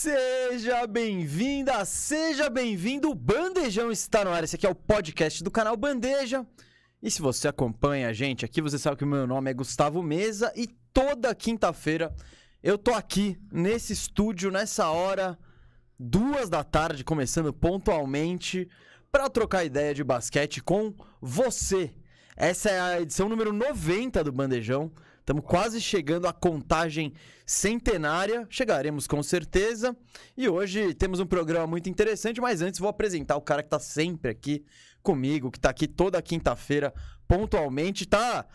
Seja bem-vinda, seja bem-vindo. O Bandejão está no ar. Esse aqui é o podcast do canal Bandeja. E se você acompanha a gente aqui, você sabe que o meu nome é Gustavo Mesa e toda quinta-feira eu tô aqui nesse estúdio, nessa hora, duas da tarde, começando pontualmente, para trocar ideia de basquete com você. Essa é a edição número 90 do Bandejão. Estamos quase chegando à contagem centenária. Chegaremos com certeza. E hoje temos um programa muito interessante, mas antes vou apresentar o cara que está sempre aqui comigo, que está aqui toda quinta-feira, pontualmente. Tá.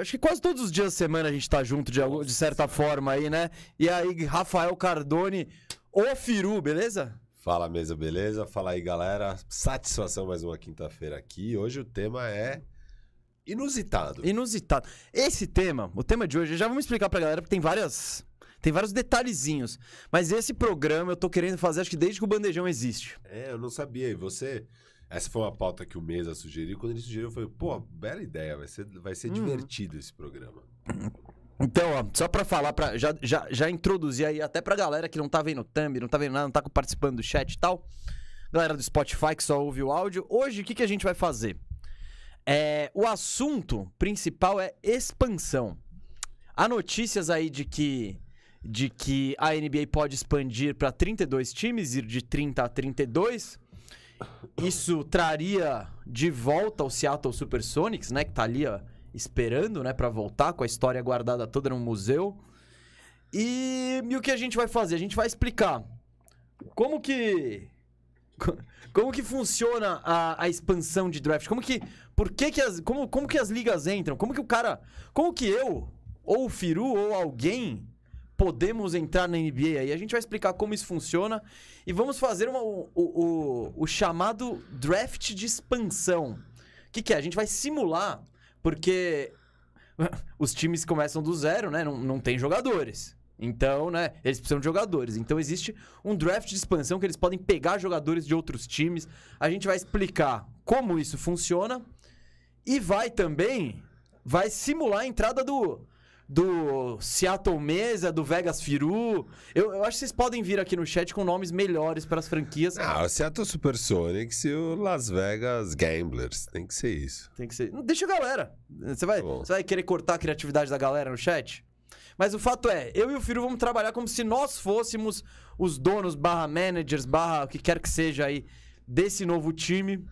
Acho que quase todos os dias da semana a gente tá junto de, de certa forma aí, né? E aí, Rafael Cardone, o Firu, beleza? Fala mesa, beleza? Fala aí, galera. Satisfação mais uma quinta-feira aqui. Hoje o tema é inusitado. Inusitado. Esse tema, o tema de hoje, já vamos explicar pra galera, porque tem várias. Tem vários detalhezinhos. Mas esse programa eu tô querendo fazer, acho que desde que o Bandejão existe. É, eu não sabia. E você. Essa foi uma pauta que o Mesa sugeriu. Quando ele sugeriu, eu falei, pô, bela ideia. Vai ser, vai ser divertido esse programa. Então, ó, só pra falar, pra, já, já, já introduzir aí até pra galera que não tá vendo o thumb, não tá vendo nada, não tá participando do chat e tal. Galera do Spotify que só ouve o áudio. Hoje, o que, que a gente vai fazer? É, o assunto principal é expansão. Há notícias aí de que, de que a NBA pode expandir para 32 times, ir de 30 a 32. Isso traria de volta o Seattle Supersonics, né? Que tá ali ó, esperando, né? Pra voltar com a história guardada toda no museu. E, e o que a gente vai fazer? A gente vai explicar como que como que funciona a, a, expansão de draft? Como que. Por que, que as. Como, como que as ligas entram? Como que o cara. Como que eu, ou o Firu, ou alguém podemos entrar na NBA aí? A gente vai explicar como isso funciona e vamos fazer uma, o, o, o, chamado draft de expansão. O que, que é? A gente vai simular, porque os times começam do zero, né? Não, não tem jogadores. Então, né, eles precisam de jogadores. Então existe um draft de expansão que eles podem pegar jogadores de outros times. A gente vai explicar como isso funciona e vai também vai simular a entrada do do Seattle Mesa, do Vegas Firu. Eu, eu acho que vocês podem vir aqui no chat com nomes melhores para as franquias. Ah, o Seattle Supersonics e o Las Vegas Gamblers. Tem que ser isso. Tem que ser. Deixa a galera. Você vai, tá você vai querer cortar a criatividade da galera no chat? Mas o fato é, eu e o Firu vamos trabalhar como se nós fôssemos os donos, barra managers, barra o que quer que seja aí, desse novo time.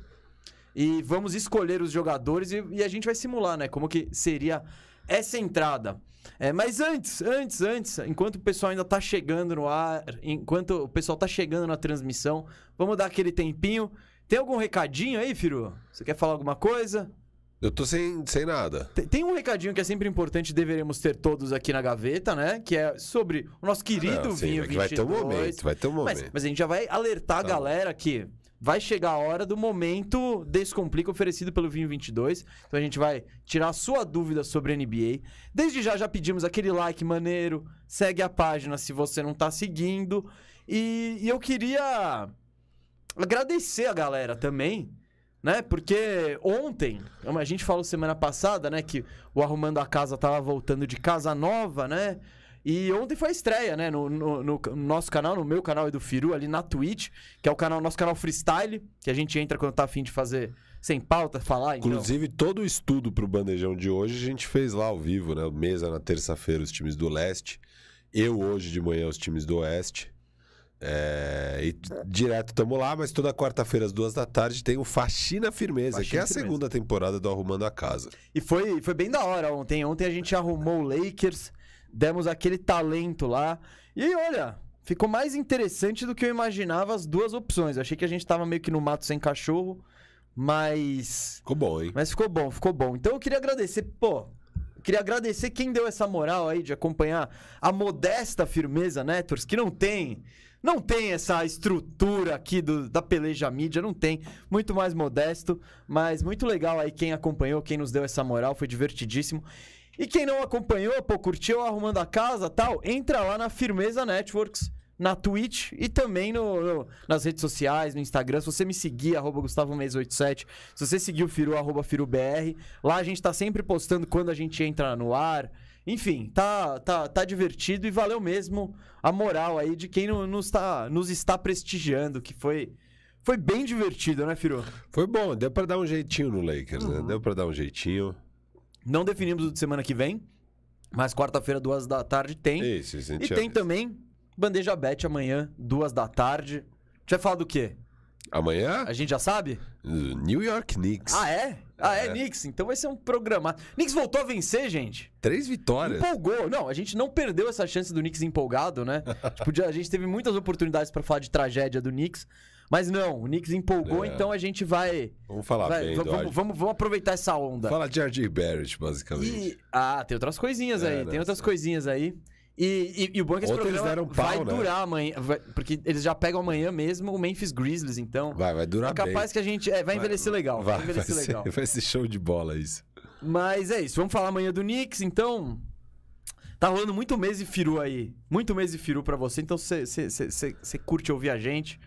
E vamos escolher os jogadores e, e a gente vai simular, né? Como que seria essa entrada. É, mas antes, antes, antes, enquanto o pessoal ainda tá chegando no ar, enquanto o pessoal tá chegando na transmissão, vamos dar aquele tempinho. Tem algum recadinho aí, Firu? Você quer falar alguma coisa? Eu tô sem, sem nada. Tem, tem, um recadinho que é sempre importante, deveremos ter todos aqui na gaveta, né? Que é sobre o nosso querido ah, não, sim, vinho 22. Vai ter um momento, vai ter um momento. Mas, mas a gente já vai alertar tá a galera que vai chegar a hora do momento Descomplica oferecido pelo Vinho 22. Então a gente vai tirar a sua dúvida sobre NBA. Desde já já pedimos aquele like maneiro, segue a página se você não tá seguindo. E, e eu queria agradecer a galera também né? Porque ontem, a gente falou semana passada, né, que o Arrumando a Casa tava voltando de casa nova, né? E ontem foi a estreia, né? No, no, no, nosso canal, no meu canal e do Firu, ali na Twitch, que é o canal, nosso canal Freestyle, que a gente entra quando tá afim de fazer sem pauta, falar. Então. Inclusive, todo o estudo pro bandejão de hoje a gente fez lá ao vivo, né? Mesa na terça-feira, os times do leste. Eu hoje de manhã, os times do oeste. É, e direto estamos lá, mas toda quarta-feira às duas da tarde tem o Faxina Firmeza, Faxina que é a Firmeza. segunda temporada do Arrumando a Casa. E foi, foi bem da hora ontem. Ontem a gente arrumou o Lakers, demos aquele talento lá. E olha, ficou mais interessante do que eu imaginava as duas opções. Eu achei que a gente tava meio que no mato sem cachorro, mas. Ficou bom, hein? Mas ficou bom, ficou bom. Então eu queria agradecer, pô. Queria agradecer quem deu essa moral aí de acompanhar a modesta Firmeza Networks, que não tem não tem essa estrutura aqui do, da peleja mídia, não tem. Muito mais modesto, mas muito legal aí quem acompanhou, quem nos deu essa moral, foi divertidíssimo. E quem não acompanhou, pô, curtiu Arrumando a Casa tal, entra lá na Firmeza Networks, na Twitch e também no, no, nas redes sociais, no Instagram. Se você me seguir, arroba GustavoMes87, se você seguir o Firu, arroba FiruBR, lá a gente tá sempre postando quando a gente entra no ar Enfim, tá, tá, tá divertido e valeu mesmo a moral aí de quem no- nos, tá, nos está prestigiando, que foi, foi bem divertido, né, Firu? Foi bom, deu pra dar um jeitinho no Lakers, Uhum. né? Deu pra dar um jeitinho. Não definimos o de semana que vem, mas quarta-feira, duas da tarde, tem. Isso, isso E tem também Bandeja Bet amanhã, duas da tarde. A gente vai falar do quê? Amanhã, A gente já sabe? New York Knicks. Ah, é? Ah, é, É. Knicks. Então vai ser um programa. Knicks voltou a vencer, gente. Três vitórias. Empolgou. Não, a gente não perdeu essa chance do Knicks empolgado, né? tipo, a gente teve muitas oportunidades pra falar de tragédia do Knicks. Mas não, o Knicks empolgou, É. então a gente vai. Vamos falar vai- bem vamos, Ard- vamos, vamos aproveitar essa onda. Fala de R.J. Barrett, basicamente. E- Ah, tem outras coisinhas É, aí, né, tem outras coisinhas aí. E, e- e o bom é que esse Ontem programa deram pau, vai né? durar amanhã, vai- porque eles já pegam amanhã mesmo o Memphis Grizzlies, então Vai, vai durar é capaz bem. que a gente... É, vai envelhecer legal, vai, Vai, vai, envelhecer ser, legal. vai ser show de bola isso. Mas é isso, vamos falar amanhã do Knicks, então... Tá rolando muito mês e firu aí, muito mês e firu pra você, então você curte ouvir a gente.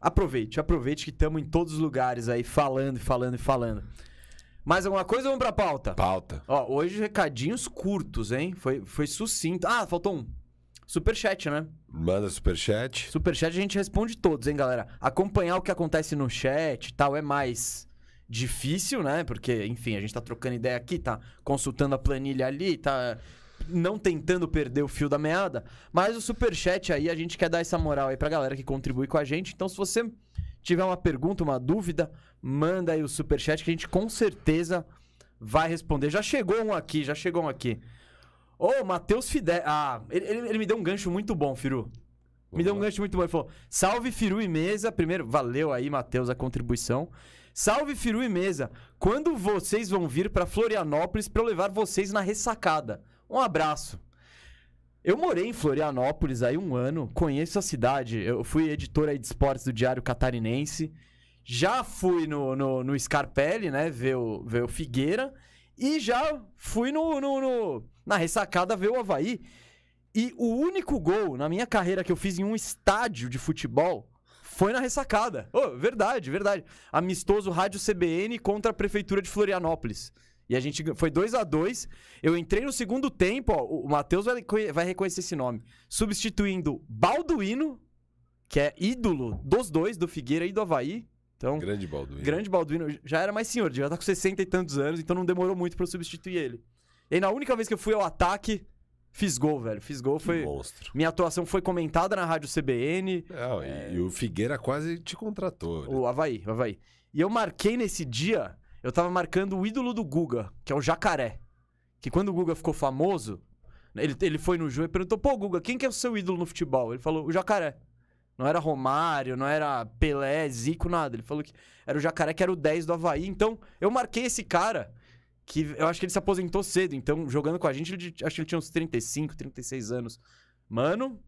Aproveite, aproveite que estamos em todos os lugares aí, falando, e falando e falando. Mais alguma coisa ou vamos pra pauta? Pauta. Ó, hoje recadinhos curtos, hein? Foi, foi sucinto. Ah, faltou um. Superchat, né? Manda superchat. Superchat a gente responde todos, hein, galera? Acompanhar o que acontece no chat e tal é mais difícil, né? Porque, enfim, a gente tá trocando ideia aqui, tá consultando a planilha ali, tá não tentando perder o fio da meada. Mas o superchat aí, a gente quer dar essa moral aí pra galera que contribui com a gente. Então, se você tiver uma pergunta, uma dúvida, manda aí o superchat que a gente com certeza vai responder. Já chegou um aqui, já chegou um aqui. Ô, Matheus Fidel. Ah, ele, ele- ele me deu um gancho muito bom, Firu. Me deu um gancho muito bom. Ele falou: Salve Firu e Mesa. Primeiro, valeu aí, Matheus, a contribuição. Salve Firu e Mesa. Quando vocês vão vir pra Florianópolis pra eu levar vocês na ressacada? Um abraço. Eu morei em Florianópolis aí um ano, conheço a cidade. Eu fui editor de esportes do Diário Catarinense. Já fui no, no, no Scarpelli, né? Ver o, ver o Figueira. E já fui no, no- no- na ressacada ver o Havaí. E o único gol na minha carreira que eu fiz em um estádio de futebol foi na ressacada. Ô, verdade, verdade. Amistoso Rádio CBN contra a Prefeitura de Florianópolis. E a gente foi 2 a 2 Eu entrei no segundo tempo, ó, o Matheus vai, vai reconhecer esse nome. Substituindo Balduino, que é ídolo dos dois, do Figueira e do Havaí. Então, Grande Balduino. Grande Balduino já era mais senhor, já tá com 60 e tantos anos, então não demorou muito pra eu substituir ele. E aí, na única vez que eu fui ao ataque, fiz gol, velho. Fiz gol, foi. monstro. Minha atuação foi comentada na Rádio CBN, Não, e- E, o Figueira quase te contratou. né? o Havaí, o Havaí. E eu marquei nesse dia, eu tava marcando o ídolo do Guga, que é o Jacaré. Que quando o Guga ficou famoso, ele, ele foi no jogo e perguntou: pô, Guga, quem que é o seu ídolo no futebol? Ele falou: o Jacaré. Não era Romário, não era Pelé, Zico, nada. Ele falou que era o Jacaré que era o 10 do Havaí. Então, eu marquei esse cara, que eu acho que ele se aposentou cedo. Então, jogando com a gente, ele, acho que ele tinha uns 35, 36 anos. Mano,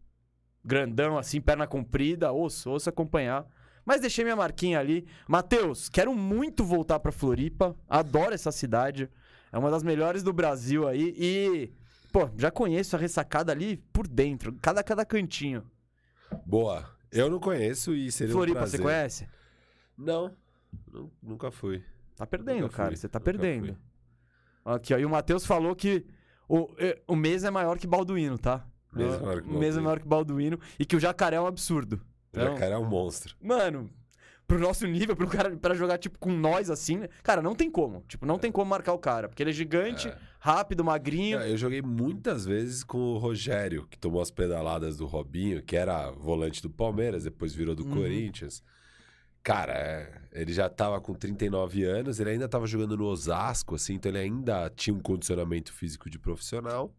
grandão assim, perna comprida, osso, osso acompanhar. Mas deixei minha marquinha ali. Matheus, quero muito voltar pra Floripa. Adoro essa cidade. É uma das melhores do Brasil aí. E, pô, já conheço a ressacada ali por dentro, cada, cada cantinho. Boa. Eu não conheço e seria Floripa, um você prazer. conhece? Não. Nu- Nunca fui. Tá perdendo, Nunca cara. fui, Você tá nunca perdendo. Aqui, ó. E o Matheus falou que o, eh, o mês é maior que Balduino, tá? Mês é maior que O mês é Balduino. maior que Balduino. E que o jacaré é um absurdo. O Então- Jacaré é um monstro. Mano, pro nosso nível, pro cara pra jogar, tipo, com nós assim, né? cara, não tem como. Tipo, não tem como marcar o cara. Porque ele é gigante, É. rápido, magrinho. É, Eu joguei muitas vezes com o Rogério, que tomou as pedaladas do Robinho, que era volante do Palmeiras, depois virou do Uhum. Corinthians. Cara, é, ele já tava com 39 anos, ele ainda tava jogando no Osasco, assim, então ele ainda tinha um condicionamento físico de profissional.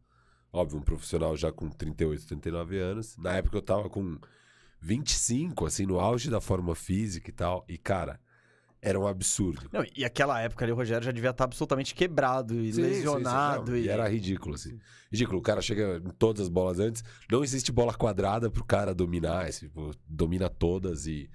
Óbvio, um profissional já com 38, 39 anos. Na época eu tava com 25, assim, no auge da forma física e tal. E, cara, era um absurdo. Não, e aquela época ali, o Rogério já devia estar absolutamente quebrado e Sim, sim, sim, lesionado. não, e... e era ridículo, assim. Ridículo. O cara chega em todas as bolas antes. Não existe bola quadrada pro cara dominar. Esse, domina todas e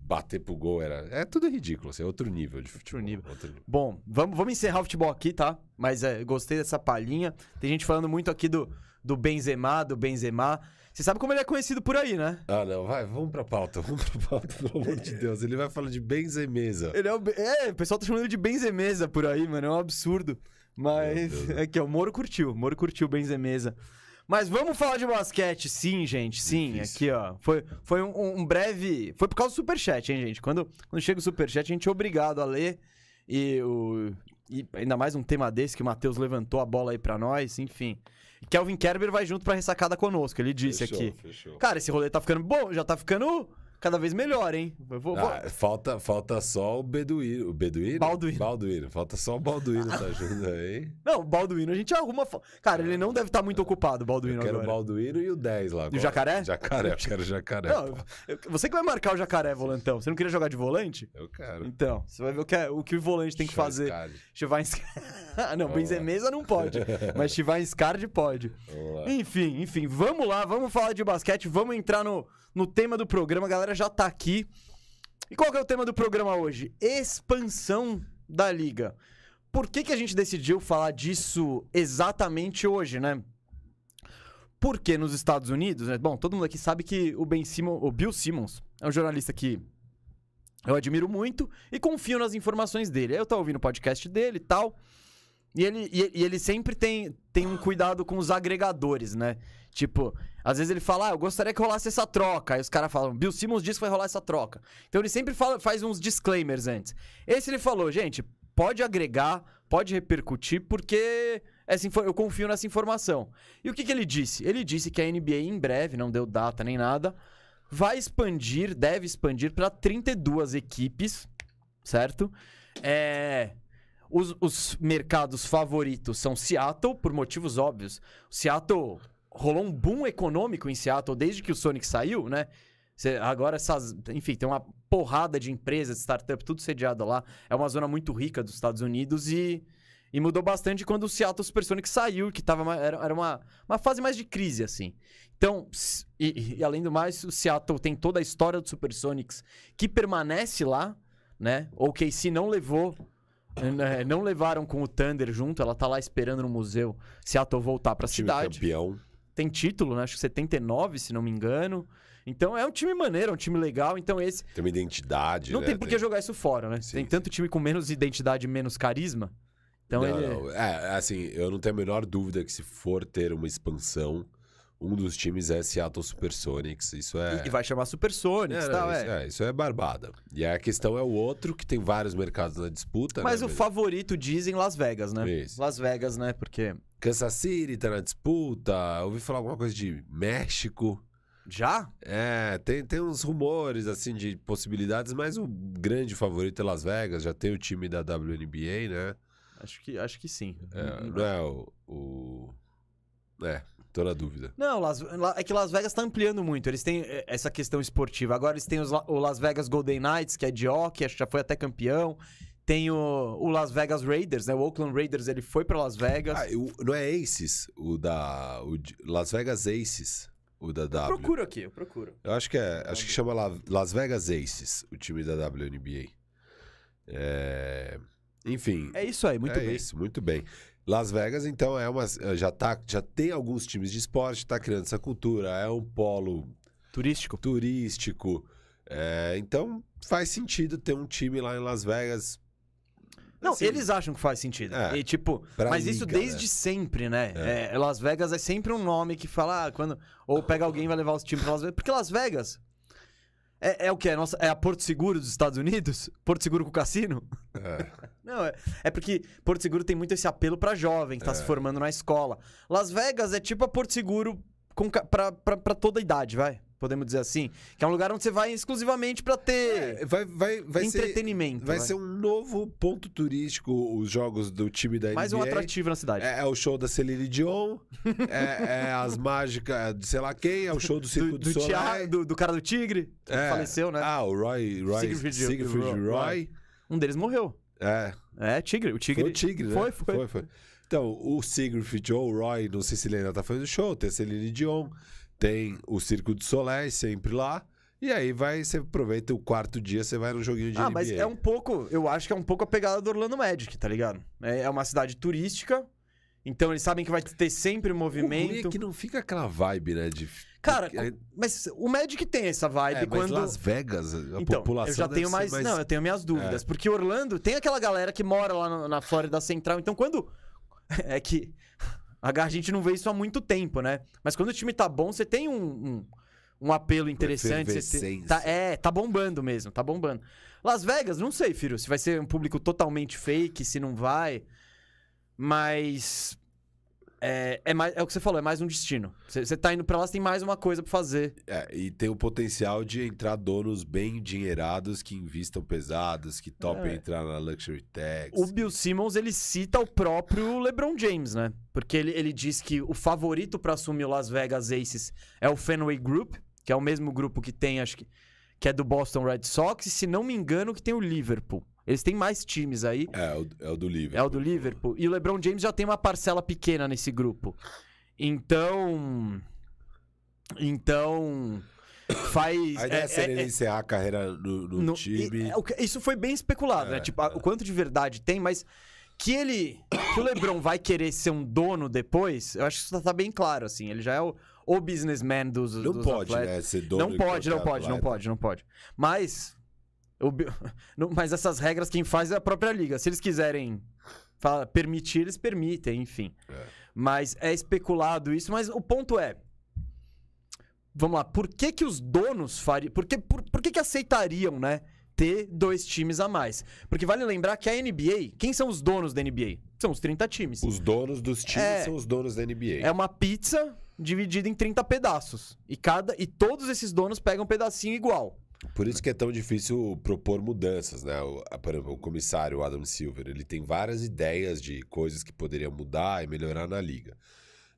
bater pro gol era. É tudo ridículo, assim. É outro nível de futebol. nível. outro nível. Bom, vamos, vamos encerrar o futebol aqui, tá? Mas é, gostei dessa palhinha. Tem gente falando muito aqui do, do Benzema, do Benzema. Você sabe como ele é conhecido por aí, né? Ah, não. Vai, vamos pra pauta. Vamos pra pauta, pelo amor de Deus. Ele vai falar de Benzemesa. Ele é o, é, o pessoal tá chamando ele de Benzemesa por aí, mano. É um absurdo. Mas Deus. aqui, ó, o Moro curtiu. O Moro curtiu o Benzemesa. Mas vamos falar de basquete, sim, gente. Sim, Difícil. aqui, ó. Foi, foi um, um breve. Foi por causa do superchat, hein, gente? Quando, quando chega o superchat, a gente é obrigado a ler. E, o, e ainda mais um tema desse que o Matheus levantou a bola aí pra nós, enfim. Kelvin Kerber vai junto pra ressacada conosco, ele disse Fechou, aqui. Fechou. Cara, esse rolê tá ficando bom, já tá ficando cada vez melhor, hein? Vou- vou- Ah, falta, falta só o Beduíno. O Beduíno? Balduíno. Balduíno. Falta só o Balduíno tá junto aí. Não, o Balduino a gente arruma. Cara, ele não deve estar muito ocupado, o Balduino Eu quero o agora. Balduíno e o 10 lá. E o jacaré? Jacaré, eu quero o jacaré. Não, você que vai marcar o jacaré, volantão. Você não queria jogar de volante? Eu quero. Então, você vai ver o que, é- o, que o volante tem que fazer. Schwarzkopf. Chivainskard. não, Vamos Benzemesa não pode. Mas Chivainskard pode. Vamos lá. Enfim, enfim, vamos lá, vamos falar de basquete, vamos entrar no, no tema do programa. A galera já tá aqui. E qual que é o tema do programa hoje? Expansão da liga. Por que, que a gente decidiu falar disso exatamente hoje, né? Porque nos Estados Unidos, né? Bom, todo mundo aqui sabe que o Ben Simmons, o Bill Simmons é um jornalista que eu admiro muito e confio nas informações dele. Eu tô ouvindo o podcast dele e tal. E ele, e, e ele sempre tem, tem um cuidado com os agregadores, né? Tipo, às vezes ele fala, ah, eu gostaria que rolasse essa troca. Aí os caras falam, Bill Simmons disse que vai rolar essa troca. Então ele sempre fala, faz uns disclaimers antes. Esse ele falou, gente, pode agregar, pode repercutir, porque essa eu confio nessa informação. E o que, que ele disse? Ele disse que a NBA em breve, não deu data nem nada, vai expandir, deve expandir para 32 equipes, certo? É. Os, os mercados favoritos são Seattle, por motivos óbvios. Seattle rolou um boom econômico em Seattle desde que o Sonic saiu, né? Agora essas. Enfim, tem uma porrada de empresas, de startup, tudo sediado lá. É uma zona muito rica dos Estados Unidos e. E mudou bastante quando o Seattle Supersonic saiu, que tava, era, era uma, uma fase mais de crise, assim. Então, e, e além do mais, o Seattle tem toda a história do Supersonics que permanece lá, né? O KC não levou, né, não levaram com o Thunder junto, ela tá lá esperando no museu Seattle voltar pra Time cidade. campeão. Tem título, né? Acho que 79, se não me engano. Então é um time maneiro, é um time legal. Então esse. Tem uma identidade, Não né? tem por que jogar isso fora, né? Sim, tem tanto time com menos identidade e menos carisma. Então não, ele. não. É, assim, eu não tenho a menor dúvida que se for ter uma expansão, um dos times é Seattle Supersonics. Isso é. E, vai chamar Supersonics É, e não, tal, isso, é. é, isso é barbada. E aí a questão é o outro, que tem vários mercados na disputa. Mas né? o favorito dizem Las Vegas, né? Isso. Las Vegas, né? Porque. Kansas City tá na disputa. Eu ouvi falar alguma coisa de México. Já? É, tem, tem uns rumores, assim, de possibilidades, mas o grande favorito é Las Vegas. Já tem o time da WNBA, né? Acho que, acho que sim. É, não é o, o... É, tô na dúvida. Não, Las- La- é que Las Vegas tá ampliando muito. Eles têm eh, essa questão esportiva. Agora eles têm os o Las Vegas Golden Knights, que é de hockey, acho que já foi até campeão. Tem o, o Las Vegas Raiders, né? O Oakland Raiders, ele foi pra Las Vegas. Ah, o- não é Aces, o da... O Las Vegas Aces, o da eu W. procuro aqui, eu procuro. Eu acho que é, acho que chama La- Las Vegas Aces, o time da WNBA. É... Enfim, É isso aí, muito é bem. isso, muito bem. Las Vegas, então, é uma, já, tá, já tem alguns times de esporte, tá criando essa cultura, é um polo Turístico. turístico. é, então, faz sentido ter um time lá em Las Vegas. Não, Assim, eles acham que faz sentido. É, e tipo, mas isso desde né? sempre, né? É, Las Vegas é sempre um nome que fala, ah, quando. Ou pega alguém e vai levar os times pra Las Vegas. Porque Las Vegas. É, é o que? É, nossa, é a Porto Seguro dos Estados Unidos? Porto Seguro com cassino? É, Não, é, é porque Porto Seguro tem muito esse apelo pra jovem que tá É. se formando na escola. Las Vegas é tipo a Porto Seguro com, pra toda a idade, vai? Podemos dizer assim. Que é um lugar onde você vai exclusivamente pra ter É, vai, vai, vai ser. entretenimento. Vai vai. ser um novo ponto turístico os jogos do time da Mais um NBA. atrativo na cidade. É, é o show da Celine Dion, é, é as mágicas de sei lá quem, é o show do Circo do, do, do, Soleil. Do, do cara do Tigre, que É. faleceu, né? Ah, o Roy, Roy Siegfried- Siegfried, Roy. Roy. Um deles morreu. É, É, Tigre. O Tigre. foi o Tigre, né? Foi, foi. foi, Então, o Siegfried ou o Roy, não sei se ele ainda tá fazendo show, tem a Celine Dion, tem o Circo do Soleil sempre lá. E aí vai, você aproveita o quarto dia, você vai no joguinho de Ah, NBA. mas é um pouco. Eu acho que é um pouco a pegada do Orlando Magic, tá ligado? É, é uma cidade turística. Então eles sabem que vai ter sempre O ruim movimento. é que não fica aquela vibe, né? De... Cara, é, mas o Magic tem essa vibe é, quando. Las Vegas, a então, população eu já tenho ser mais, Não, eu tenho minhas dúvidas. É. Porque Orlando tem aquela galera que mora lá na Flórida Central. Então, quando. é que a gente não vê isso há muito tempo, né? Mas quando o time tá bom, você tem um, um, um apelo interessante. Você tem, tá, é, tá bombando mesmo, tá bombando. Las Vegas, não sei, filho, se vai ser um público totalmente fake, se não vai. Mas é, é, mais, é o que você falou, é mais um destino. Você tá indo pra lá, você tem mais uma coisa pra fazer. É, e tem o potencial de entrar donos bem endinheirados que investam pesados, que topem é. entrar na Luxury Tax. O Bill Simmons, ele cita o próprio LeBron James, né? Porque ele, ele diz que o favorito para assumir o Las Vegas Aces é o Fenway Group, que é o mesmo grupo que tem, acho que, que é do Boston Red Sox, e se não me engano, que tem o Liverpool. Eles têm mais times aí. É, o, é o do Liverpool. É o do Liverpool. E o LeBron James já tem uma parcela pequena nesse grupo. Então. Então. Faz. A ideia é, seria é, é, a carreira no, no, no time. É, isso foi bem especulado, né? É, tipo, o quanto de verdade tem, mas que ele. Que o LeBron vai querer ser um dono depois, eu acho que isso tá bem claro, assim. Ele já é o, o businessman dos. Não dos pode, atletas. né? Ser dono não pode, não pode, não pode, não pode. Mas o, mas essas regras quem faz é a própria liga. Se eles quiserem fala, permitir, eles permitem, enfim. É. Mas é especulado isso. Mas o ponto é. Vamos lá, por que, que os donos fariam. Por que, por, por que, que aceitariam, né? Ter dois times a mais. Porque vale lembrar que a NBA, quem são os donos da NBA? São os 30 times. Os donos dos times é, são os donos da NBA. É uma pizza dividida em 30 pedaços. E cada e todos esses donos pegam um pedacinho igual. Por isso que é tão difícil propor mudanças, né? O, por exemplo, o comissário Adam Silver, ele tem várias ideias de coisas que poderiam mudar e melhorar na liga.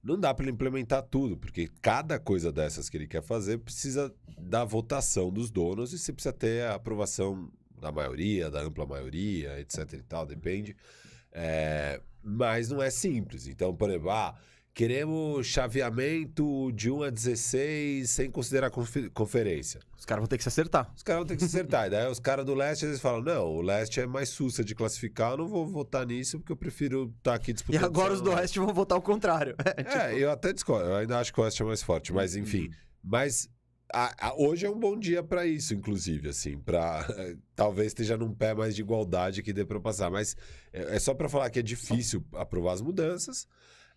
Não dá para ele implementar tudo, porque cada coisa dessas que ele quer fazer precisa da votação dos donos e você precisa ter a aprovação da maioria, da ampla maioria, etc e tal, depende. É, mas não é simples. Então, por exemplo, ah, Queremos chaveamento de 1 a 16 sem considerar conferência. Os caras vão ter que se acertar. Os caras vão ter que se acertar. e daí os caras do leste eles falam: não, o leste é mais sussa de classificar, eu não vou votar nisso porque eu prefiro estar tá aqui disputando. E agora os do oeste vão votar o contrário. É, tipo... é, eu até discordo. Eu ainda acho que o oeste é mais forte, mas enfim. Uhum. Mas a, a, hoje é um bom dia para isso, inclusive, assim, para talvez esteja num pé mais de igualdade que dê para passar. Mas é, é só para falar que é difícil aprovar as mudanças.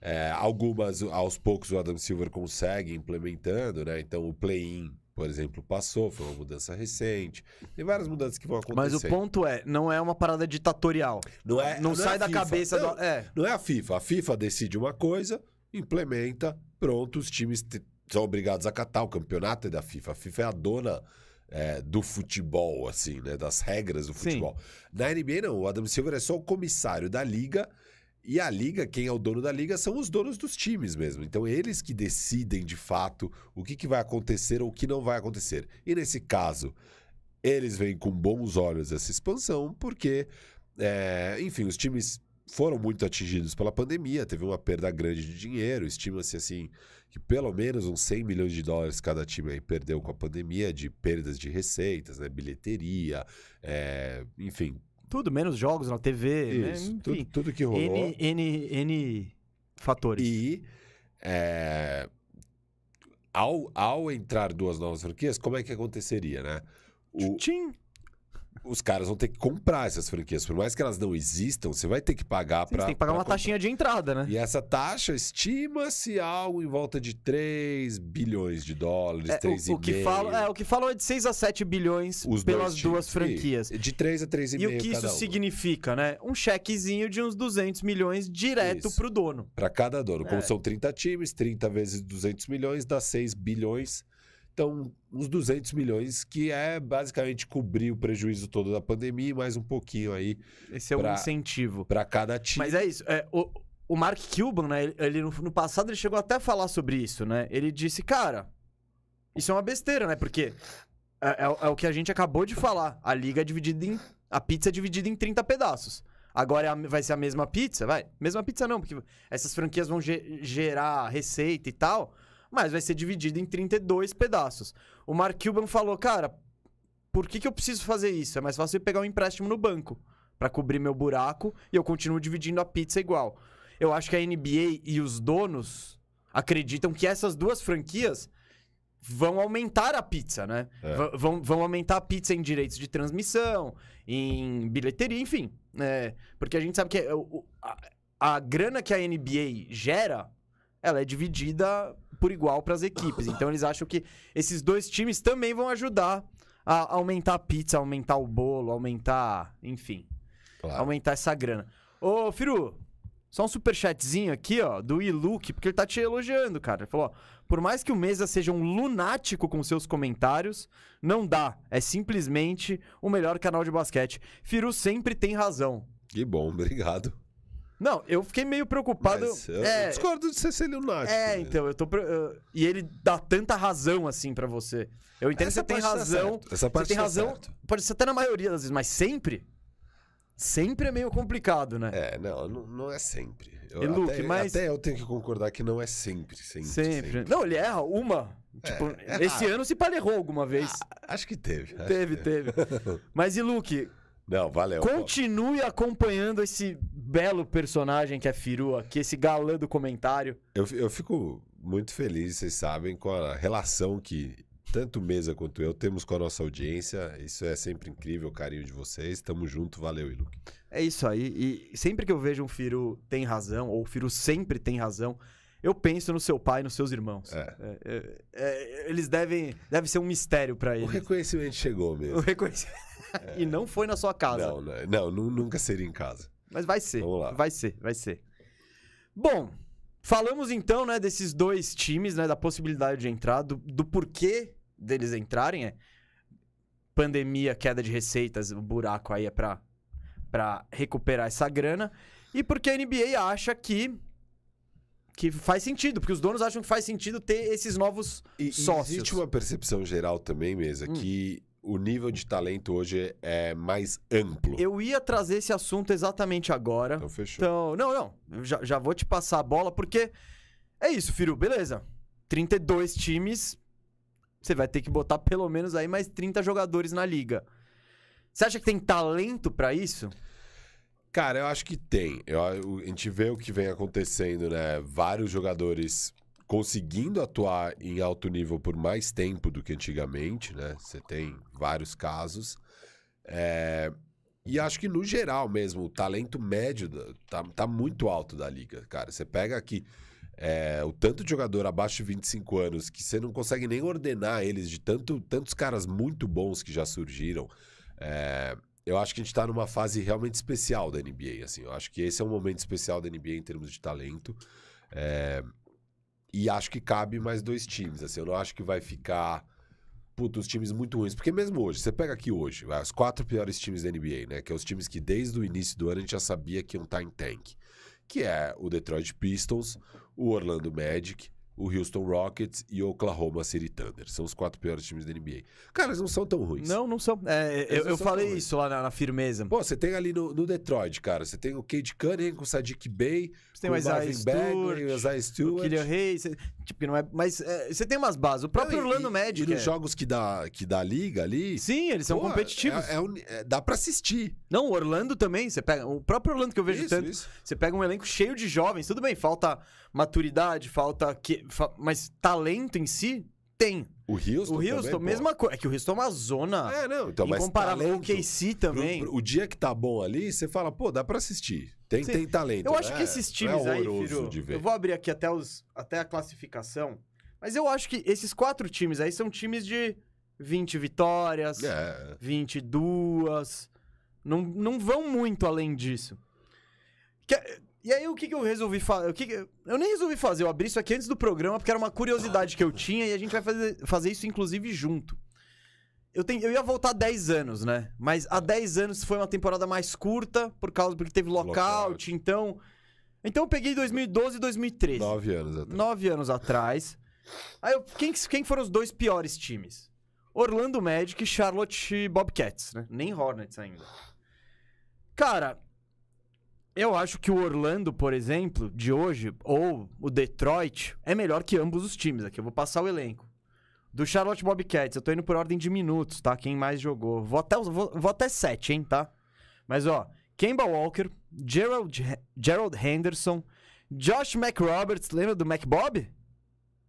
É, algumas, aos poucos, o Adam Silver consegue implementando, né? Então, o play-in, por exemplo, passou, foi uma mudança recente. Tem várias mudanças que vão acontecer. Mas o ponto é, não é uma parada ditatorial. Não é. Não, não sai é da cabeça não, do. É. Não é a FIFA. A FIFA decide uma coisa, implementa, pronto, os times são obrigados a acatar. O campeonato é da FIFA. A FIFA é a dona. É, do futebol, assim, né? Das regras do futebol. Sim. Na NBA, não. O Adam Silver é só o comissário da liga e a liga, quem é o dono da liga, são os donos dos times mesmo. Então, eles que decidem de fato o que, que vai acontecer ou o que não vai acontecer. E nesse caso, eles veem com bons olhos essa expansão, porque, é, enfim, os times foram muito atingidos pela pandemia, teve uma perda grande de dinheiro, estima-se assim que pelo menos uns 100 milhões de dólares cada time aí perdeu com a pandemia de perdas de receitas, né, bilheteria, é, enfim, tudo, menos jogos na TV, né? Isso, né? tudo, tudo que rolou. N, N, N fatores. E é, ao, ao entrar duas novas franquias, como é que aconteceria, né? O, Tchim os caras vão ter que comprar essas franquias. Por mais que elas não existam, você vai ter que pagar para. Você tem que pagar uma comprar. taxinha de entrada, né? E essa taxa estima-se algo em volta de 3 bilhões de dólares, é, 3,5. O, o que fala, é, o que falam é de 6 a 7 bilhões os pelas duas franquias. de 3 a 3,5 E o que isso significa, né? Um chequezinho de uns 200 milhões direto isso. pro dono. Para cada dono. Como é. são 30 times, 30 vezes 200 milhões dá 6 bilhões então, uns 200 milhões, que é basicamente cobrir o prejuízo todo da pandemia e mais um pouquinho aí. Esse é o um incentivo. Para cada time. Mas é isso. É, o, o Mark Cuban, né? Ele, no, no, passado, ele chegou até a falar sobre isso, né? Ele disse, cara, isso é uma besteira, né? Porque é, é, é o que a gente acabou de falar. A liga é dividida em. A pizza é dividida em 30 pedaços. Agora é a, vai ser a mesma pizza? Vai. Mesma pizza não, porque essas franquias vão ge gerar receita e tal mas vai ser dividido em 32 pedaços. O Mark Cuban falou, cara, por que, que eu preciso fazer isso? É mais fácil eu pegar um empréstimo no banco para cobrir meu buraco e eu continuo dividindo a pizza igual. Eu acho que a NBA e os donos acreditam que essas duas franquias vão aumentar a pizza, né? É. Vão, vão aumentar a pizza em direitos de transmissão, em bilheteria, enfim. É, porque a gente sabe que a, a grana que a NBA gera, ela é dividida por igual para as equipes. Então eles acham que esses dois times também vão ajudar a aumentar a pizza, aumentar o bolo, aumentar, enfim, Claro. aumentar essa grana. Ô, Firu, só um superchatzinho aqui, ó, do Iluke, porque ele tá te elogiando, cara. Ele falou, ó, por mais que o Mesa seja um lunático com seus comentários, não dá. É simplesmente o melhor canal de basquete. Firu sempre tem razão. Que bom, obrigado. Não, eu fiquei meio preocupado. Mas eu é, discordo de ser ser lunático. é, né? então, eu tô. eu- E ele dá tanta razão assim pra você. Eu entendo que Essa você tem tá razão. certo, essa parte você tem tá razão. certo. Pode ser até na maioria das vezes, mas sempre? Sempre é meio complicado, né? É, não, não, não é sempre. Eu, E, Luke, até, mas- até eu tenho que concordar que não é sempre, sempre. sempre. Não, ele erra uma. Tipo, é esse ano se pá, ele errou alguma vez. Ah, acho que teve. acho teve, que teve. Mas e Luke, Não, valeu. continue acompanhando esse belo personagem que é Firu aqui, esse galã do comentário. Eu, eu fico muito feliz, vocês sabem, com a relação que tanto Mesa quanto eu temos com a nossa audiência. Isso é sempre incrível, o carinho de vocês. Tamo junto, valeu, Iluque. É isso aí. E sempre que eu vejo um Firu tem razão, ou o Firu sempre tem razão, eu penso no seu pai e nos seus irmãos. É. É, é, é, eles devem. Deve ser um mistério pra O eles. reconhecimento chegou O mesmo. e não foi na sua casa. Não, não, não, nu- nunca seria em casa. Mas vai ser. Vamos lá. Vai ser, vai ser. Bom, falamos então, né, desses dois times, né, da possibilidade de entrar, do, do porquê deles entrarem. É pandemia, queda de receitas, o buraco aí é pra, pra recuperar essa grana. E porque a NBA acha que que faz sentido, porque os donos acham que faz sentido ter esses novos E, e sócios. existe uma percepção geral também, Mesa, Hum. que o nível de talento hoje é mais amplo. Eu ia trazer esse assunto exatamente agora. Então fechou. Então, não, não. Já, já vou te passar a bola, porque é isso, Firu, beleza. 32 times, você vai ter que botar pelo menos aí mais 30 jogadores na liga. Você acha que tem talento pra isso? Cara, eu acho que tem. Eu- a gente vê o que vem acontecendo, né? Vários jogadores conseguindo atuar em alto nível por mais tempo do que antigamente, né? Você tem vários casos. É, E acho que, no geral mesmo, o talento médio tá, tá muito alto da liga, cara. Você pega aqui é, o tanto de jogador abaixo de 25 anos que você não consegue nem ordenar eles de tanto, tantos caras muito bons que já surgiram. É, eu acho que a gente tá numa fase realmente especial da NBA, assim. Eu acho que esse é um momento especial da NBA em termos de talento. É, e acho que cabe mais dois times, assim. Eu não acho que vai ficar... Puta, os times muito ruins. Porque mesmo hoje, você pega aqui hoje, os quatro piores times da NBA, né? Que é os times que desde o início do ano a gente já sabia que iam estar em tank. Que é o Detroit Pistons, o Orlando Magic, o Houston Rockets e o Oklahoma City Thunder. São os quatro piores times da NBA. Cara, eles não são tão ruins. Não, não são. É, eu, não eu são falei isso lá na, na firmeza. Pô, você tem ali no, no Detroit, cara. Você tem o Cade Cunningham com o Sadiq Bey, Você tem o o Isaiah Bagley, o Stewart, Isaiah o Stewart. Killian Hayes. Tipo, que não é. Mas é, você tem umas bases. O próprio Não, e- Orlando Magic. E nos é- jogos que dá, que dá liga ali... Sim, eles são pô, competitivos. é- é é- dá pra assistir. Não, o Orlando também. Você pega. O próprio Orlando que eu vejo Isso, tanto. isso. Você pega um elenco cheio de jovens, tudo bem, falta maturidade, falta. Que, fa- mas talento em si tem. O Houston o Houston, também, mesma coisa. É que o Houston é uma zona. É, não. Então, mas incomparável. O KC pro- também. pro- o dia que tá bom ali, você fala, pô, dá pra assistir. Tem, Sim. tem talento. eu acho que esses Não times é aí, horroroso Firo, de ver. eu vou abrir aqui até, os, até a classificação. Mas eu acho que esses quatro times aí são times de 20 vitórias, É. 22. Não, não vão muito além disso. Que- e aí, o que, que eu resolvi fazer? Que eu nem resolvi fazer, eu abri isso aqui antes do programa, porque era uma curiosidade que eu tinha e a gente vai fazer, fazer isso, inclusive, junto. Eu, tenho, eu ia voltar 10 anos, né? Mas há 10 anos foi uma temporada mais curta, por causa porque teve lockout, Lockout. então. Então eu peguei 2012 e 2013. Nove anos atrás. Nove anos atrás. Aí, eu- quem, quem foram os dois piores times? Orlando Magic e Charlotte Bobcats, né? Nem Hornets ainda. Cara, eu acho que o Orlando, por exemplo, de hoje, ou o Detroit, é melhor que ambos os times. Aqui eu vou passar o elenco. Do Charlotte Bobcats, eu tô indo por ordem de minutos, tá? Quem mais jogou. Vou até, vou, vou até sete, hein, tá? Mas, ó, Kemba Walker, Gerald, Gerald Henderson, Josh McRoberts, lembra do McBob?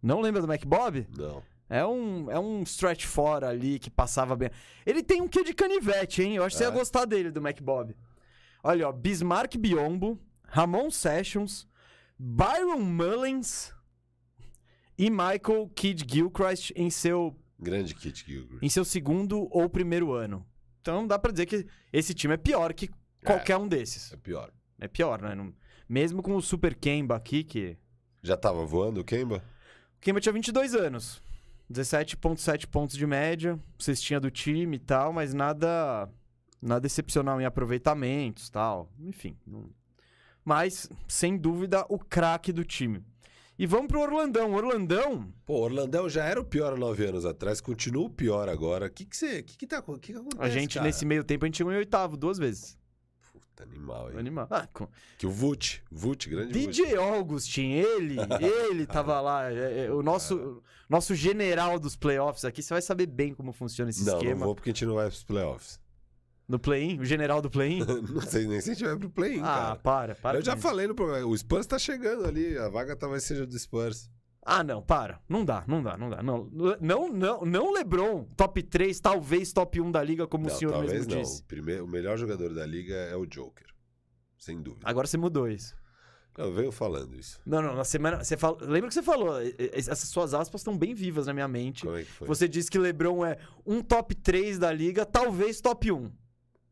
Não lembra do McBob? Não. É um, é um stretch fora ali que passava bem. Ele tem um quê de canivete, hein? Eu acho que você É? ia gostar dele, do McBob. Olha, ó, Bismarck Biombo, Ramon Sessions, Byron Mullins e Michael Kidd Gilchrist em seu, Grande Kit Gilchrist. em seu segundo ou primeiro ano. Então dá pra dizer que esse time é pior que qualquer um desses. É pior. É pior, né? Não- Mesmo com o Super Kemba aqui, que. Já tava voando o Kemba? O Kemba tinha 22 anos. 17,7 pontos de média, cestinha do time e tal, mas nada nada excepcional em aproveitamentos tal. Enfim. não- Mas, sem dúvida, o craque do time. E vamos pro Orlandão. Orlandão, Pô, Orlandão já era o pior há nove anos atrás, continua o pior agora. O que que você... O que que tá... Que que acontece, a gente, cara? nesse meio tempo, a gente chegou em oitavo duas vezes. Puta, animal, hein? Animal. Ah, com- Que o Vult, Vult, grande Vult. DJ Augustin, ele, ele tava lá. é, é, o nosso, nosso general dos playoffs aqui, você vai saber bem como funciona esse Não, esquema. não vou porque a gente não vai pros playoffs. No play-in? O general do play-in? não sei nem se a gente vai pro play-in, ah, cara. para, para. Eu já isso. falei no programa, o Spurs tá chegando ali, a vaga talvez seja do Spurs. Ah, não, para. Não dá, não dá, não dá. Não, não, não, não LeBron, top 3, talvez top 1 da liga, como o não, senhor talvez mesmo não. disse. O, primeiro, o melhor jogador da liga é o Joker. Sem dúvida. Agora você mudou isso. Eu venho falando isso. Não, não, na semana. Você fala, lembra que você falou? Essas suas aspas estão bem vivas na minha mente. Como é que foi? Você disse que LeBron é um top 3 da liga, talvez top 1.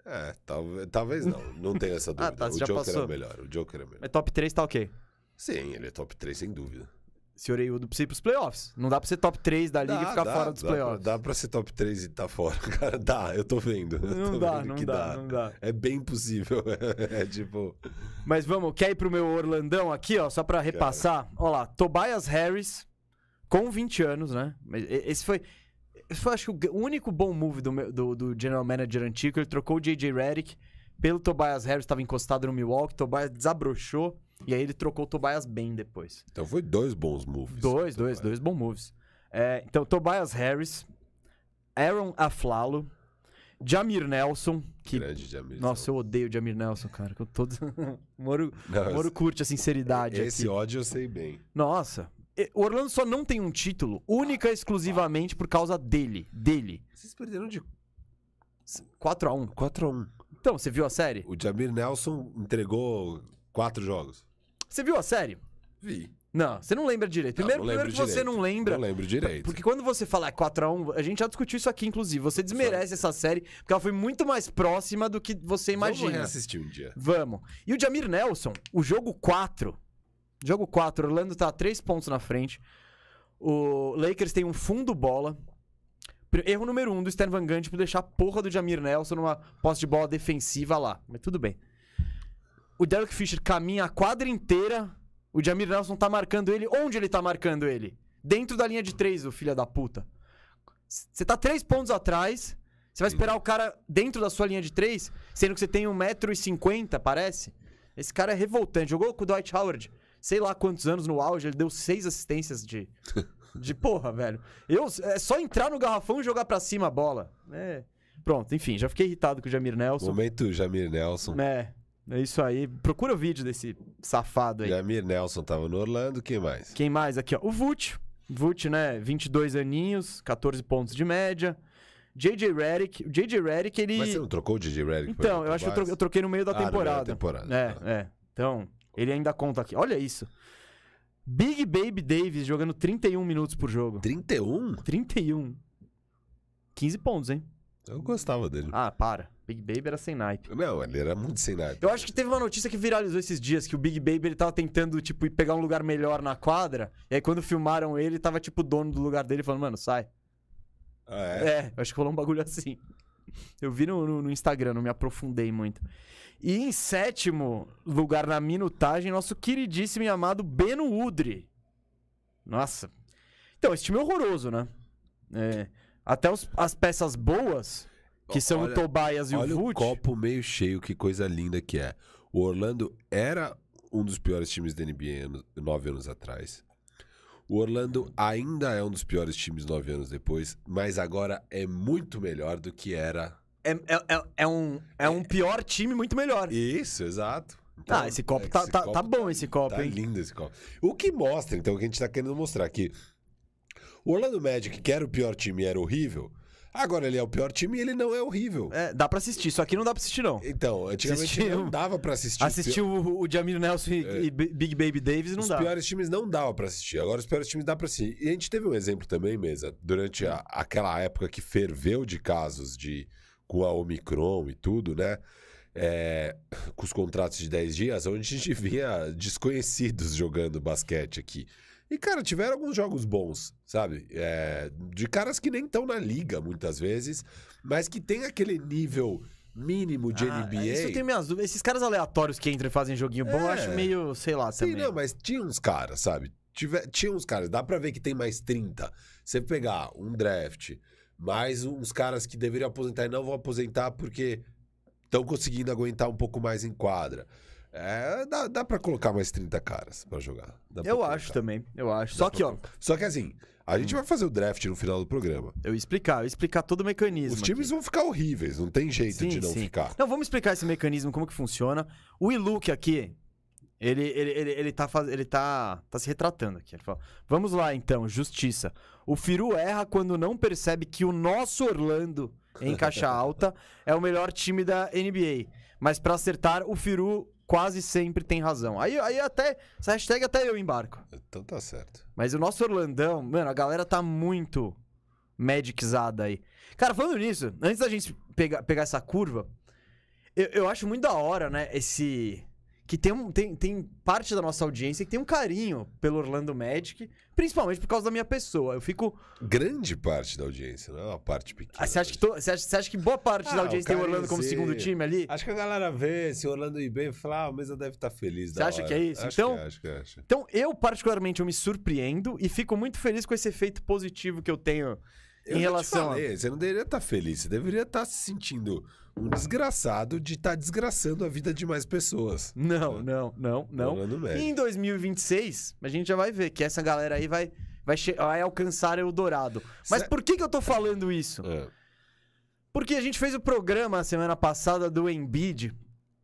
É, talvez, talvez não. Não tenho essa dúvida. Ah, tá, o Joker é passou. o melhor. O Joker é melhor. Mas top 3 tá ok. Sim, ele é top 3, sem dúvida. Senhoreiudo pra você ir pros playoffs. Não dá pra ser top 3 da liga e ficar fora dos dá playoffs. Dá pra ser top 3 e tá fora. Cara, dá, eu tô vendo. Eu Não tô dá, vendo não que dá, não dá. É bem possível. é tipo. Mas vamos, quer ir pro meu Orlandão aqui, ó, só pra repassar? Ó lá, Tobias Harris, com 20 anos, né? Mas Esse foi, foi acho que o único bom move do, do, do General Manager antigo. Ele trocou o J.J. Redick pelo Tobias Harris, tava encostado no Milwaukee, Tobias desabrochou, e aí ele trocou o Tobias bem depois. Então foi dois bons moves. Dois, dois, dois bons moves. É, então, Tobias Harris, Aaron Aflalo, Jamir Nelson, que... Grande de amizade. Nossa, eu odeio o Jamir Nelson, cara. que Eu todo... o Moro, Não, Moro curte a sinceridade esse aqui. ódio eu sei bem. Nossa. O Orlando só não tem um título única e exclusivamente por causa dele. Dele. Vocês perderam de 4x1. 4x1. Então, você viu a série? O Jamir Nelson entregou quatro jogos. Você viu a série? Vi. Não, você não lembra direito. Primeiro, não lembro primeiro que você direito. não lembra. Não lembro direito. Porque quando você fala 4x1, a gente já discutiu isso aqui, inclusive. Você desmerece essa série, porque ela foi muito mais próxima do que você imagina. Vamos reassistir um dia. Vamos. E o Jamir Nelson, o jogo 4. Jogo 4, Orlando tá 3 pontos na frente. O Lakers tem um fundo bola. Erro número 1 um do Stan Van Gundy por deixar a porra do Jamir Nelson numa posse de bola defensiva lá. Mas tudo bem. O Derek Fisher caminha a quadra inteira. O Jamir Nelson tá marcando ele. Onde ele tá marcando ele? Dentro da linha de 3, o filho da puta. Você tá 3 pontos atrás. Você vai esperar o cara dentro da sua linha de 3, sendo que você tem 1,50m, parece? Esse cara é revoltante. Jogou com o Dwight Howard, sei lá quantos anos no auge, ele deu seis assistências de. De porra, velho. Eu, é só entrar no garrafão e jogar pra cima a bola. É. Pronto, enfim, já fiquei irritado com o Jamir Nelson. Momento Jamir Nelson. É, é isso aí. Procura o vídeo desse safado aí. Jamir Nelson tava no Orlando, quem mais? Quem mais aqui, ó? O Vult. Vult, né? 22 aninhos, 14 pontos de média. JJ Redick. O JJ Redick, ele. Mas você não trocou o DJ Redick? Então, eu acho que eu troquei no meio da Ah, no meio da temporada. temporada, É, tá. é. Então, ele ainda conta aqui. Olha isso. Big Baby Davis jogando 31 minutos por jogo. 31? 31. 15 pontos, hein? Eu gostava dele. Ah, para. Big Baby era sem naipe. Não, ele era muito sem nada. Eu acho que teve uma notícia que viralizou esses dias, que o Big Baby ele tava tentando, tipo, ir pegar um lugar melhor na quadra. E aí quando filmaram ele, tava, tipo, o dono do lugar dele falando, mano, sai. Ah, é? É, eu acho que rolou um bagulho assim. Eu vi no, no- no Instagram, não me aprofundei muito. E em sétimo lugar na minutagem, nosso queridíssimo e amado Beno Udri. Nossa. Então, esse time é horroroso, né? É, até os- as peças boas, que são Olha- o Tobias e Olha o o Vult. copo meio cheio, que coisa linda que é. O Orlando era um dos piores times da NBA anos- nove anos atrás. O Orlando ainda é um dos piores times nove anos depois, mas agora é muito melhor do que era. É, é- é- é um, é um pior time muito melhor. Isso, exato. Ah, esse copo tá- tá- tá bom, esse copo, tá hein? lindo esse copo. O que mostra, então, o que a gente tá querendo mostrar que o Orlando Magic, que era o pior time e era horrível, Agora ele é o pior time e ele não é horrível. É, dá pra assistir, só que não dá pra assistir, não. Então, antigamente Assistiu- não dava pra assistir. Os Assistir o, o Jamil Nelson e, É. e Big Baby Davis não os dá. piores times não dava pra assistir. Agora os piores times dá pra assistir. E a gente teve um exemplo também, mesa, durante a- aquela época que ferveu de casos de com a Omicron e tudo, né? É, com os contratos de 10 dias, onde a gente via desconhecidos jogando basquete aqui. E, cara, tiveram alguns jogos bons, sabe? É, de caras que nem estão na liga, muitas vezes, mas que tem aquele nível mínimo de Ah, NBA. Isso eu tenho minhas dúvidas. Esses caras aleatórios que entram e fazem joguinho bom, eu É. acho meio, sei lá, Sim, também. não, mas tinha uns caras, sabe? Tive- tinha uns caras, dá pra ver que tem mais 30. Você pegar um draft, mais uns caras que deveriam aposentar e não vão aposentar porque estão conseguindo aguentar um pouco mais em quadra. É, dá, dá pra colocar mais 30 caras pra jogar. Dá pra Eu colocar. acho também, eu acho. Só pra que, ó. Só que assim, a gente vai fazer o draft no final do programa. eu ia explicar, eu ia explicar todo o mecanismo. Os times vão ficar horríveis, não tem jeito Sim, de não sim. ficar. Não, vamos explicar esse mecanismo, como que funciona. O Iluk aqui, ele, ele, ele, ele, tá, faz... ele tá, tá se retratando aqui. Ele fala, vamos lá então, justiça. O Firu erra quando não percebe que o nosso Orlando, em caixa alta, é o melhor time da NBA. Mas pra acertar, o Firu quase sempre tem razão. Aí, aí até, essa hashtag até eu embarco. Então tá certo. Mas o nosso Orlandão, mano, a galera tá muito magicizada aí. Cara, falando nisso, antes da gente pegar, pegar essa curva, eu, eu acho muito da hora, né, esse... Que tem, um, tem, tem parte da nossa audiência que tem um carinho pelo Orlando Magic, principalmente por causa da minha pessoa. Eu fico... Grande parte da audiência, não é uma parte pequena. Ah, você, acha que to- você, acha, você acha que boa parte Ah, da audiência tem o Orlando como segundo time ali? Acho que a galera vê, se o Orlando ir bem, fala, ah, a mesa deve estar feliz. Você acha hora. que é isso? Acho Então- que é, acho que é, acho. Então, eu particularmente eu me surpreendo e fico muito feliz com esse efeito positivo que eu tenho Eu em já te relação a... falei, Você não deveria estar feliz, você deveria estar se sentindo um desgraçado de estar desgraçando a vida de mais pessoas. Não, não, não, não. E em 2026, a gente já vai ver que essa galera aí vai, vai, vai alcançar o dourado. Mas Cê- por que, que eu tô falando isso? É. Porque a gente fez o programa semana passada do Embiid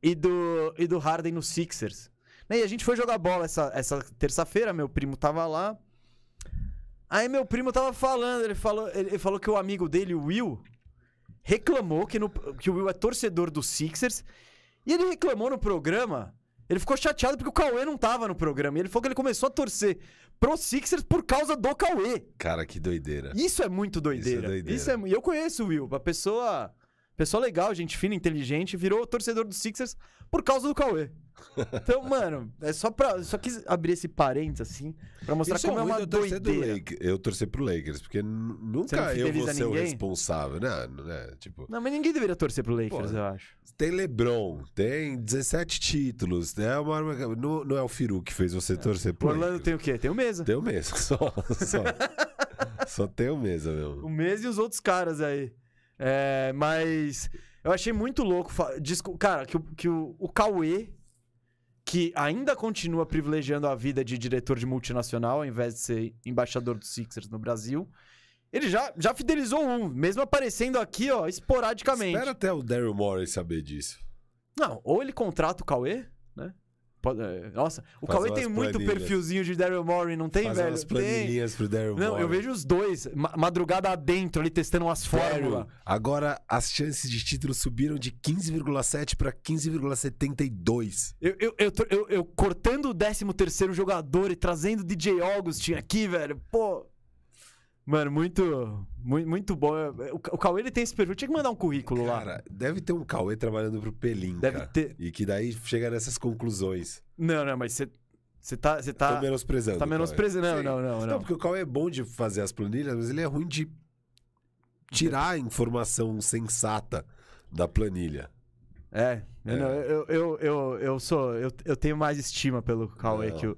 e do, e do Harden no Sixers. Né, E a gente foi jogar bola essa, essa terça-feira, meu primo tava lá. Aí meu primo tava falando, ele falou, ele falou que o amigo dele, o Will, reclamou que, no, que o Will é torcedor do Sixers. E ele reclamou no programa. Ele ficou chateado porque o Cauê não tava no programa. E ele falou que ele começou a torcer pro Sixers por causa do Cauê. Cara, que doideira. Isso é muito doideira. doideira. Isso é E eu conheço o Will, uma pessoa, pessoa legal, gente fina, inteligente, virou torcedor do Sixers por causa do Cauê. Então, mano, é só pra. Só quis abrir esse parênteses assim, pra mostrar Isso como é ruim uma torcer do doideira. Lake- Eu torcer pro Lakers, porque nunca eu vou ser o ninguém? responsável, né? né? Tipo, Não, mas ninguém deveria torcer pro Lakers, Pô, eu acho. tem LeBron, tem 17 títulos, né? Uma Não, não é o Firu que fez você torcer O pro Orlando Lakers. tem o quê? Tem o Mesa. Tem o mesa, só. Só, só tem o mesa mesmo. O Mesa e os outros caras aí. É, mas eu achei muito louco. Cara, que, o- que o, o Cauê, que ainda continua privilegiando a vida de diretor de multinacional, ao invés de ser embaixador do Sixers no Brasil, ele já, já fidelizou um, mesmo aparecendo aqui, ó, esporadicamente. Espera até o Daryl Morey saber disso. Não, ou ele contrata o Cauê, né? É, nossa, o Cauê tem muito planilhas. perfilzinho de Daryl Morey, não tem, Fazer velho? umas Tem. planilhinhas pro Daryl Não, Morey. eu vejo os dois, ma- madrugada adentro ali, testando umas fórmulas. Agora as chances de título subiram de 15,7 para 15,72. Eu, eu, eu, eu- eu cortando o 13 terceiro jogador e trazendo o DJ Augustin aqui, velho. Pô. Mano, muito, muito, muito bom. O, o Cauê ele tem esse perfil. Tinha que mandar um currículo lá. Cara, deve ter um Cauê trabalhando pro Pelim, Deve cara. ter. E que daí chega nessas conclusões. Não, não, mas você você tá, você Tá, Tô menosprezando. tá menosprezando. Não, não, não, Não, não. porque o Cauê é bom de fazer as planilhas, mas ele é ruim de tirar a informação sensata da planilha. É, eu, É. eu, eu, eu, eu sou. Eu, eu tenho mais estima pelo Cauê Não. que o,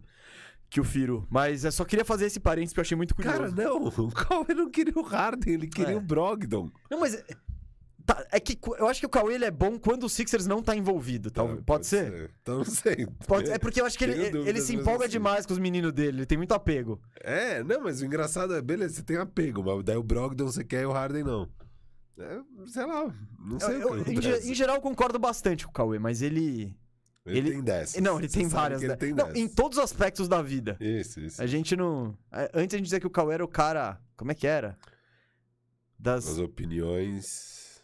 que o Firo. Mas eu só queria fazer esse parênteses que eu achei muito curioso. Cara, não, o Cauê não queria o Harden, ele queria É. o Brogdon. Não, mas. é- tá, é que eu acho que o Cauê ele é bom quando o Sixers não tá envolvido. Talvez, Ah, pode, ser? Então não sei. Pode- é porque eu acho que ele, Tenho ele, dúvidas, se empolga assim. demais com os meninos dele. Ele tem muito apego. É, não, mas o engraçado é, beleza, você tem apego, mas daí o Brogdon você quer e o Harden não. É, sei lá, não sei Eu- o que em, ge- acontece. em geral, eu concordo bastante com o Cauê, mas ele. Ele, ele- tem dessas. Não, ele Você tem várias. ele né? tem não, em todos os aspectos da vida. Isso, isso. A gente não. Antes a gente dizia que o Cauê era o cara. Como é que era? das, As opiniões.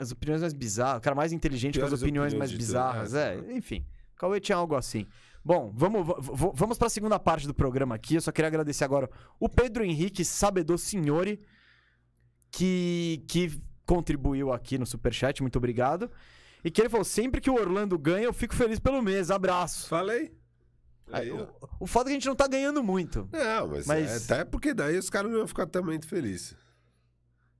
as opiniões mais bizarras. O cara mais inteligente com as opiniões, opiniões mais bizarras. É, né? enfim. Cauê tinha algo assim. Bom, vamos, vamos para a segunda parte do programa aqui. Eu só queria agradecer agora o Pedro Henrique Sabedor Signori, que, que contribuiu aqui no Superchat. Muito obrigado. E que ele falou: sempre que o Orlando ganha, eu fico feliz pelo mês. Abraço. Falei. Aí, o, o fato é que a gente não tá ganhando muito. Não, mas, Mas- é- até porque daí os caras não iam ficar também felizes.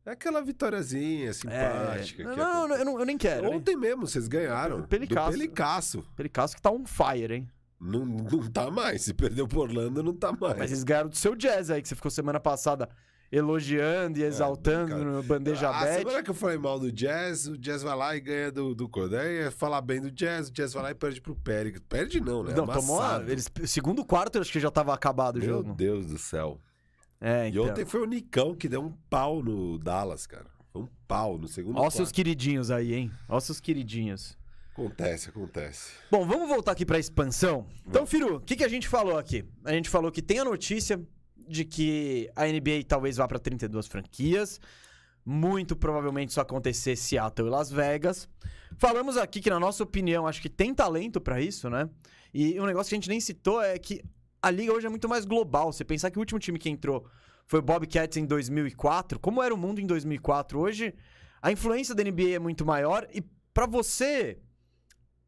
É aquela vitóriazinha É, simpática. não, que não, não, eu, não, eu nem quero. né? Ontem mesmo vocês ganharam. Pelicasso. Do Pelicasso. Pelicasso que tá on fire, hein? Não, não tá mais. Se perdeu por Orlando, não tá mais. Mas eles ganharam do seu jazz aí, que você ficou semana passada elogiando e exaltando cara. no Bandeja a Bet. semana que eu falei mal do Jazz, o Jazz vai lá e ganha do, do Cor. Daí é falar bem do Jazz, o Jazz vai lá e perde pro Pérez. Perde não, né? Não, tomou. Amassado. Eles, segundo quarto, eu acho que já tava acabado o Meu jogo. Deus do céu. É, E então. ontem foi o Nicão que deu um pau no Dallas, cara. Foi um pau no segundo Ó quarto. seus queridinhos aí, hein? Ó seus queridinhos. Acontece, acontece. Bom, vamos voltar aqui pra expansão. Então, Firu, o que, que a gente falou aqui? A gente falou que tem a notícia de que a NBA talvez vá pra 32 franquias. Muito provavelmente isso acontecer Seattle e Las Vegas. Falamos aqui que, na nossa opinião, acho que tem talento pra isso, né? E um negócio que a gente nem citou é que a liga hoje é muito mais global. Você pensar que o último time que entrou foi o Bobcats em 2004. Como era o mundo em 2004? Hoje, a influência da NBA é muito maior e pra você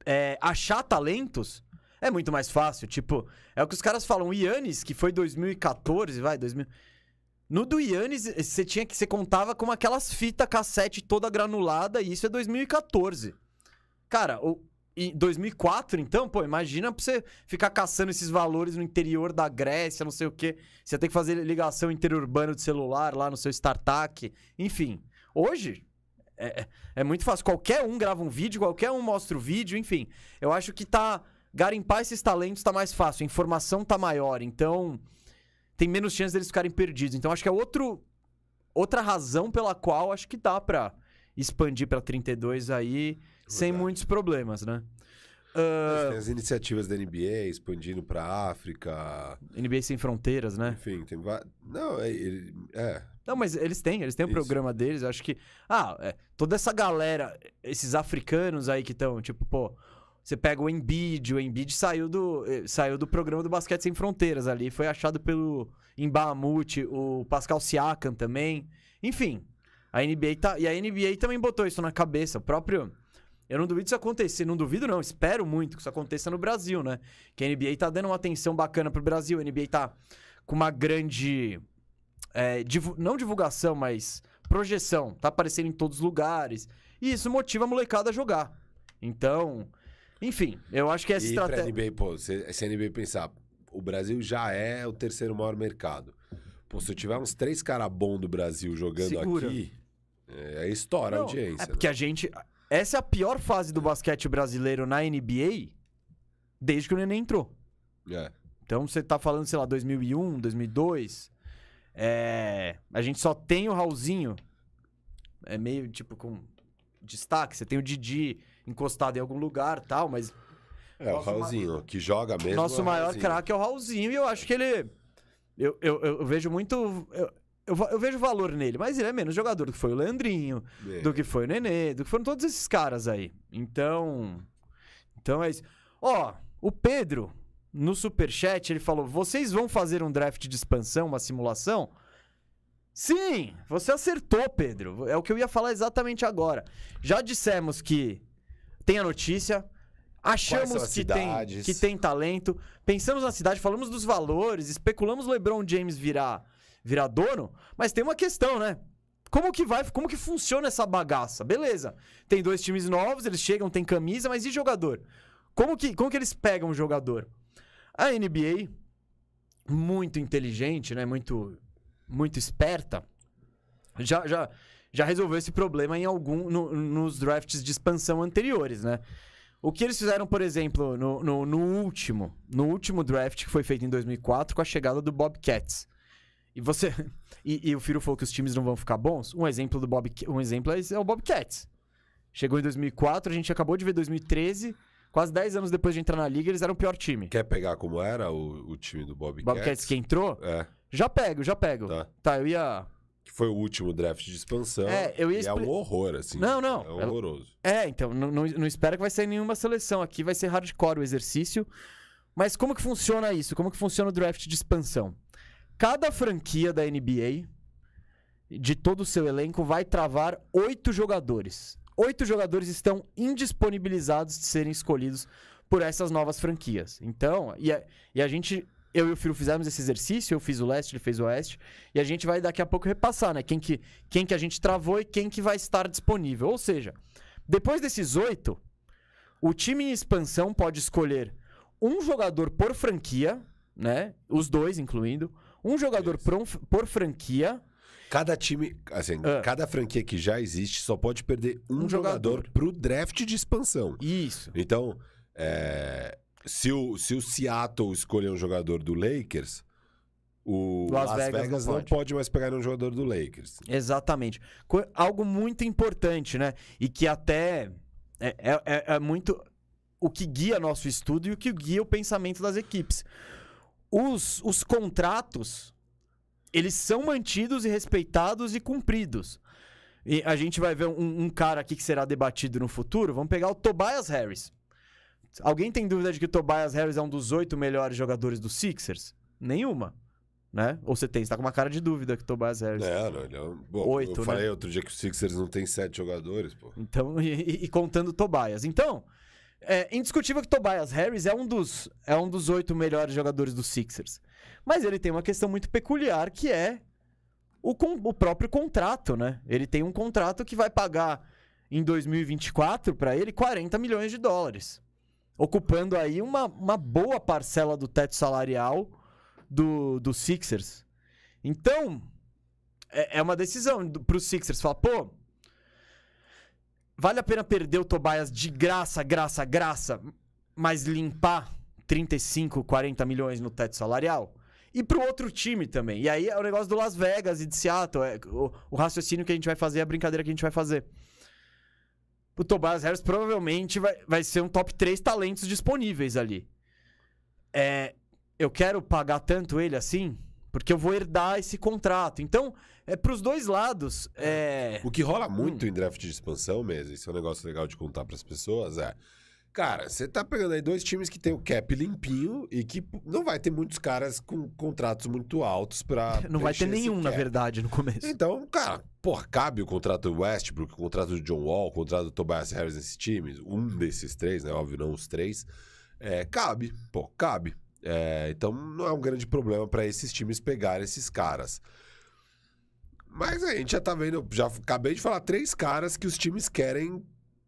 é, achar talentos é muito mais fácil. Tipo, é o que os caras falam. O Yannis, que foi 2014, vai, 2000. No do Yannis, você tinha que. Você contava com aquelas fitas cassete toda granulada, e isso é 2014. Cara, o, em 2004, então, pô, imagina pra você ficar caçando esses valores no interior da Grécia, não sei o quê. Você tem que fazer ligação interurbana de celular lá no seu StarTAC. Enfim, hoje é, é- é muito fácil. Qualquer um grava um vídeo, qualquer um mostra o vídeo, enfim. Eu acho que tá. Garimpar esses talentos tá mais fácil, a informação tá maior, então tem menos chance deles ficarem perdidos. Então acho que é outro, outra razão pela qual acho que dá pra expandir pra 32 aí sem Verdade. muitos problemas, né? Tem as iniciativas da NBA expandindo pra África. NBA Sem Fronteiras, né? Enfim, tem vários. Não, é, é. Não, mas eles têm, eles têm o Isso. programa deles. Acho que. Ah, é, toda essa galera, esses africanos aí que estão, tipo, pô. Você pega o Embiid, o Embiid saiu do, eh, saiu do programa do Basquete Sem Fronteiras ali. Foi achado pelo Embaamute, o Pascal Siakam também. Enfim, a NBA tá. E a NBA também botou isso na cabeça. O próprio. Eu não duvido isso acontecer. Não duvido, não. Espero muito que isso aconteça no Brasil, né? Que a NBA tá dando uma atenção bacana pro Brasil. A NBA tá com uma grande é, divu- não divulgação, mas projeção. Tá aparecendo em todos os lugares. E isso motiva a molecada a jogar. Então, enfim, eu acho que essa estratégia. NBA, pô, se, se a NBA pensar, o Brasil já é o terceiro maior mercado. Pô, se eu tiver uns três caras bons do Brasil jogando Segura. aqui, é, estoura a audiência. é porque a gente. Essa é a pior fase do basquete brasileiro na NBA desde que o Neném entrou. né? É. Então você tá falando, sei lá, 2001, 2002. É, a gente só tem o Raulzinho. É meio tipo com destaque. Você tem o Didi encostado em algum lugar tal, mas É, o Raulzinho, que joga mesmo. Nosso é maior craque é o Raulzinho e eu acho que ele. Eu, eu, eu vejo muito. Eu, eu, eu vejo valor nele, mas ele é menos jogador do que foi o Leandrinho, É. do que foi o Nenê, do que foram todos esses caras aí. Então. Então é isso. Ó, o Pedro, no superchat, ele falou: vocês vão fazer um draft de expansão, uma simulação? Sim, você acertou, Pedro. É o que eu ia falar exatamente agora. Já dissemos que tem a notícia, achamos que tem, que tem talento, pensamos na cidade, falamos dos valores, especulamos o LeBron James virar, virar dono, mas tem uma questão, né? Como que vai, como que funciona essa bagaça? Beleza. Tem dois times novos, eles chegam, tem camisa, mas e jogador? Como que, como que eles pegam o jogador? A NBA, muito inteligente, né? Muito, muito esperta, já, já, já resolveu esse problema em algum no- nos drafts de expansão anteriores, né? O que eles fizeram, por exemplo, no, no, no último, no último draft que foi feito em 2004 com a chegada do Bobcats. E você e, e o Firo falou que os times não vão ficar bons. Um exemplo do Bob, um exemplo é é o Bobcats. Chegou em 2004, a gente acabou de ver 2013, quase 10 anos depois de entrar na liga, eles eram o pior time. Quer pegar como era o, o time do Bobcats? Bobcats que entrou, É, já pego, já pego. tá. Tá, eu ia Que foi o último draft de expansão. É, eu ia e é um horror, assim. Não, não. É horroroso. É, então, não, não, não espera que vai sair nenhuma seleção. Aqui vai ser hardcore o exercício. Mas como que funciona isso? Como que funciona o draft de expansão? Cada franquia da NBA, de todo o seu elenco, vai travar oito jogadores. Oito jogadores estão indisponibilizados de serem escolhidos por essas novas franquias. Então, e a, e a gente, eu e o Firo fizemos esse exercício, eu fiz o leste, ele fez o oeste, e a gente vai daqui a pouco repassar, né? Quem que, quem que a gente travou e quem que vai estar disponível. Ou seja, depois desses oito, o time em expansão pode escolher um jogador por franquia, né? Os dois, incluindo. Um jogador por, por franquia. Cada time, assim, Ah. cada franquia que já existe só pode perder um, Um jogador, jogador. pro draft de expansão. Isso. Então, é, se, o, se o Seattle escolher um jogador do Lakers, o Las Las, Vegas Vegas, não pode. pode. mais pegar um jogador do Lakers. Exatamente. Co- Algo muito importante, né? E que até é, é- é- é muito o que guia nosso estudo e o que guia o pensamento das equipes. Os, os contratos, eles são mantidos e respeitados e cumpridos. E a gente vai ver um, um cara aqui que será debatido no futuro. Vamos pegar o Tobias Harris. Alguém tem dúvida de que o Tobias Harris é um dos oito melhores jogadores do Sixers? Nenhuma. Né? Ou você tem? Você tá com uma cara de dúvida que o Tobias Harris. Não, não, ele é um... Bom, Oito, eu né? falei outro dia que o Sixers não tem sete jogadores, pô. Então, e, e- contando Tobias. Então, é indiscutível que Tobias Harris é um dos é um dos oito melhores jogadores do Sixers. Mas ele tem uma questão muito peculiar que é o, con- o próprio contrato, né? Ele tem um contrato que vai pagar em 2024 para ele 40 milhões de dólares, ocupando aí uma, uma boa parcela do teto salarial do, do Sixers. Então, é, é uma decisão do, pro Sixers. Falar, pô, vale a pena perder o Tobias de graça, graça, graça, mas limpar 35, 40 milhões no teto salarial? E pro outro time também. E aí é o negócio do Las Vegas e de Seattle. É o, o raciocínio que a gente vai fazer, a brincadeira que a gente vai fazer. O Tobias Harris provavelmente vai, vai ser um top 3 talentos disponíveis ali. É, eu quero pagar tanto ele assim, porque eu vou herdar esse contrato. Então, é pros dois lados. É... O que rola muito em draft de expansão mesmo, isso é um negócio legal de contar pras pessoas, é. Cara, você tá pegando aí dois times que tem o cap limpinho e que não vai ter muitos caras com contratos muito altos pra. Não vai ter nenhum, na verdade, no começo. Então, cara, porra, cabe o contrato do Westbrook, o contrato do John Wall, o contrato do Tobias Harris nesse time, um desses três, né? Óbvio, não os três. É, cabe, pô, cabe. É, então não é um grande problema pra esses times pegarem esses caras. Mas a gente já tá vendo, já acabei de falar três caras que os times querem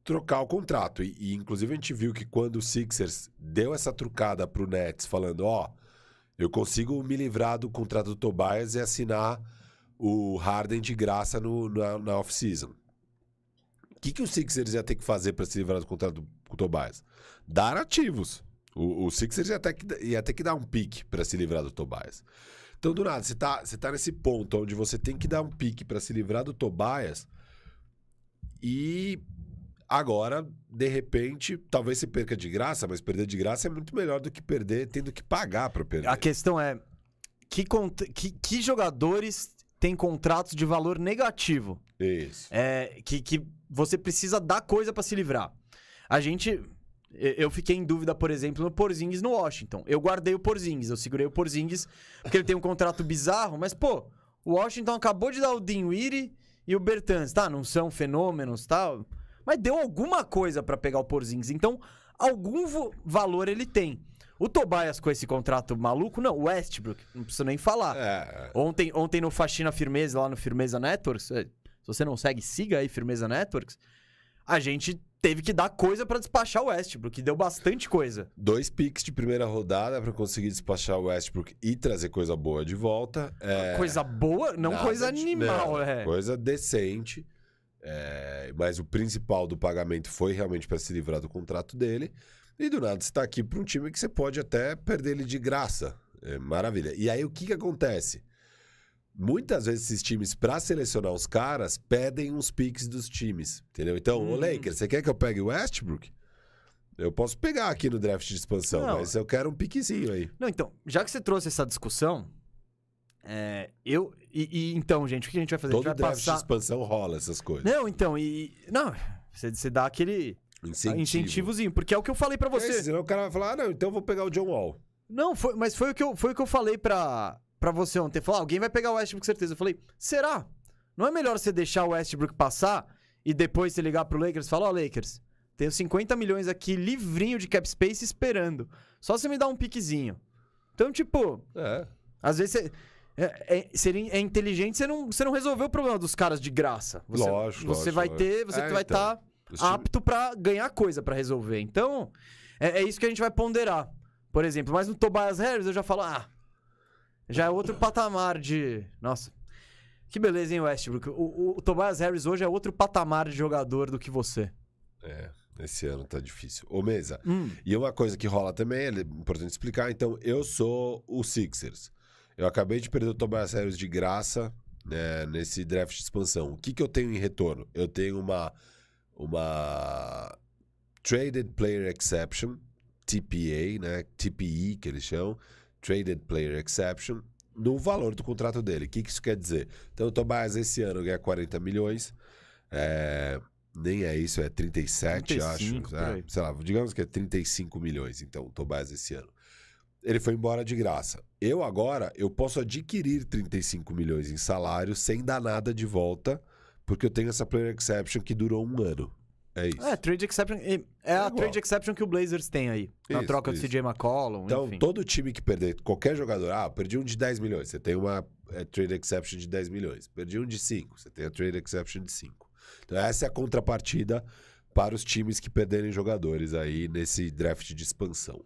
trocar o contrato. E, e, inclusive a gente viu que quando o Sixers deu essa trucada pro Nets, falando, ó, eu consigo me livrar do contrato do Tobias e assinar o Harden de graça no, na, na off-season. O que, que o Sixers ia ter que fazer para se livrar do contrato do, com o Tobias? Dar ativos. O, o Sixers ia ter que, ia ter que dar um pique para se livrar do Tobias. Então, do nada, você tá, você tá nesse ponto onde você tem que dar um pique para se livrar do Tobias e agora, de repente, talvez você perca de graça, mas perder de graça é muito melhor do que perder tendo que pagar para perder. A questão é: que, que, que jogadores têm contratos de valor negativo? Isso. É, que, que você precisa dar coisa pra se livrar. A gente. eu- fiquei em dúvida, por exemplo, no Porzingis no Washington. Eu guardei o Porzingis, eu segurei o Porzingis porque ele tem um contrato bizarro, mas, pô, o Washington acabou de dar o Dinwiddie e o Bertans, tá? Não são fenômenos, tal, mas deu alguma coisa pra pegar o Porzingis. Então, algum valor ele tem. O Tobias com esse contrato maluco, não, o Westbrook, não preciso nem falar. É, Ontem, ontem no Faxina Firmeza, lá no Firmeza Networks, eh, se você não segue, siga aí Firmeza Networks. A gente teve que dar coisa pra despachar o Westbrook, que deu bastante coisa. dois picks de primeira rodada para conseguir despachar o Westbrook e trazer coisa boa de volta. É, Coisa boa, não nada coisa de- animal, não, é. Coisa decente. É, mas o principal do pagamento foi realmente para se livrar do contrato dele. E do nada você tá aqui para um time que você pode até perder ele de graça. É, maravilha. E aí o que, que acontece? Muitas vezes esses times, para selecionar os caras, pedem uns picks dos times. Entendeu? Então, Hum. Lakers, você quer que eu pegue o Westbrook? Eu posso pegar aqui no draft de expansão, Não. mas eu quero um piquezinho aí. Não, então, já que você trouxe essa discussão, É, eu. E, e, então, gente, o que a gente vai fazer? Todo a gente vai draft de passar. expansão rola essas coisas. Não, então, e. Não, você, você dá aquele Incentivo. incentivozinho, porque é o que eu falei pra Porque você. Senão o cara vai falar, ah, não, então eu vou pegar o John Wall. Não, foi, mas foi o que eu, foi o que eu falei pra, pra você ontem. Falou, ah, alguém vai pegar o Westbrook com certeza. Eu falei, será? Não é melhor você deixar o Westbrook passar e depois você ligar pro Lakers e falar, ó, Lakers, tenho 50 milhões aqui livrinho de cap space esperando. Só você me dá um piquezinho. Então, tipo, É. às vezes você. É, é- seria, é inteligente você não, você não resolver o problema dos caras de graça. Você, Lógico, Você lógico, vai ter. Você É, vai então. estar Os time- apto pra ganhar coisa pra resolver. Então, é, é isso que a gente vai ponderar. Por exemplo, mas no Tobias Harris eu já falo, ah, já é outro patamar de. Nossa. Que beleza, hein, Westbrook? O, o, o Tobias Harris hoje é outro patamar de jogador do que você. É, esse ano tá difícil. Ô, Mesa, Hum, e uma coisa que rola também, é importante explicar, então, eu sou o Sixers. Eu acabei de perder o Tobias Harris de graça né, nesse draft de expansão. O que, que eu tenho em retorno? Eu tenho uma, uma Traded Player Exception, TPA, né? TPE, que eles chamam, Traded Player Exception, no valor do contrato dele. O que, que isso quer dizer? Então, o Tobias esse ano ganha 40 milhões. É, nem é isso, é 37, 35, acho. É, sei lá, digamos que é 35 milhões, então, o Tobias esse ano. Ele foi embora de graça. Eu agora, eu posso adquirir 35 milhões em salário sem dar nada de volta, porque eu tenho essa player exception que durou um ano. É isso. é, trade exception. É, é a igual. trade exception que o Blazers tem aí. Na Isso, troca do isso. CJ McCollum. Então, enfim. todo time que perder, qualquer jogador, ah, perdi um de 10 milhões, você tem uma é, trade exception de 10 milhões. Perdi um de 5, você tem a trade exception de 5. Então, essa é a contrapartida para os times que perderem jogadores aí nesse draft de expansão.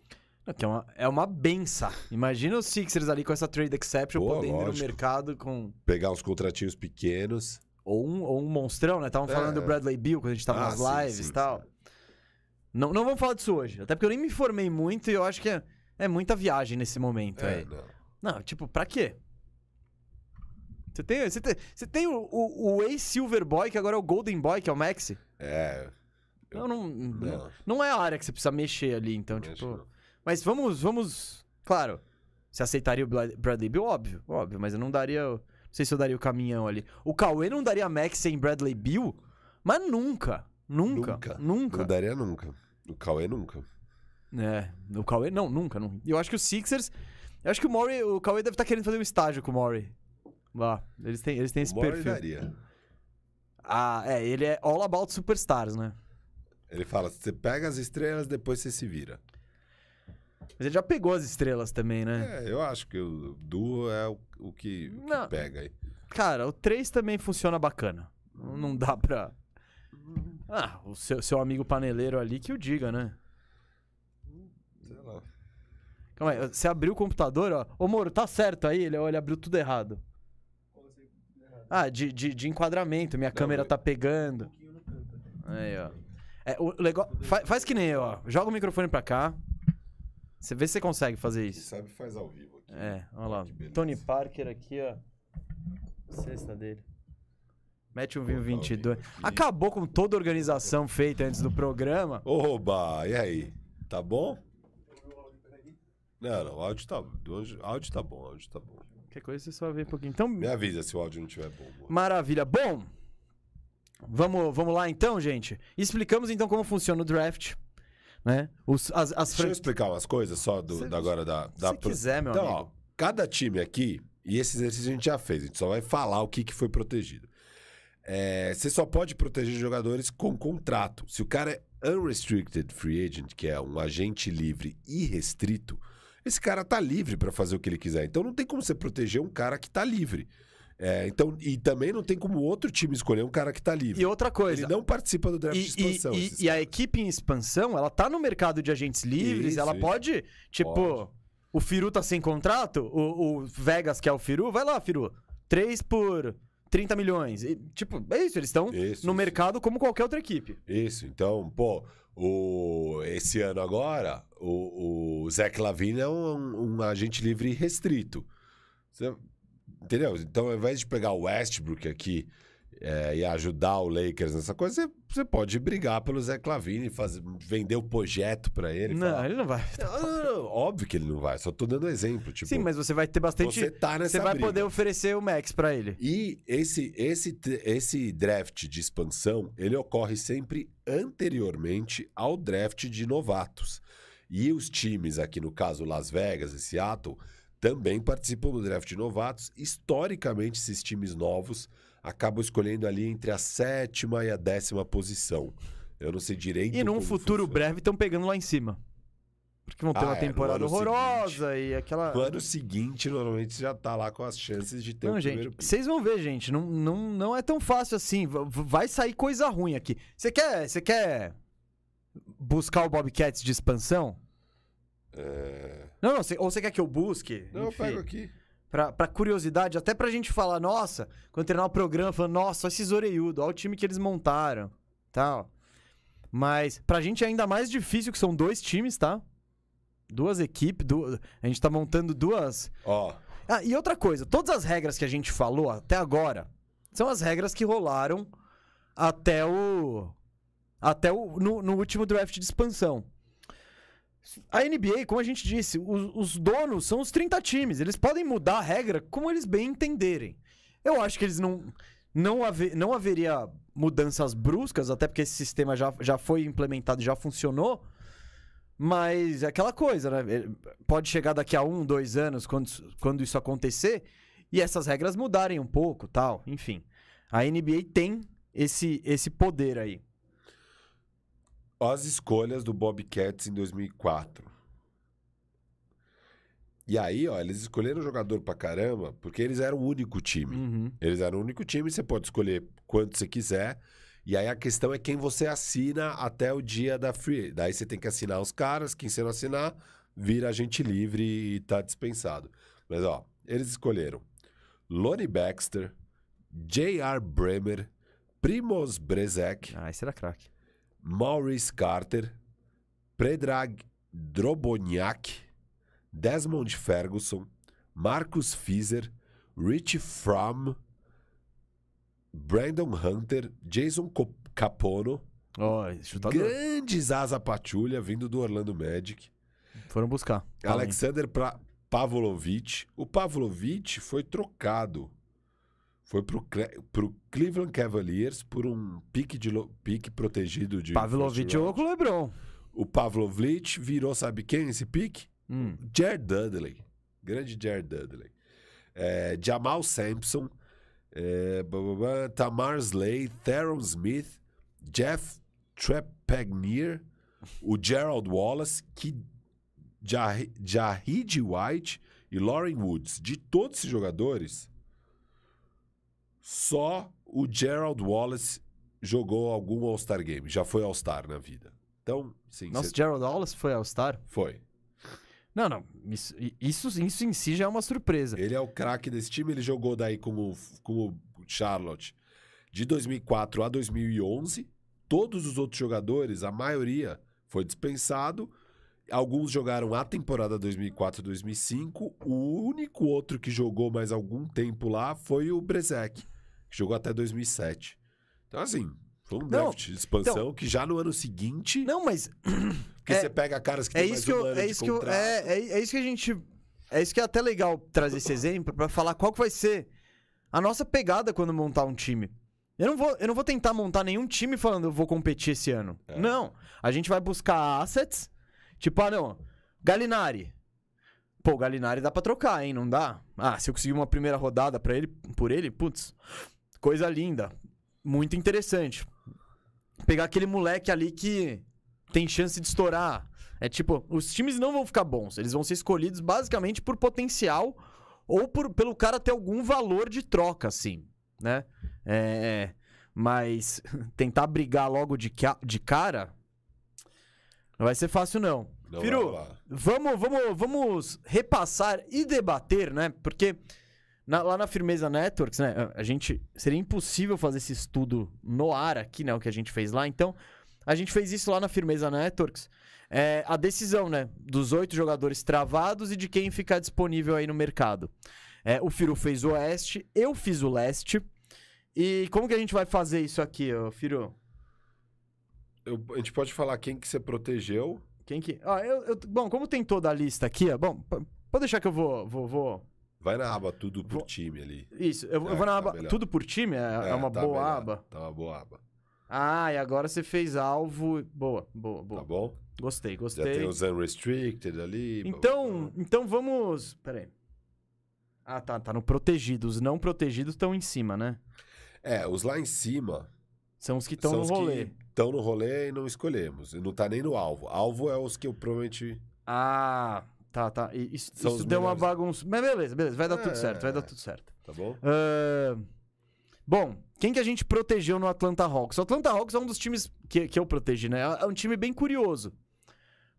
Que é uma, é uma benção. Imagina os Sixers ali com essa trade exception Pô, podendo ir no lógico. mercado com. Pegar uns contratinhos pequenos. Ou um, ou um monstrão, né? Estavam É, falando do é. Bradley Bill quando a gente tava Ah, nas sim, lives e tal. sim. Não, não vamos falar disso hoje. Até porque eu nem me informei muito e eu acho que é, é muita viagem nesse momento É, aí. não. Não, tipo, pra quê? Você tem, você tem, você tem o, o, o ex-Silver Boy, que agora é o Golden Boy, que é o Maxi. É. Não, não, não, Não. não é a área que você precisa mexer ali, então, tipo. não. Mas vamos, vamos. Claro, você aceitaria o Bradley Bill? Óbvio, óbvio, mas eu não daria. Não sei se eu daria o caminhão ali. O Cauê não daria Max sem Bradley Bill, mas nunca. Nunca. Nunca. Nunca. Não daria nunca. O Cauê nunca. É, o Cauê, não, nunca. Não. Eu acho que o Sixers. Eu acho que o Murray, o Cauê deve estar querendo fazer um estágio com o Murray. Lá. Eles têm, eles têm esse Murray perfil. daria. Ah, é, ele é all about superstars, né? Ele fala, você pega as estrelas, depois você se vira. Mas ele já pegou as estrelas também, né? É, eu acho que o duo é o, o que, o que Não. pega aí. Cara, o 3 também funciona bacana. Não não dá pra. Ah, o seu, seu amigo paneleiro ali que o diga, né? Sei lá. Calma aí, você abriu o computador, ó. Ô, Moro, tá certo aí? Ele, ó, ele abriu tudo errado. Ah, de, de, de enquadramento, minha câmera mas- tá pegando. Aí, ó. É, o legal, fa- faz que nem eu, ó. Joga o microfone pra cá. Você vê se você consegue fazer Quem isso. sabe faz ao vivo aqui. É, olha lá. Beleza. Tony Parker aqui, ó. Sexta dele. Mete um vinho Botar o 22. vinho aqui. Acabou com toda a organização feita antes do programa. Oba, e aí? Tá bom? Não, não, o áudio tá, o áudio tá bom, o áudio tá bom. Qualquer coisa você só vê um pouquinho. Então, Me avisa se o áudio não estiver bom. amor. maravilha. Bom, vamos, vamos lá então, gente. Explicamos então como funciona o draft. Né? Os, as, as Deixa eu explicar umas coisas só do, Se- da agora da... da Se quiser, meu então, amigo. ó, cada time aqui, e esse exercício a gente já fez, a gente só vai falar o que, que foi protegido. É, você só pode proteger jogadores com contrato. Se o cara é unrestricted free agent, que é um agente livre e restrito, esse cara tá livre para fazer o que ele quiser. Então não tem como você proteger um cara que tá livre. É, então, e também não tem como outro time escolher um cara que tá livre. E outra coisa. Ele não participa do draft E, de expansão. e- esses e a equipe em expansão, ela tá no mercado de agentes livres, Isso, ela isso. pode, tipo, Pode. o Firu tá sem contrato, o, o Vegas, que é o Firu, vai lá, Firu. 3 por 30 milhões. E, tipo, é isso, eles estão no isso. mercado como qualquer outra equipe. Isso, então, pô, o, esse ano agora, o, o Zach Lavine é um, um agente livre restrito. Você- entendeu? Então, ao invés de pegar o Westbrook aqui é, e ajudar o Lakers nessa coisa, você, você pode brigar pelo Zé Clavini, fazer, vender o projeto pra ele. Não, falar, ele não vai. "Não, não, não, óbvio que ele não vai, só tô dando exemplo. Tipo, Sim, mas você vai ter bastante. você tá nessa Você vai briga. poder oferecer o Max pra ele. E esse, esse, esse draft de expansão, ele ocorre sempre anteriormente ao draft de novatos. E os times, aqui no caso Las Vegas e Seattle, também participam do draft de novatos. Historicamente, esses times novos acabam escolhendo ali entre a sétima e a décima posição. Eu não sei direito. E num futuro funciona. breve estão pegando lá em cima. Porque vão ter Ah, uma é, temporada horrorosa e aquela. No ano seguinte, normalmente, você já tá lá com as chances de ter Não, o gente, vocês vão ver, gente. Não, não, não é tão fácil assim. Vai sair coisa ruim aqui. Você quer, você quer buscar o Bobcats de expansão? É... Não, não. cê- ou você quer que eu busque? Não, eu Enfim, pego aqui. Pra, pra curiosidade, até pra gente falar, nossa, quando terminar o programa, falando, nossa, olha esses orelhudos, olha o time que eles montaram, tal. Mas pra gente é ainda mais difícil, que são dois times, tá? Duas equipes, du- a gente tá montando duas... Ó, Ah, e outra coisa, todas as regras que a gente falou até agora são as regras que rolaram até o... Até o... no, no último draft de expansão. A NBA, como a gente disse, os, os donos são os 30 times. Eles podem mudar a regra como eles bem entenderem. Eu acho que eles não. Não, haver, não haveria mudanças bruscas, até porque esse sistema já, já foi implementado e já funcionou. Mas é aquela coisa, né? Ele- Pode chegar daqui a um, dois anos, quando, quando isso acontecer, e essas regras mudarem um pouco tal. Enfim. A NBA tem esse, esse poder aí. As escolhas do Bobcats em 2004. E aí, ó, eles escolheram jogador pra caramba, porque eles eram o único time. Uhum. Eles eram o único time, você pode escolher quanto você quiser. E aí a questão é quem você assina até o dia da free. Daí você tem que assinar os caras, quem você não assinar, vira agente livre e tá dispensado. Mas ó, eles escolheram Lonnie Baxter, J.R. Bremer, Primoz Brezek, Ah, esse era craque. Maurice Carter, Predrag Droboniak, Desmond Ferguson, Marcus Fizer, Rich Fromm, Brandon Hunter, Jason Capono, chutador. grandes asa patulha vindo do Orlando Magic, Foram buscar. Alexander pra Pavlovich. O Pavlovich foi trocado. Foi pro, pro Cleveland Cavaliers por um pique, de pique protegido de. Pavlovich jogou com o LeBron. O Pavlovich virou, sabe quem esse pique? Hum. Jared Dudley. Grande Jared Dudley. É, Jamal Sampson. é, blá, blá, blá, Tamar Slay. Theron Smith. Jeff Trepagnier. O Gerald Wallace. Que Jah- Jahid White e Lauren Woods. De todos esses jogadores, só o Gerald Wallace jogou algum All-Star Game. Já foi All-Star na vida. Então, sim, Nossa, cê- Gerald Wallace foi All-Star? foi. Não, não. Isso, isso, isso em si já é uma surpresa. Ele é o craque desse time. Ele jogou daí com o, com o Charlotte de 2004 a 2011. Todos os outros jogadores, a maioria, foi dispensado. Alguns jogaram a temporada 2004-2005. O único outro que jogou mais algum tempo lá foi o Brezek, que jogou até 2007. Então, assim, foi um Não, draft de expansão que já no ano seguinte... Não, mas porque é- você pega caras que é tem isso mais que um eu, ano é isso que eu, é, é, é isso que a gente, é isso que é até legal trazer esse exemplo pra falar qual que vai ser a nossa pegada quando montar um time. Eu não vou, eu não vou tentar montar nenhum time falando eu vou competir esse ano. É. Não, a gente vai buscar assets, tipo, ah, não, Galinari. Pô, Galinari dá pra trocar, hein? Não dá? Ah, se eu conseguir uma primeira rodada para ele, por ele, putz, coisa linda. Muito interessante. Pegar aquele moleque ali que tem chance de estourar. É tipo, os times não vão ficar bons. Eles vão ser escolhidos basicamente por potencial ou por, pelo cara ter algum valor de troca, assim, né? É, mas tentar brigar logo de, de cara não vai ser fácil, não. Não Firu. Vamos, vamos, vamos repassar e debater, né? Porque na- lá na Firmeza Networks, né? A gente seria impossível fazer esse estudo no ar aqui, né? O que a gente fez lá. Então, a gente fez isso lá na Firmeza Networks. É, a decisão, né? Dos oito jogadores travados e de quem ficar disponível aí no mercado. É, o Firu fez o Oeste, eu fiz o Leste. E como que a gente vai fazer isso aqui, ô Firo? Eu- a gente pode falar quem que você protegeu. Quem que. Ah, eu, eu- bom, como tem toda a lista aqui, ó. Bom, pode deixar que eu vou. vou, vou... Vai na aba tudo por Vou- time ali. Isso, eu, eu É, vou na tá aba. melhor. Tudo por time? É, é uma tá boa melhor. aba. Tá uma boa aba. Ah, e agora você fez alvo. Boa, boa, boa. Tá bom? Gostei, Já gostei. tem os unrestricted ali. blá, blá, Então, blá. então vamos. Pera aí. Ah, tá, tá no protegido. Os não protegidos estão em cima, né? É, os lá em cima São os que estão no rolê. que estão no rolê e não escolhemos. Não tá nem no alvo. Alvo é os que eu provavelmente. Ah, tá, tá. E Isso, São isso deu uma bagunça. Mas beleza, beleza. Vai dar tudo É. certo, vai dar tudo certo. Tá bom? Ah, Bom, quem que a gente protegeu no Atlanta Hawks? O Atlanta Hawks é um dos times que, que eu protegi, né? É um time bem curioso.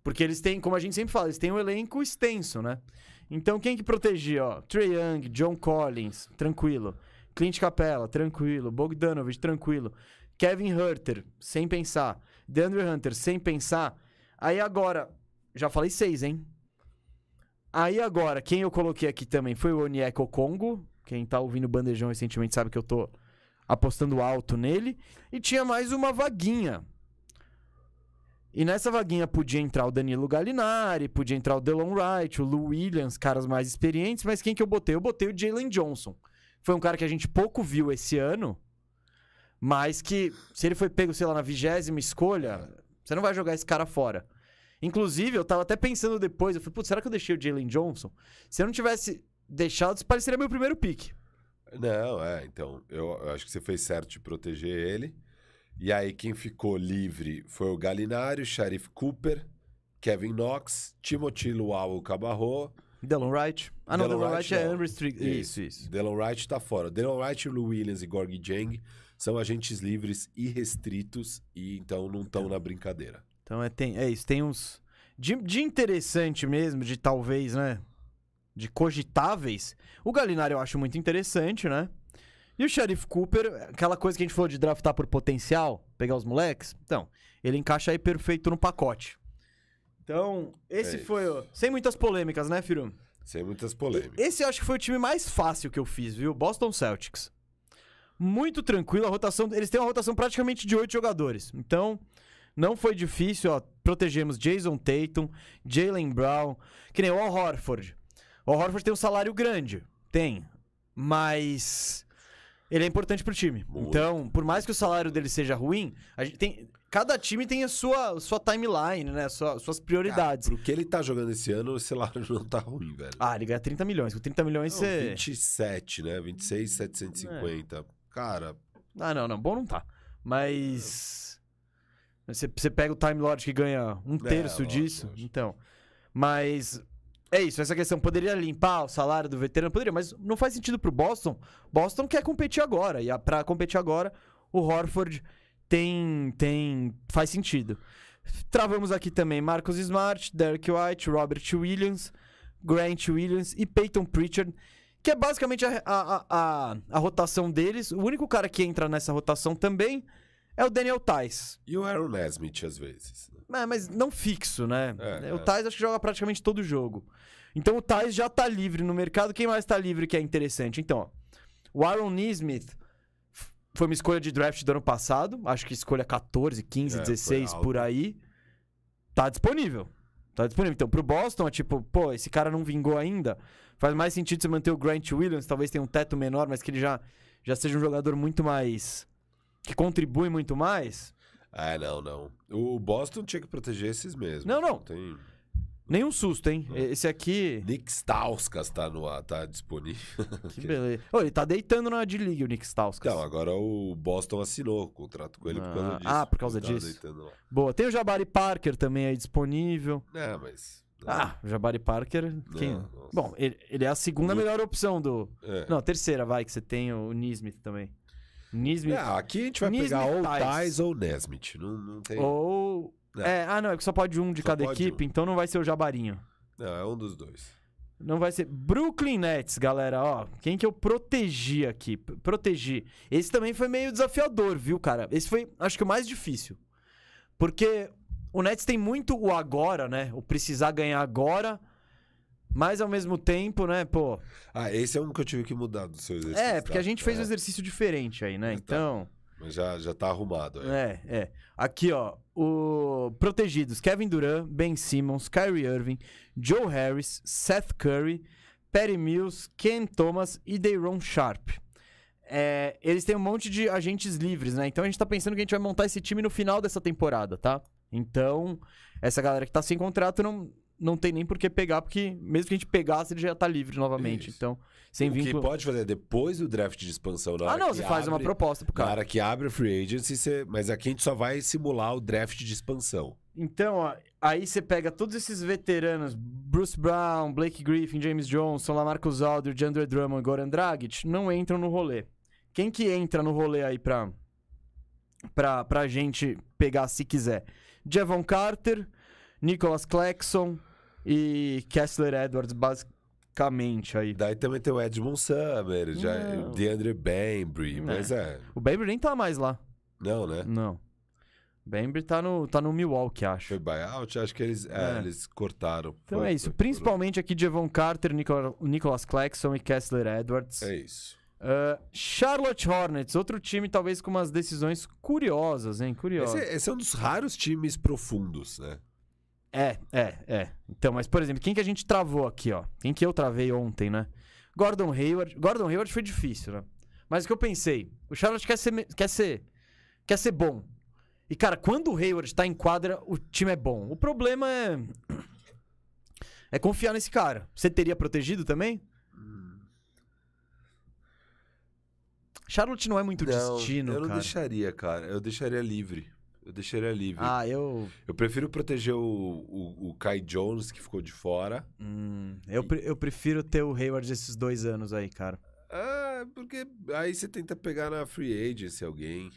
Porque eles têm, como a gente sempre fala, eles têm um elenco extenso, né? Então quem que protegia, ó? Trey Young, John Collins, tranquilo. Clint Capella, tranquilo. Bogdanovich, tranquilo. Kevin Herter, sem pensar. DeAndre Hunter, sem pensar. Aí agora, já falei seis, hein? Aí agora, quem eu coloquei aqui também foi o Onyeka Congo. Quem tá ouvindo o Bandejão recentemente sabe que eu tô apostando alto nele. E tinha mais uma vaguinha. E nessa vaguinha podia entrar o Danilo Gallinari, podia entrar o Delon Wright, o Lou Williams, caras mais experientes. Mas quem que eu botei? Eu botei o Jalen Johnson. Foi um cara que a gente pouco viu esse ano. Mas que, se ele foi pego, sei lá, na vigésima escolha, você não vai jogar esse cara fora. Inclusive, eu tava até pensando depois, eu falei, putz, será que eu deixei o Jalen Johnson? Se eu não tivesse deixado, isso pareceria meu primeiro pick. Não, é, então, eu, eu acho que você fez certo de proteger ele. E aí, quem ficou livre foi o Galinari, o Sharif Cooper, Kevin Knox, Timothy Luau Cabarro. Delon Wright. Ah, não, Delon Delon Wright Wright é não. unrestricted. Isso, isso. Delon Wright tá fora. Delon Wright, Lou Williams e Gorgie Jang são agentes livres e restritos e então não estão na brincadeira. Então é, tem, é isso, tem uns. De, de interessante mesmo, de talvez, né? De cogitáveis. O Galinari eu acho muito interessante, né? E o Sheriff Cooper, aquela coisa que a gente falou de draftar por potencial, pegar os moleques. Então, ele encaixa aí perfeito no pacote. Então, esse É foi o. Sem muitas polêmicas, né, Firu? Sem muitas polêmicas. Esse eu acho que foi o time mais fácil que eu fiz, viu? Boston Celtics. Muito tranquilo, a rotação. Eles têm uma rotação praticamente de oito jogadores. Então, não foi difícil, ó. Protegemos Jason Tatum, Jalen Brown, que nem o Al Horford. O Al Horford tem um salário grande. Tem. Mas. Ele é importante pro time. Muito. Então, por mais que o salário dele seja ruim, tem. Cada time tem a sua, sua timeline, né? Sua- suas prioridades. Pro que ele tá jogando esse ano, o salário não tá ruim, velho. Ah, ele ganha 30 milhões. Com 30 milhões Não, você. 27, né? 26, 750. Cara, Ah, não, não. Bom não tá. Mas. Você, você pega o Time Lord que ganha um terço lógico, disso. lógico. Então. Mas. É isso, essa questão. Poderia limpar o salário do veterano? Poderia, mas não faz sentido pro Boston. Boston quer competir agora. E a- pra competir agora, o Horford tem. tem faz sentido. Travamos aqui também Marcus Smart, Derek White, Robert Williams, Grant Williams e Peyton Pritchard, que é basicamente a, a, a, a rotação deles. O único cara que entra nessa rotação também é o Daniel Tais. e o Aaron Nesmith às vezes. É, mas não fixo, né? É, o é. Tais acho que joga praticamente todo jogo. Então o Tais já tá livre no mercado. Quem mais tá livre que é interessante? Então, ó, o Aaron Nesmith foi uma escolha de draft do ano passado. Acho que escolha 14, 15, É, foi 16 alto. por aí. Tá disponível. Tá disponível. Então, pro Boston, é tipo, pô, esse cara não vingou ainda. Faz mais sentido você manter o Grant Williams, talvez tenha um teto menor, mas que ele já, já seja um jogador muito mais. que contribui muito mais. Ah, não, não. O Boston tinha que proteger esses mesmos. Não, não. Tem... Nenhum susto, hein? Não. Esse aqui. Nick Stauskas tá, no, ar, tá disponível. Que beleza. Ô, ele tá deitando na D-League, o Nick Stauskas. Então, agora o Boston assinou o contrato com ele por causa Ah, disso. ah, por causa tava disso. deitando lá. Boa. Tem o Jabari Parker também aí disponível. É, mas... Ah, o Jabari Parker. Quem... Não. Bom, ele, ele é a segunda melhor opção do. É. Não, a terceira, vai, que você tem o Nismith também. Nismith. É, aqui a gente vai Nismith pegar ou Tais. Ou Nesmith. Não, não tem... Ou. É. Ah, não, é que só pode um de Só cada equipe, um. então não vai ser o Jabarinho. Não, é um dos dois. Não vai ser. Brooklyn Nets, galera, ó. Quem que eu protegi aqui? Protegi. Esse também foi meio desafiador, viu, cara? Esse foi, acho que o mais difícil. Porque o Nets tem muito o agora, né? O precisar ganhar agora. Mas ao mesmo tempo, né, pô. Ah, esse é um que eu tive que mudar do seu exercício. É, porque tá? a gente fez um É, exercício diferente aí, né? Mas tá. Então. Mas já, já tá arrumado. É. É, é. Aqui, ó. O protegidos: Kevin Durant, Ben Simmons, Kyrie Irving, Joe Harris, Seth Curry, Patty Mills, Ken Thomas e Dayron Sharp. É, eles têm um monte de agentes livres, né? Então a gente tá pensando que a gente vai montar esse time no final dessa temporada, tá? Então, essa galera que tá sem contrato não, não tem nem por que pegar, porque mesmo que a gente pegasse, ele já tá livre novamente. Isso. Então, sem o vínculo. que pode fazer depois do draft de expansão. Na Ah, não, você faz uma proposta pro Na cara. hora que abre a free agency, você... mas aqui a gente só vai simular o draft de expansão. Então, ó, aí você pega todos esses veteranos, Bruce Brown, Blake Griffin, James Johnson, Lamarcus Aldridge, Andre Drummond Goran Dragic, não entram no rolê. Quem que entra no rolê aí pra, pra, pra gente pegar se quiser? Javon Carter, Nicholas Claxton e Kessler Edwards, basicamente aí. Daí também tem o Edmond Summer, já, Não. o DeAndre Bembry, É. mas é... O Baby nem tá mais lá. Não, né? Não. O Baby tá no, tá no Milwaukee, acho. Foi buyout? Acho que eles, é, É. eles cortaram. Então Foi- é isso. foi- Principalmente aqui Javon Carter, Nicola- Nicholas Claxton e Kessler Edwards. É isso. Uh, Charlotte Hornets, outro time talvez com umas decisões curiosas, hein? Esse, Curiosas. é- esse é um dos raros times profundos, né? É, é, é. Então, mas por exemplo, quem que a gente travou aqui, ó? Quem que eu travei ontem, né? Gordon Hayward. Gordon Hayward foi difícil, né? Mas o que eu pensei, o Charlotte quer ser, quer ser, quer ser bom. E cara, quando o Hayward tá em quadra, o time é bom. O problema é é confiar nesse cara. Você teria protegido também? Charlotte não é muito destino, eu não cara. deixaria, cara. Eu deixaria livre. Eu deixaria livre. Ah, eu. Eu prefiro proteger o, o, o Kai Jones, que ficou de fora. Hum, eu, pre- eu prefiro ter o Hayward esses dois anos aí, cara. Ah, porque aí você tenta pegar na free agency alguém.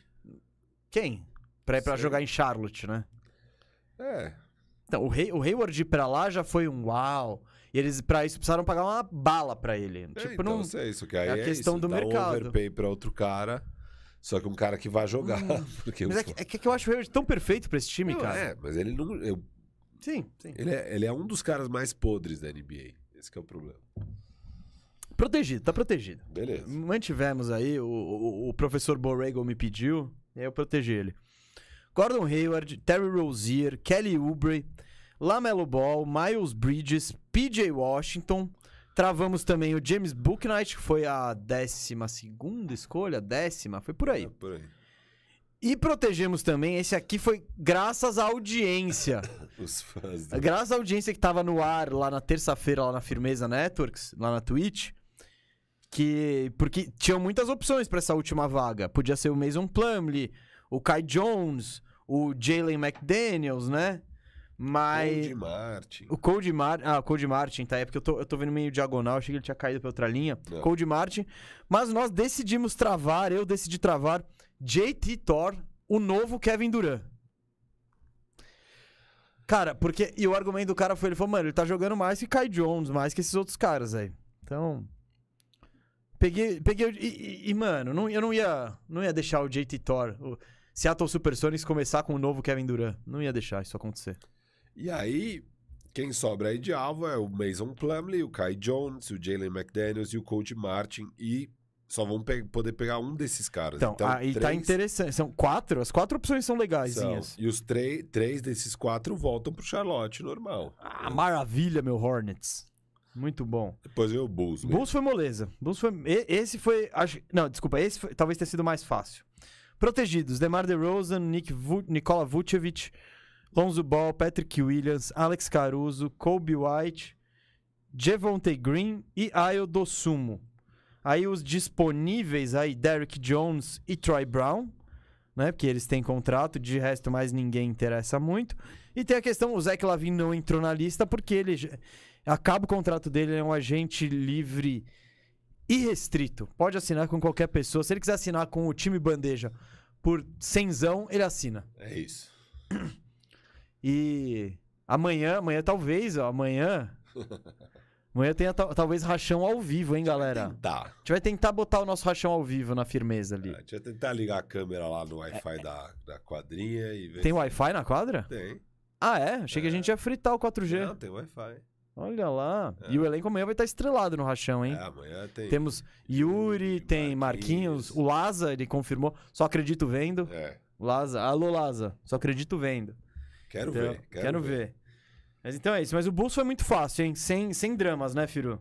Quem? Pra ir pra Sei. jogar em Charlotte, né? É. Então, o, Hay o Hayward ir pra lá já foi um uau. E eles, pra isso, precisaram pagar uma bala pra ele. É, tipo, então, não. é isso, que aí é a é questão isso, do dá mercado. um overpay pra outro cara, só que um cara que vai jogar. porque Mas o- é que, é que eu acho o Hayward tão perfeito pra esse time, Não, cara. É, mas ele não. eu- Sim, sim. ele, é, ele é um dos caras mais podres da NBA. Esse que é o problema. Protegido, tá protegido. Beleza. Mantivemos aí, o, o, o professor Borrego me pediu, e aí eu protegi ele. Gordon Hayward, Terry Rozier, Kelly Oubre, Lamelo Ball, Miles Bridges, PJ Washington. Travamos também o James Booknight, que foi a décima segunda escolha, décima, foi por aí. É, por aí. E protegemos também, esse aqui foi graças à audiência. Os fãs do... Graças à audiência que tava no ar lá na terça-feira, lá na Firmeza Networks, lá na Twitch. Que. Porque tinham muitas opções pra essa última vaga. Podia ser o Mason Plumlee, o Kai Jones, o Jalen McDaniels, né? Mas. Cody Martin. O Cody Martin. Ah, o Cody Martin, tá? É porque eu tô, eu tô vendo meio diagonal, achei que ele tinha caído pra outra linha. Não. Cody Martin. Mas nós decidimos travar, eu decidi travar JT Thor, o novo Kevin Durant. Cara, porque. E o argumento do cara foi: ele falou, mano, ele tá jogando mais que Kai Jones, mais que esses outros caras aí. Então. Peguei. peguei e, e- e, mano, não, eu não ia, não ia deixar o JT Thor, o Seattle Supersonics, começar com o novo Kevin Durant. Não ia deixar isso acontecer. E aí, quem sobra aí de alvo é o Mason Plumlee, o Kai Jones, o Jalen McDaniels e o Cody Martin. E só vão pe- poder pegar um desses caras. Então, aí tá três interessante. São quatro? As quatro opções são legaisinhas. E os três, desses quatro voltam pro Charlotte normal. Ah, maravilha, meu Hornets. Muito bom. Depois veio o Bulls. mesmo. Bulls foi moleza. Bulls foi. Esse foi. Acho, não, desculpa. Esse foi- talvez tenha sido mais fácil. Protegidos: DeMar DeRozan, Nick Vu, Nikola Vucevic, Lonzo Ball, Patrick Williams, Alex Caruso, Kobe White, Javonte Green e Ayo Dosumo. Aí os disponíveis aí, Derrick Jones e Troy Brown, né? Porque eles têm contrato, de resto mais ninguém interessa muito. E tem a questão, o Zach Lavine não entrou na lista porque ele acaba o contrato dele, ele é um agente livre irrestrito. Pode assinar com qualquer pessoa. Se ele quiser assinar com o time bandeja por cenzão, ele assina. É isso. E amanhã, amanhã talvez, ó, amanhã. Amanhã tenha tal- talvez rachão ao vivo, hein, galera? Tentar. A gente vai tentar botar o nosso rachão ao vivo na firmeza ali. É, deixa eu tentar ligar a câmera lá no Wi-Fi da, da quadrinha e ver. Tem se- Wi-Fi na quadra? Tem. Ah, é? Achei que a gente ia fritar o 4G. Não, tem Wi-Fi. Olha lá. E o elenco amanhã vai estar estrelado no rachão, hein? É, amanhã tem. Temos Yuri, Yuri, tem Marquinhos, Marquinhos. o Laza, ele confirmou. Só acredito vendo. É, Laza, alô Laza, só acredito vendo. Quero Então, ver. Quero, ver. Mas então é isso. Mas o Bulls foi muito fácil, hein? Sem, sem dramas, né, Firu?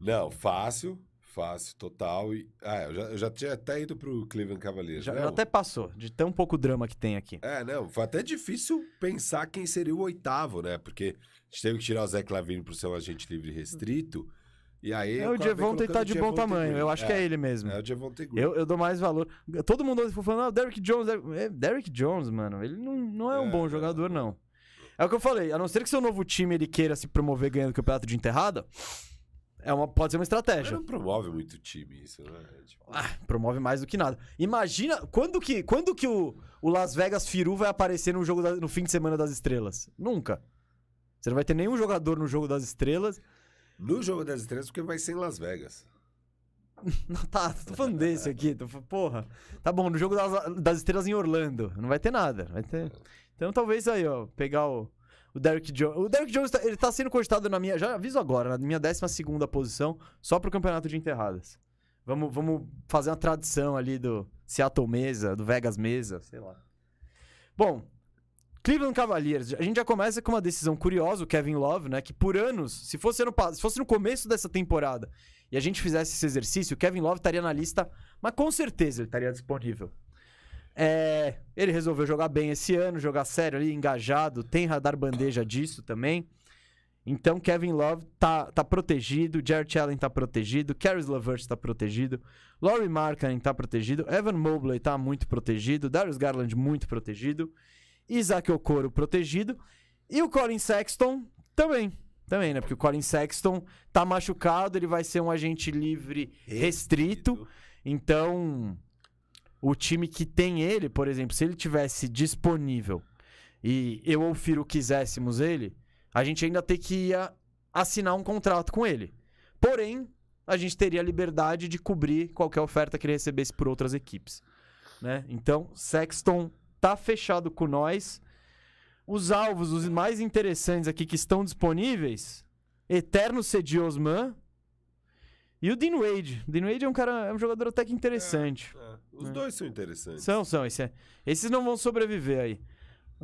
Não, fácil, fácil, total. E, ah, eu já, eu já tinha até ido pro Cleveland Cavaliers. Já, já até passou, de tão pouco drama que tem aqui. É, não, foi até difícil pensar quem seria o oitavo, né? Porque a gente teve que tirar o Zé Clavini pro ser um agente livre restrito. E aí. É, o Devontae tá de bom tamanho. Green. Eu acho que é ele mesmo. É o Devontae Green. Eu, eu dou mais valor. Todo mundo falando, ah, o Derrick Jones. é, Derrick Jones, mano, ele não, não é um É, bom não, jogador, não. É o que eu falei, a não ser que seu novo time ele queira se promover ganhando o campeonato de enterrada, é uma, pode ser uma Mas estratégia. não promove muito time isso, né? Tipo, Ah, promove mais do que nada. Imagina quando que, quando que o, o Las Vegas Firu vai aparecer no, jogo da- no fim de semana das estrelas? Nunca. Você não vai ter nenhum jogador no jogo das estrelas. No jogo das estrelas, porque vai ser em Las Vegas. Não, tá, tô falando desse aqui. Tô, porra. Tá bom, no jogo das, das estrelas em Orlando. Não vai ter nada. Vai ter... Então talvez aí, ó, pegar o, o Derrick Jones. O Derrick Jones, tá, ele tá sendo cogitado na minha. Já aviso agora, na minha 12 posição, só pro campeonato de enterradas. Vamos, vamos fazer uma tradição ali do Seattle Mesa, do Vegas Mesa, sei lá. Bom, Cleveland Cavaliers, a gente já começa com uma decisão curiosa, o Kevin Love, né? Que por anos, se fosse, pa- se fosse no começo dessa temporada e a gente fizesse esse exercício, o Kevin Love estaria na lista, mas com certeza ele estaria disponível. É, ele resolveu jogar bem esse ano, jogar sério ali, engajado, tem radar bandeja disso também. Então, Kevin Love tá, tá protegido, Jared Allen tá protegido, Caris LeVert tá protegido, Laurie Markkanen tá protegido, Evan Mobley tá muito protegido, Darius Garland muito protegido, Isaac Okoro protegido e o Colin Sexton também. Também, né? Porque o Colin Sexton tá machucado, ele vai ser um agente livre restrito. Então, o time que tem ele, por exemplo, se ele tivesse disponível e eu ou o Firo quiséssemos ele, a gente ainda tem que ia assinar um contrato com ele. Porém, a gente teria a liberdade de cobrir qualquer oferta que ele recebesse por outras equipes. Né? Então, Sexton tá fechado com nós. Os alvos, os mais interessantes aqui que estão disponíveis: Eterno Cedi Osman e o Dean Wade. O Dean Wade é um cara, é um jogador até que interessante. É, os É. dois são interessantes. São, são. Esse é- esses não vão sobreviver aí.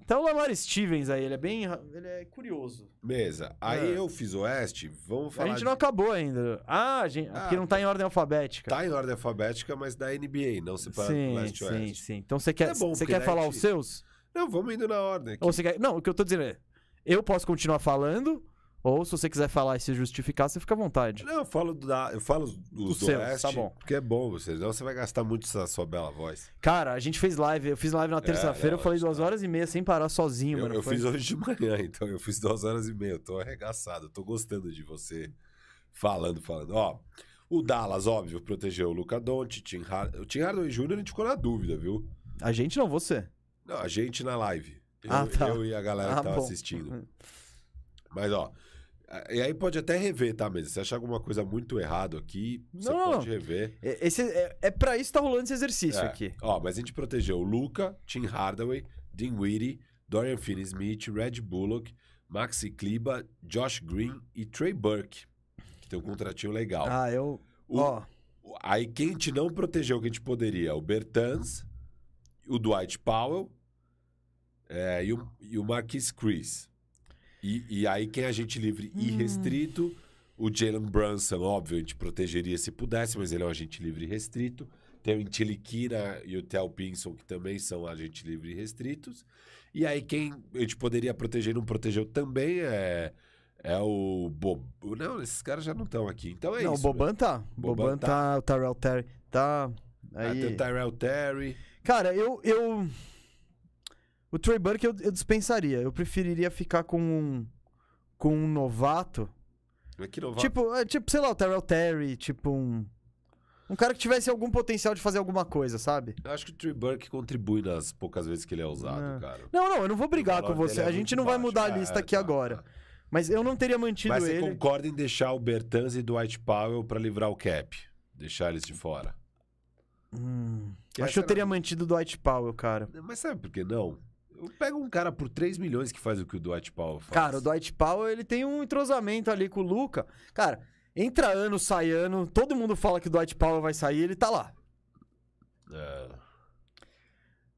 Até o Lamar Stevens aí, ele é bem. Ele é curioso. Mesa. Aí É. eu fiz o Oeste, vamos A falar. gente de- não acabou ainda. Ah, a gente, Ah, porque não tá em ordem alfabética. Tá em ordem alfabética, mas da NBA, não separado do sim, Leste e sim, Oeste. sim. Então você quer, É bom, você quer falar a os gente- seus? Não, vamos indo na ordem aqui. Ou você quer... Não, o que eu tô dizendo é. Eu posso continuar falando, ou se você quiser falar e se justificar, você fica à vontade. Não, eu falo, da, eu falo os, do seus, Oeste, tá bom. porque é bom você, senão você vai gastar muito essa sua bela voz. Cara, a gente fez live, eu fiz live na terça-feira, não, eu falei duas horas e meia sem parar sozinho, Eu, mano. eu Foi- fiz hoje de manhã, então eu fiz duas horas e meia. Eu tô arregaçado, eu tô gostando de você falando, falando. Ó, o Dallas, óbvio, protegeu o Luca Tim Hard... o Tim Hardaway Jr. a gente ficou na dúvida, viu? A gente não, você. Não, a gente na live. Eu, Ah, tá. eu e a galera Ah, que tava bom. assistindo. Mas, ó, e aí pode até rever, tá, mas se achar alguma coisa muito errado aqui, você Não, não, pode rever. É- Esse, é, é pra isso que tá rolando esse exercício É. aqui. Ó, mas a gente protegeu o Luca, Tim Hardaway, Dean Whitty, Dorian Finney-Smith, Red Bullock, Maxi Kleber, Josh Green e Trey Burke, que tem um contratinho legal. Ah, eu. O- Ó, Aí quem a gente não protegeu que a gente poderia? O Bertans, o Dwight Powell é, e, o, e o Marquis Chris. E, e aí quem a gente livre Hum. e restrito, o Jalen Brunson, óbvio, a gente protegeria se pudesse, mas ele é um agente livre e restrito. Tem o Intiliquina e o Tel Pinson, que também são agente livre e restritos. E aí quem a gente poderia proteger e não protegeu também é, é o Bob. Não, esses caras já não estão aqui. Então é não, isso. o Boban tá. O Boban Boban tá, o Tyrell Terry tá. Ah, Aí... tem o Tyrell Terry. Cara, eu. eu... O Trey Burke eu, eu dispensaria. Eu preferiria ficar com um. Com um novato. Mas que não vai. Tipo, é, tipo, sei lá, o Tyrell Terry, tipo um. Um cara que tivesse algum potencial de fazer alguma coisa, sabe? Eu acho que o Trey Burke contribui nas poucas vezes que ele é usado, Não. cara. Não, não, eu não vou brigar O com você. é a gente não vai baixo. mudar a É, lista aqui tá, agora. tá. Mas eu não teria mantido Mas você ele. concorda em deixar o Bertans e Dwight Powell pra livrar o cap? Deixar eles de fora. Hum, acho que eu teria era- mantido o Dwight Powell, cara. Mas sabe por que não? Pega um cara por 3 milhões que faz o que o Dwight Powell faz. Cara, o Dwight Powell, ele tem um entrosamento ali com o Luca. Cara, entra ano, sai ano, todo mundo fala que o Dwight Powell vai sair, ele tá lá. É.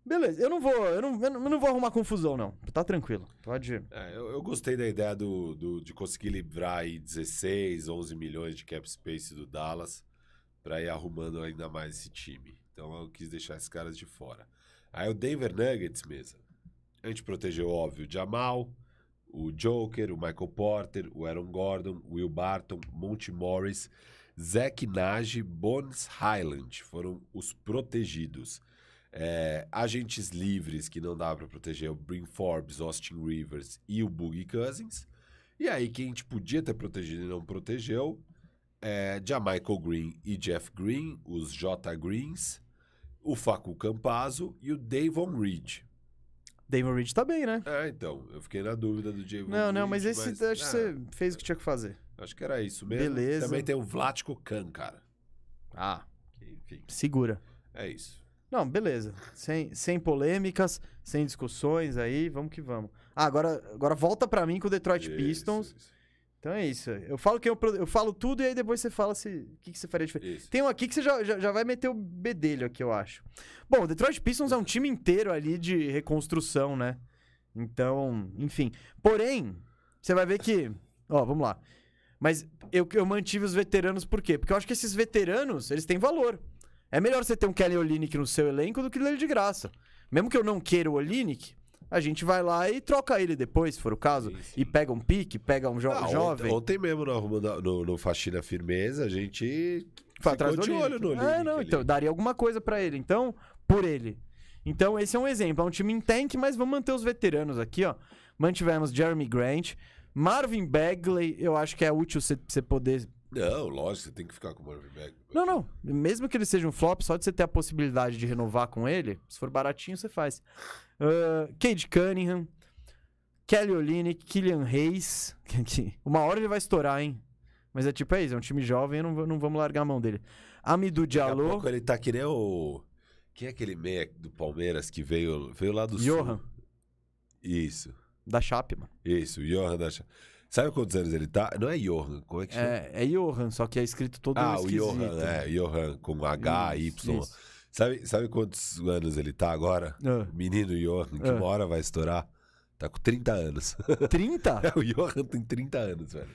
Beleza, eu não vou, eu não, eu não vou arrumar confusão, não. Tá tranquilo. Pode. É, eu, eu gostei da ideia do, do- de conseguir livrar aí 16, 11 milhões de cap space do Dallas pra ir arrumando ainda mais esse time. Então eu quis deixar esses caras de fora. Aí o Denver Nuggets mesmo. A gente protegeu, óbvio, Jamal, o Joker, o Michael Porter, o Aaron Gordon, Will Barton, Monty Morris, Zach Nage, Bones Highland. Foram os protegidos. É, agentes livres que não dá pra proteger o Brin Forbes, Austin Rivers e o Boogie Cousins. E aí, quem a gente podia ter protegido e não protegeu é Jamichael Green e Jeff Green, os J Greens, o Facu Campazzo e o Davon Reed. Damon Reed tá bem, né? É, então, eu fiquei na dúvida do Davon Não, não, Reed, mas esse acho que ah, você fez o que tinha que fazer. Acho que era isso mesmo. Beleza. Também tem o Vlatko Khan, cara. Ah, Que, enfim, segura. é isso. Não, beleza. Sem, sem polêmicas, sem discussões aí, vamos que vamos. Ah, agora, agora volta pra mim com o Detroit Isso, Pistons. isso, Então é isso. Eu falo que eu, eu falo tudo e aí depois você fala se o que, que você faria diferente. isso. Tem um aqui que você já, já, já vai meter o bedelho aqui, eu acho. Bom, o Detroit Pistons é um time inteiro ali de reconstrução, né? Então, enfim. Porém, você vai ver que. Ó, vamos lá. Mas eu, eu mantive os veteranos por quê? Porque eu acho que esses veteranos, eles têm valor. É melhor você ter um Kelly Olynyk no seu elenco do que ele de graça. Mesmo que eu não queira o Olynyk, a gente vai lá e troca ele depois, se for o caso. Sim, sim. E pega um pique, pega um jo Ah, ontem- jovem. Ontem, mesmo no, no, no Faxina Firmeza, a gente Foi ficou atrás do de olho no É, Olímpico não, ali. então, daria alguma coisa pra ele. Então, por ele. Então, esse é um exemplo. É um time em tank, mas vamos manter os veteranos aqui, ó. Mantivemos Jeremy Grant. Marvin Bagley, eu acho que é útil você poder. Não, lógico, você tem que ficar com o Marvin Bagley. Não, não. Mesmo que ele seja um flop, só de você ter a possibilidade de renovar com ele, se for baratinho, você faz. Uh, Cade Cunningham, Kelly Olynyk, Killian Hayes. que Uma hora ele vai estourar, hein? Mas é tipo, é isso, é um time jovem, não, não vamos largar a mão dele. Amidou Daqui a Diallo. pouco ele tá que nem o... Quem é aquele meia do Palmeiras que veio, veio lá do Johan. sul? Isso, Da Chape, mano. isso, Johan da... Cha- Sabe quantos anos ele tá? Não é Johan, como é que chama? É, é Johan, só que é escrito todo ah, o. Johan, é, Johan, com H, Isso, Y. isso. Sabe, sabe quantos anos ele tá agora? Ah, Menino Johan, que Ah. uma hora vai estourar. Tá com 30 anos. 30? o Johan tem 30 anos, velho.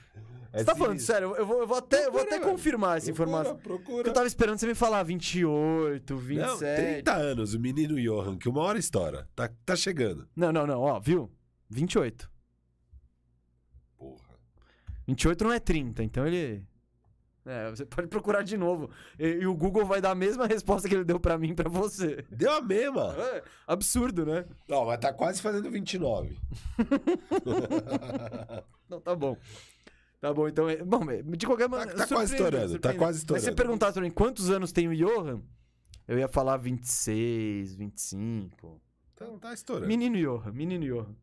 É Você tá falando sério? Eu vou, eu vou até, eu vou Procura, até velho. confirmar essa Procura, informação. Procura. eu tava esperando você me falar 28, Não, 27. 30 anos, o menino Johan, que uma hora estoura. Tá, tá chegando. Não, não, não, ó, viu? 28. Porra. 28 não é 30, então ele. É, você pode procurar de novo. E, e o Google vai dar a mesma resposta que ele deu pra mim pra você. Deu a mesma. É, absurdo, né? Não, mas tá quase fazendo 29. Não, tá bom. Tá bom, então. é- Bom, de qualquer maneira. tá quase surpreendeu, estourando, tá quase Mas se você estourando. perguntasse pra mim quantos anos tem o Johan, eu ia falar 26, 25. tá, tá estourando. Menino Johan, menino Johan.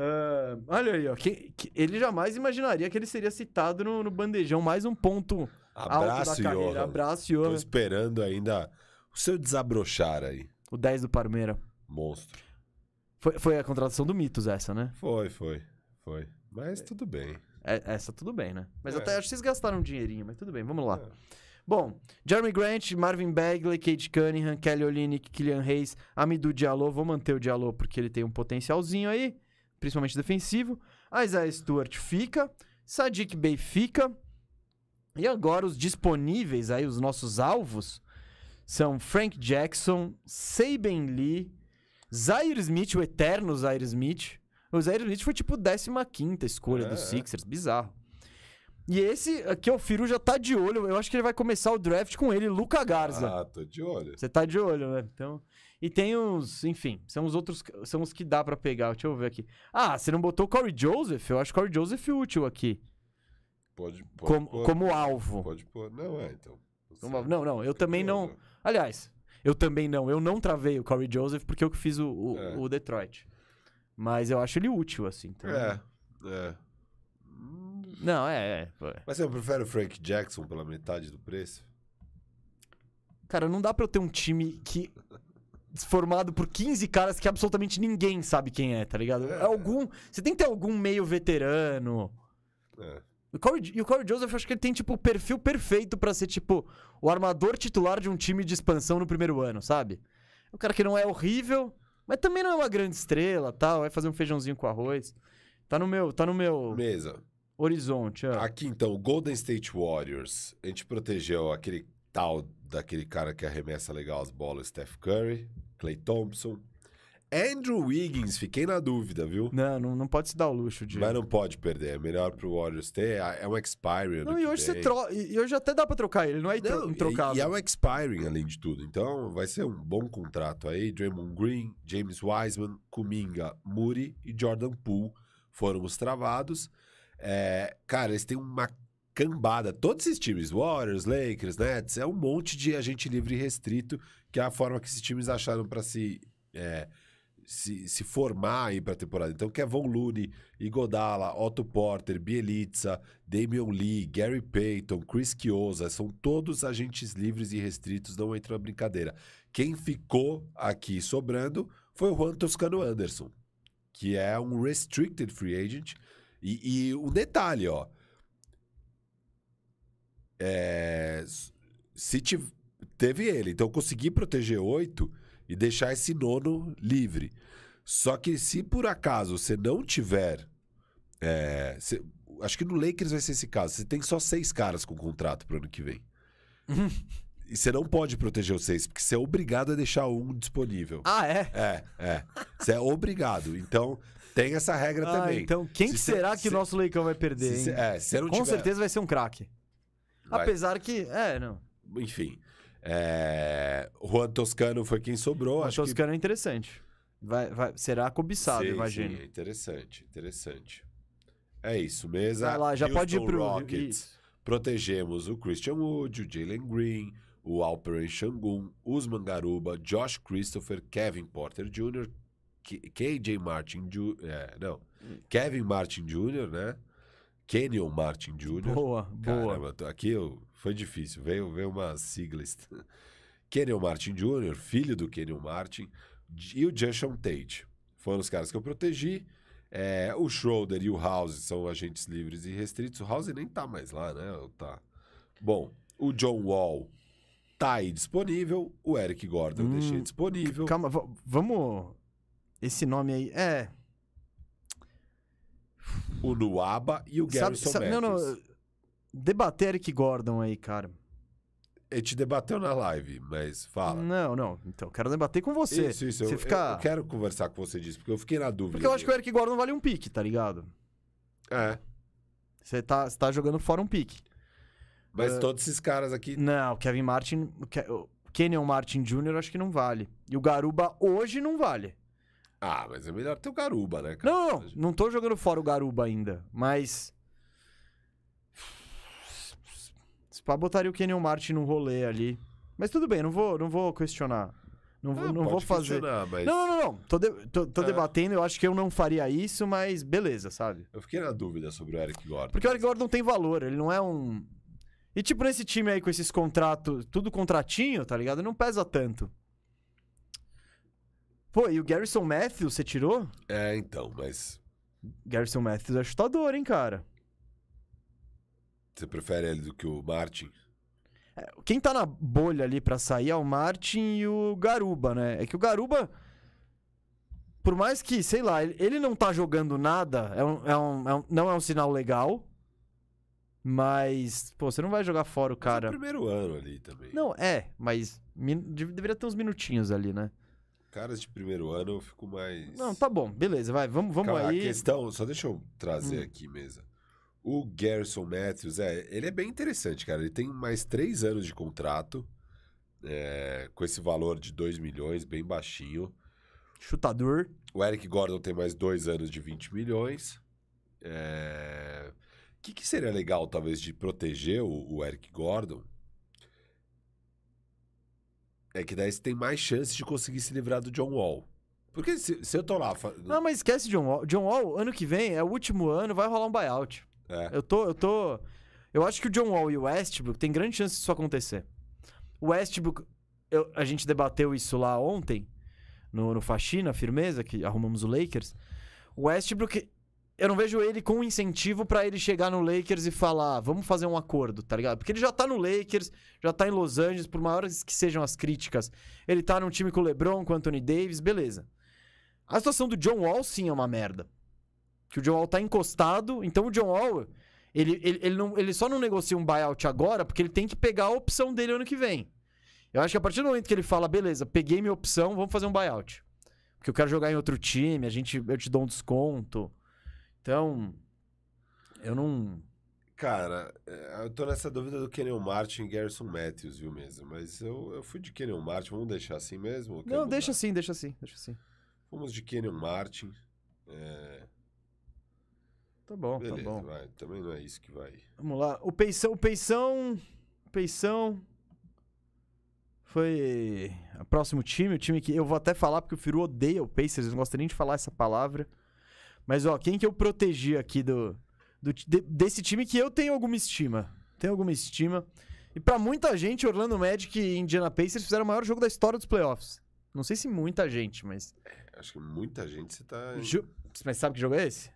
Ah, olha aí, ó. que- que- ele jamais imaginaria que ele seria citado no, no bandejão. Mais um ponto alto Abraço, da carreira. Johan. Abraço, Tô Johan. esperando ainda o seu desabrochar aí. O 10 do Parmeira. Monstro. Foi, foi a contratação do Mitos essa, né? Foi, foi, foi. Mas tudo bem. É- essa tudo bem, né? Mas É. até acho que vocês gastaram um dinheirinho, mas tudo bem, vamos lá. É. Bom, Jeremy Grant, Marvin Bagley, Kate Cunningham, Kelly Olynyk, Killian Hayes, Amidou Diallo. Vou manter o Diallo porque ele tem um potencialzinho aí, principalmente defensivo. Isaiah Stewart fica, Sadiq Bey fica. E agora os disponíveis aí, os nossos alvos, são Frank Jackson, Saben Lee, Zaire Smith, o eterno Zaire Smith. O Zaire Smith foi tipo 15 escolha É, dos. Sixers, bizarro. E esse aqui, o Firu já tá de olho. Eu acho que ele vai começar o draft com ele, Luca Garza. Ah, tô de olho. Você tá de olho, né? Então. E tem os, enfim, são os outros, são os que dá pra pegar. Deixa eu ver aqui. Ah, você não botou o Corey Joseph? Eu acho o Corey Joseph útil aqui, Pode, pode como, pôr. como alvo. Pode pôr. Não, é, então. Como alvo. Não, não, eu também não. Aliás, eu também não. Eu não travei o Corey Joseph porque eu que fiz o, o, É. o Detroit. Mas eu acho ele útil, assim. então- É, é. Não, é, é. Mas você prefere o Frank Jackson pela metade do preço? Cara, não dá pra eu ter um time que formado por 15 caras que absolutamente ninguém sabe quem é, tá ligado? Algum. Você tem que ter algum meio veterano. É. O Corey- e o Corey Joseph, eu acho que ele tem, tipo, o perfil perfeito pra ser, tipo, o armador titular de um time de expansão no primeiro ano, sabe? É um cara que não é horrível, mas também não é uma grande estrela, tal. Vai fazer um feijãozinho com arroz. Tá no meu, tá no meu Mesa. horizonte. ó. Aqui então, o Golden State Warriors. A gente protegeu aquele tal daquele cara que arremessa legal as bolas, Steph Curry, Clay Thompson. Andrew Wiggins, fiquei na dúvida, viu? Não, não, não pode se dar o luxo de. Mas não pode perder, é melhor pro Warriors ter. É um expiring. Não, e hoje você. E hoje até dá pra trocar ele, não é Não, introcável. e, e é um expiring, além de tudo. Então, vai ser um bom contrato aí. Draymond Green, James Wiseman, Kuminga, Muri e Jordan Poole foram os travados. É, cara, eles têm uma cambada. Todos esses times, Warriors, Lakers, Nets, é um monte de agente livre e restrito, que é a forma que esses times acharam para se... é, se, se formar aí pra temporada. Então, Kevin Looney, Igodala, Otto Porter, Bielitsa, Damian Lee, Gary Payton, Chris Chiosa, são todos agentes livres e restritos, não entram na brincadeira. Quem ficou aqui sobrando foi o Juan Toscano Anderson, que é um restricted free agent. E, e um detalhe, ó. É, se teve ele, então eu consegui proteger oito e deixar esse nono livre. Só que se por acaso você não tiver. é, você- acho que no Lakers vai ser esse caso. Você tem só seis caras com contrato pro ano que vem. e você não pode proteger os seis, porque você é obrigado a deixar um disponível. Ah, é? É, é. Você é obrigado. Então, tem essa regra Ah, também. então, quem Se que cê- será que o nosso Leicão vai perder, Se hein? é, se não Com tiver- certeza vai ser um craque. Vai- Apesar que. É, não. Enfim. É... Juan Toscano foi quem sobrou. O acho que Toscano é interessante. Vai, vai, será cobiçado, Sim, imagino. sim, interessante, interessante. É isso, mesa. Vai lá, já pode ir Houston pro. Rockets. Isso. Protegemos o Christian Wood, o Jalen Green, o Alperen Shangun, Usman Garuba, Josh Christopher, Kevin Porter Jr., KJ Martin Jr., é, não, Kevin Martin Jr., né? Kenyon Martin Jr. Boa, boa. Caramba, tô- aqui eu, foi difícil, veio, veio umas siglas. Kenyon Martin Jr., filho do Kenyon Martin, e o Justin Tate. Foram os caras que eu protegi. É, o Schroeder e o House são agentes livres e restritos. O House nem tá mais lá, né? Tá. Bom, o John Wall tá aí disponível. O Eric Gordon eu Hum, deixei disponível. Calma, va- vamos. Esse nome aí. É. O Nuaba e o Sabe, Garrison sabe, não, Matthews. não. Debater Eric Gordon aí, cara. A gente debateu na live, mas fala. Não, não. Então, quero debater com você. Isso, isso. Você eu, fica... eu- quero conversar com você disso, porque eu fiquei na dúvida. Porque eu acho que o. Eric Gordon vale um pique, tá ligado? É. Você tá, você tá jogando fora um pique. Mas É. todos esses caras aqui. Não, o Kevin Martin. O Ke- Kenyon Martin Jr. acho que não vale. E o Garuba hoje não vale. Ah, mas é melhor ter o Garuba, né, cara? Não, não, não tô jogando fora o Garuba ainda, mas. Se pá, botaria o Kenyon Martin no rolê ali. Mas tudo bem, não vou, não vou questionar. Não vou, Ah, não vou fazer. Mas Não, não, não. Tô, de- tô- tô É. debatendo, eu acho que eu não faria isso, mas beleza, sabe? Eu fiquei na dúvida sobre o Eric Gordon. Porque o Eric Gordon tem valor, ele não é um. E tipo, nesse time aí com esses contratos, tudo contratinho, tá ligado? Não pesa tanto. Pô, e o Garrison Matthews, você tirou? É, então, mas Garrison Matthews é chutador, hein, cara? você prefere ele do que o Martin? Quem tá na bolha ali pra sair é o Martin e o Garuba, né? É que o Garuba, por mais que, sei lá, ele- não tá jogando nada, é um, é um- é um- não é um sinal legal. Mas, pô, você não vai jogar fora o Mas é cara. o primeiro ano ali também. Não, é, mas deveria ter uns minutinhos ali, né? Caras de primeiro ano eu fico mais. Não, tá bom, beleza, vai, vamos, vamos aí. A questão, só deixa eu trazer Hum. aqui mesa. O Garrison Matthews, é, ele é bem interessante, cara. Ele tem mais três anos de contrato, é, com esse valor de 2 milhões, bem baixinho. Chutador. O Eric Gordon tem mais dois anos de 20 milhões. É, O que, que seria legal, talvez, de proteger o, o Eric Gordon? É que daí você tem mais chance de conseguir se livrar do John Wall. Porque se, se eu tô lá. fa- Não, mas esquece John Wall. John Wall, ano que vem, é o último ano, vai rolar um buyout. É. Eu tô, eu tô. Eu acho que o John Wall e o Westbrook tem grande chance disso acontecer. O Westbrook, eu- a gente debateu isso lá ontem. no, no Faxina, firmeza, que arrumamos o Lakers. O Westbrook, eu não vejo ele com incentivo pra ele chegar no Lakers e falar, vamos fazer um acordo, tá ligado? Porque ele já tá no Lakers, já tá em Los Angeles, por maiores que sejam as críticas. Ele tá num time com o LeBron, com o Anthony Davis, beleza. A situação do John Wall, sim, é uma merda. Que o John Wall tá encostado, então o John Wall, ele, ele, ele, não, ele só não negocia um buyout agora porque ele tem que pegar a opção dele ano que vem. Eu acho que a partir do momento que ele fala, beleza, peguei minha opção, vamos fazer um buyout. Porque eu quero jogar em outro time, a gente, eu te dou um desconto. Então, eu não. Cara, é, eu tô nessa dúvida do Kenyon Martin e Garrison Matthews, viu mesmo? Mas eu, eu fui de Kenyon Martin, vamos deixar assim mesmo? Não, deixa assim, deixa assim, deixa assim. Fomos de Kenyon Martin. É, Tá bom, beleza, tá bom. vai. Também não é isso que vai. Vamos lá. O Peição, o Peição. o Peição. Foi o próximo time, o time que eu vou até falar porque o Firu odeia o Pacers, não gosto nem de falar essa palavra. Mas ó, quem que eu protegi aqui do, do de- desse time que eu tenho alguma estima. Tenho alguma estima. E pra muita gente, Orlando Magic e Indiana Pacers fizeram o maior jogo da história dos playoffs. Não sei se muita gente, mas Acho que muita gente você tá. Ju- Mas sabe que jogo é esse?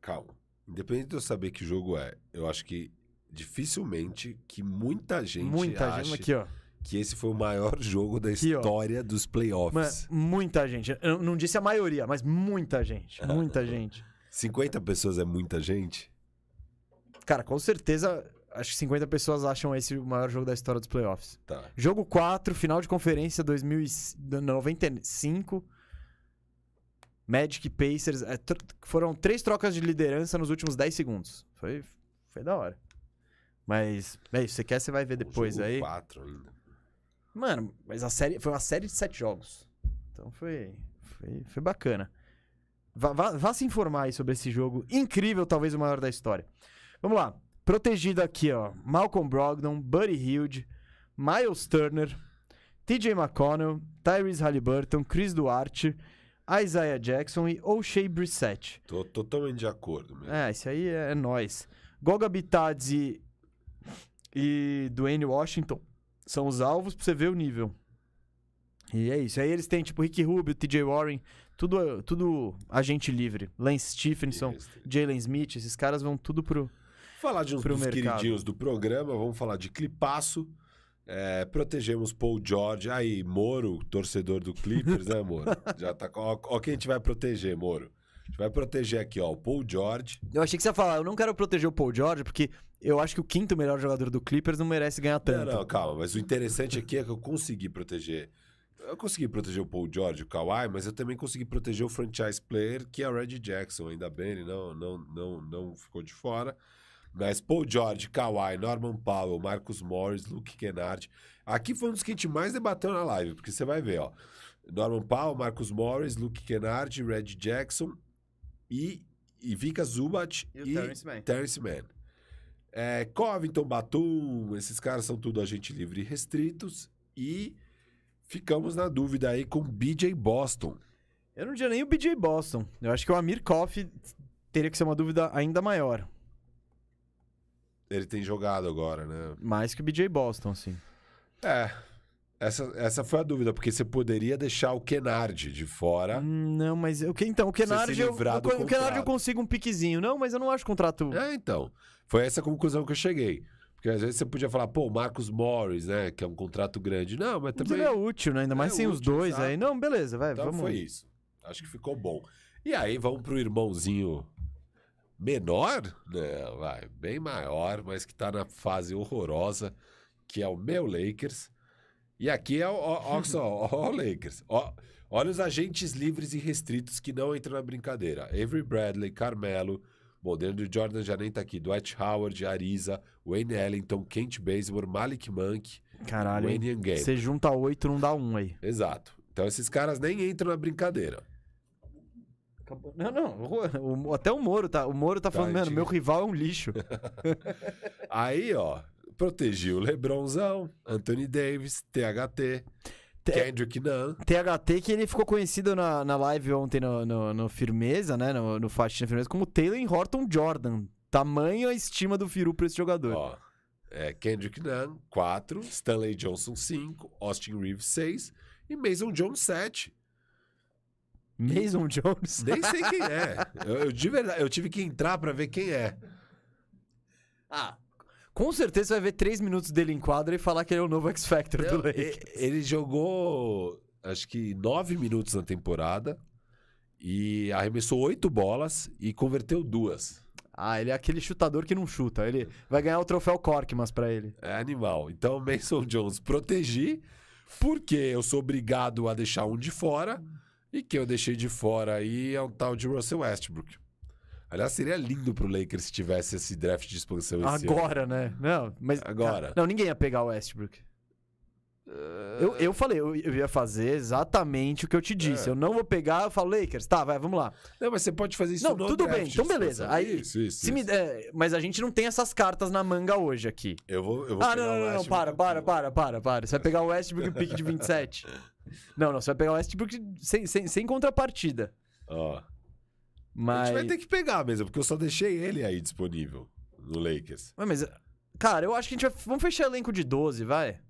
Calma. Independente de eu saber que jogo é, eu acho que dificilmente que muita gente Muita ache gente. Aqui, ó. Que esse foi o maior jogo da Aqui, ó. história dos Mano, playoffs. muita gente. Eu não disse a maioria, mas muita gente. Muita gente. 50 pessoas é muita gente? Cara, com certeza, acho que 50 pessoas acham esse o maior jogo da história dos playoffs. Tá. Jogo 4, final de conferência 2095. Magic Pacers. é, foram três trocas de liderança nos últimos 10 segundos. Foi, foi da hora. Mas, é isso. Você quer, você vai ver depois jogo aí. 4 ainda. Mano, mas a série foi uma série de sete jogos. Então foi, foi, foi bacana. Vá, vá- vá se informar aí sobre esse jogo incrível, talvez o maior da história. Vamos lá. Protegido aqui, ó. Malcolm Brogdon, Buddy Hilde, Miles Turner, TJ McConnell, Tyrese Halliburton, Chris Duarte, Isaiah Jackson e O'Shea Brissett. Tô totalmente de acordo mesmo. É, esse aí é, nóis. Goga Bitadze e Dwayne Washington são os alvos pra você ver o nível. E é isso. Aí eles têm, tipo, Rick Rubio, TJ Warren, tudo, tudo agente livre. Lance Stephenson. Jalen Smith, esses caras vão tudo pro. Falar de uns Pro dos mercado. queridinhos do programa, vamos falar de Clipaço. É, protegemos Paul George. Aí, Moro, torcedor do Clippers, né, Moro? Já tá. com- Ó, ó quem a gente vai proteger, Moro. A gente vai proteger aqui, ó, o Paul George. Eu achei que você ia falar, eu não quero proteger o Paul George, porque eu acho que o quinto melhor jogador do Clippers não merece ganhar tanto. Não, não, calma, mas o interessante aqui é que eu consegui proteger. Eu consegui proteger o Paul George, o Kawhi, mas eu também consegui proteger o franchise player, que é o Reggie Jackson. Ainda bem, ele não, não, não, não ficou de fora. Mas Paul George, Kawhi, Norman Powell, Marcus Morris, Luke Kennard. Aqui foi um dos que a gente mais debateu na live, porque você vai ver, ó. Norman Powell, Marcus Morris, Luke Kennard, Reggie Jackson e, e Vika Zubat E o Terrence Mann. Terrence Mann. É, Covington, Batum, esses caras são tudo agente livre e restritos. E ficamos na dúvida aí com BJ Boston. Eu não diria nem o BJ Boston. Eu acho que o Amir Koff teria que ser uma dúvida ainda maior. Ele tem jogado agora, né? Mais que o BJ Boston, assim. É. Essa, essa foi a dúvida, porque você poderia deixar o Kennard de fora. Hum, Não, mas o que então, o se eu, eu, o Kennard eu consigo um piquezinho. Não, mas eu não acho contrato. É, então. Foi essa a conclusão que eu cheguei. Porque às vezes você podia falar, pô, Marcos Morris, né? Que é um contrato grande. Não, mas Mas também. ele é útil, né? Ainda mais É sem os útil, dois exato. aí. Não, beleza, vai, Então vamos. foi isso. Acho que ficou bom. E aí vamos pro irmãozinho menor, né? Vai, bem maior, mas que tá na fase horrorosa, que é o meu Lakers. E aqui é o, ó, ó só, ó, o Lakers. Ó, olha os agentes livres e restritos que não entram na brincadeira. Avery Bradley, Carmelo, bom, dentro do Jordan já nem tá aqui, Dwight Howard, Ariza, Wayne Ellington, Kent Bazemore, Malik Monk, Caralho? Wayne Game. Você junta oito, não dá um aí. Exato. Então esses caras nem entram na brincadeira. Não, não. o- o- até o Moro tá. O Moro tá falando, mano, meu rival é um lixo. Aí, ó, protegi o Lebronzão, Anthony Davis, THT, Kendrick Nunn. THT que ele ficou conhecido na, na live ontem no, no, no Firmeza, né? No, no Faxina Firmeza, como Taylor Horton Jordan. Tamanho a estima do Firu pra esse jogador. Ó, É, Kendrick Nunn, 4. Stanley Johnson, 5. Austin Reeves, 6. E Mason Jones, 7. Mason Jones. Nem sei quem é. Eu, eu de verdade, eu tive que entrar pra ver quem é. Ah, com certeza você vai ver três minutos dele em quadra e falar que ele é o novo X Factor do Não, Lakers. Ele jogou, acho que, 9 minutos na temporada. E arremessou 8 bolas e converteu duas. Ah, ele é aquele chutador que não chuta. Ele vai ganhar o troféu Corkmas pra ele. É animal. Então, Mason Jones protegi, porque eu sou obrigado a deixar um de fora. E quem eu deixei de fora aí é um tal de Russell Westbrook. Aliás, seria lindo pro Lakers se tivesse esse draft de expansão esse ano. Agora, né? Não, mas. Agora. Não, ninguém ia pegar o Westbrook. Eu, eu falei, eu, eu ia fazer exatamente o que eu te disse. É. Eu não vou pegar, eu falo, Lakers, tá, vai, vamos lá. Não, mas você pode fazer isso Não, no tudo bem, então beleza. Aí, isso, isso, Se me isso. der- mas a gente não tem essas cartas na manga hoje aqui. Eu vou, eu vou Ah, não, não, não, não, para, para, para, para, para. Você vai pegar o Westbrook pique de 27. Não, não, você vai pegar o Westbrook sem, sem, sem contrapartida. Ó. A Mas. gente vai ter que pegar mesmo, porque eu só deixei ele aí disponível no Lakers. Mas, mas, cara, eu acho que a gente vai. Vamos fechar elenco de 12, vai.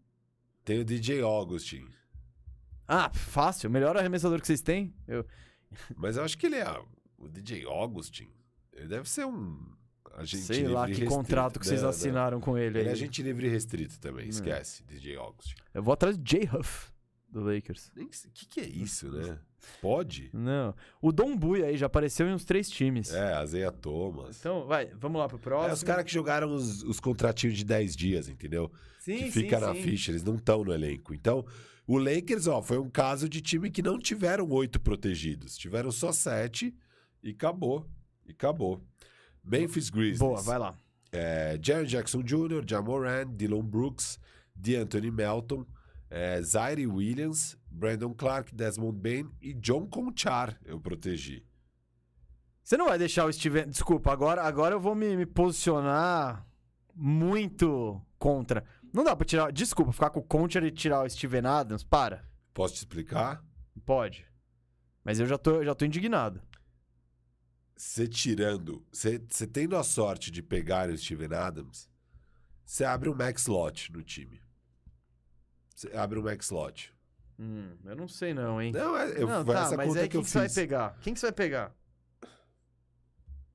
Tem o DJ Augustin. Ah, fácil. Melhor arremessador que vocês têm. Eu... Mas eu acho que ele é o DJ Augustin. Ele deve ser um agente Sei livre lá que restrito. contrato que vocês Não, não. assinaram com ele. Ele é aí. agente livre restrito também, esquece, DJ Augustin. Eu vou atrás de J. Huff, do Lakers. O que, que é isso, né? Pode? Não. O Don Bui aí já apareceu em uns três times. É, Azeia Thomas. Então, vai, vamos lá pro próximo. É, os caras que jogaram os, os contratinhos de 10 dias, entendeu? sim, que fica sim, na sim. ficha, eles não estão no elenco. Então, o Lakers, ó, foi um caso de time que não tiveram oito protegidos. Tiveram só sete e acabou. E acabou. Memphis Grizzlies. Boa, vai lá. É, Jackson Jr., Jamoran, Dylan Brooks, DeAnthony Melton, é, Zaire Williams, Brandon Clark, Desmond Bain e John Conchar eu protegi. Você não vai deixar o Steven. Desculpa, agora, agora eu vou me, me posicionar muito contra. Não dá pra tirar. Desculpa, ficar com o Concher e tirar o Steven Adams. Para. Posso te explicar? Pode. Mas eu já tô, já tô indignado. Você tirando, você você tendo a sorte de pegar o Steven Adams, você abre um max lot no time. Você abre um max lot. Hum, eu não sei não, hein? Não, é, eu, não, tá, essa mas conta aí que quem eu que você vai pegar? Quem que você vai pegar?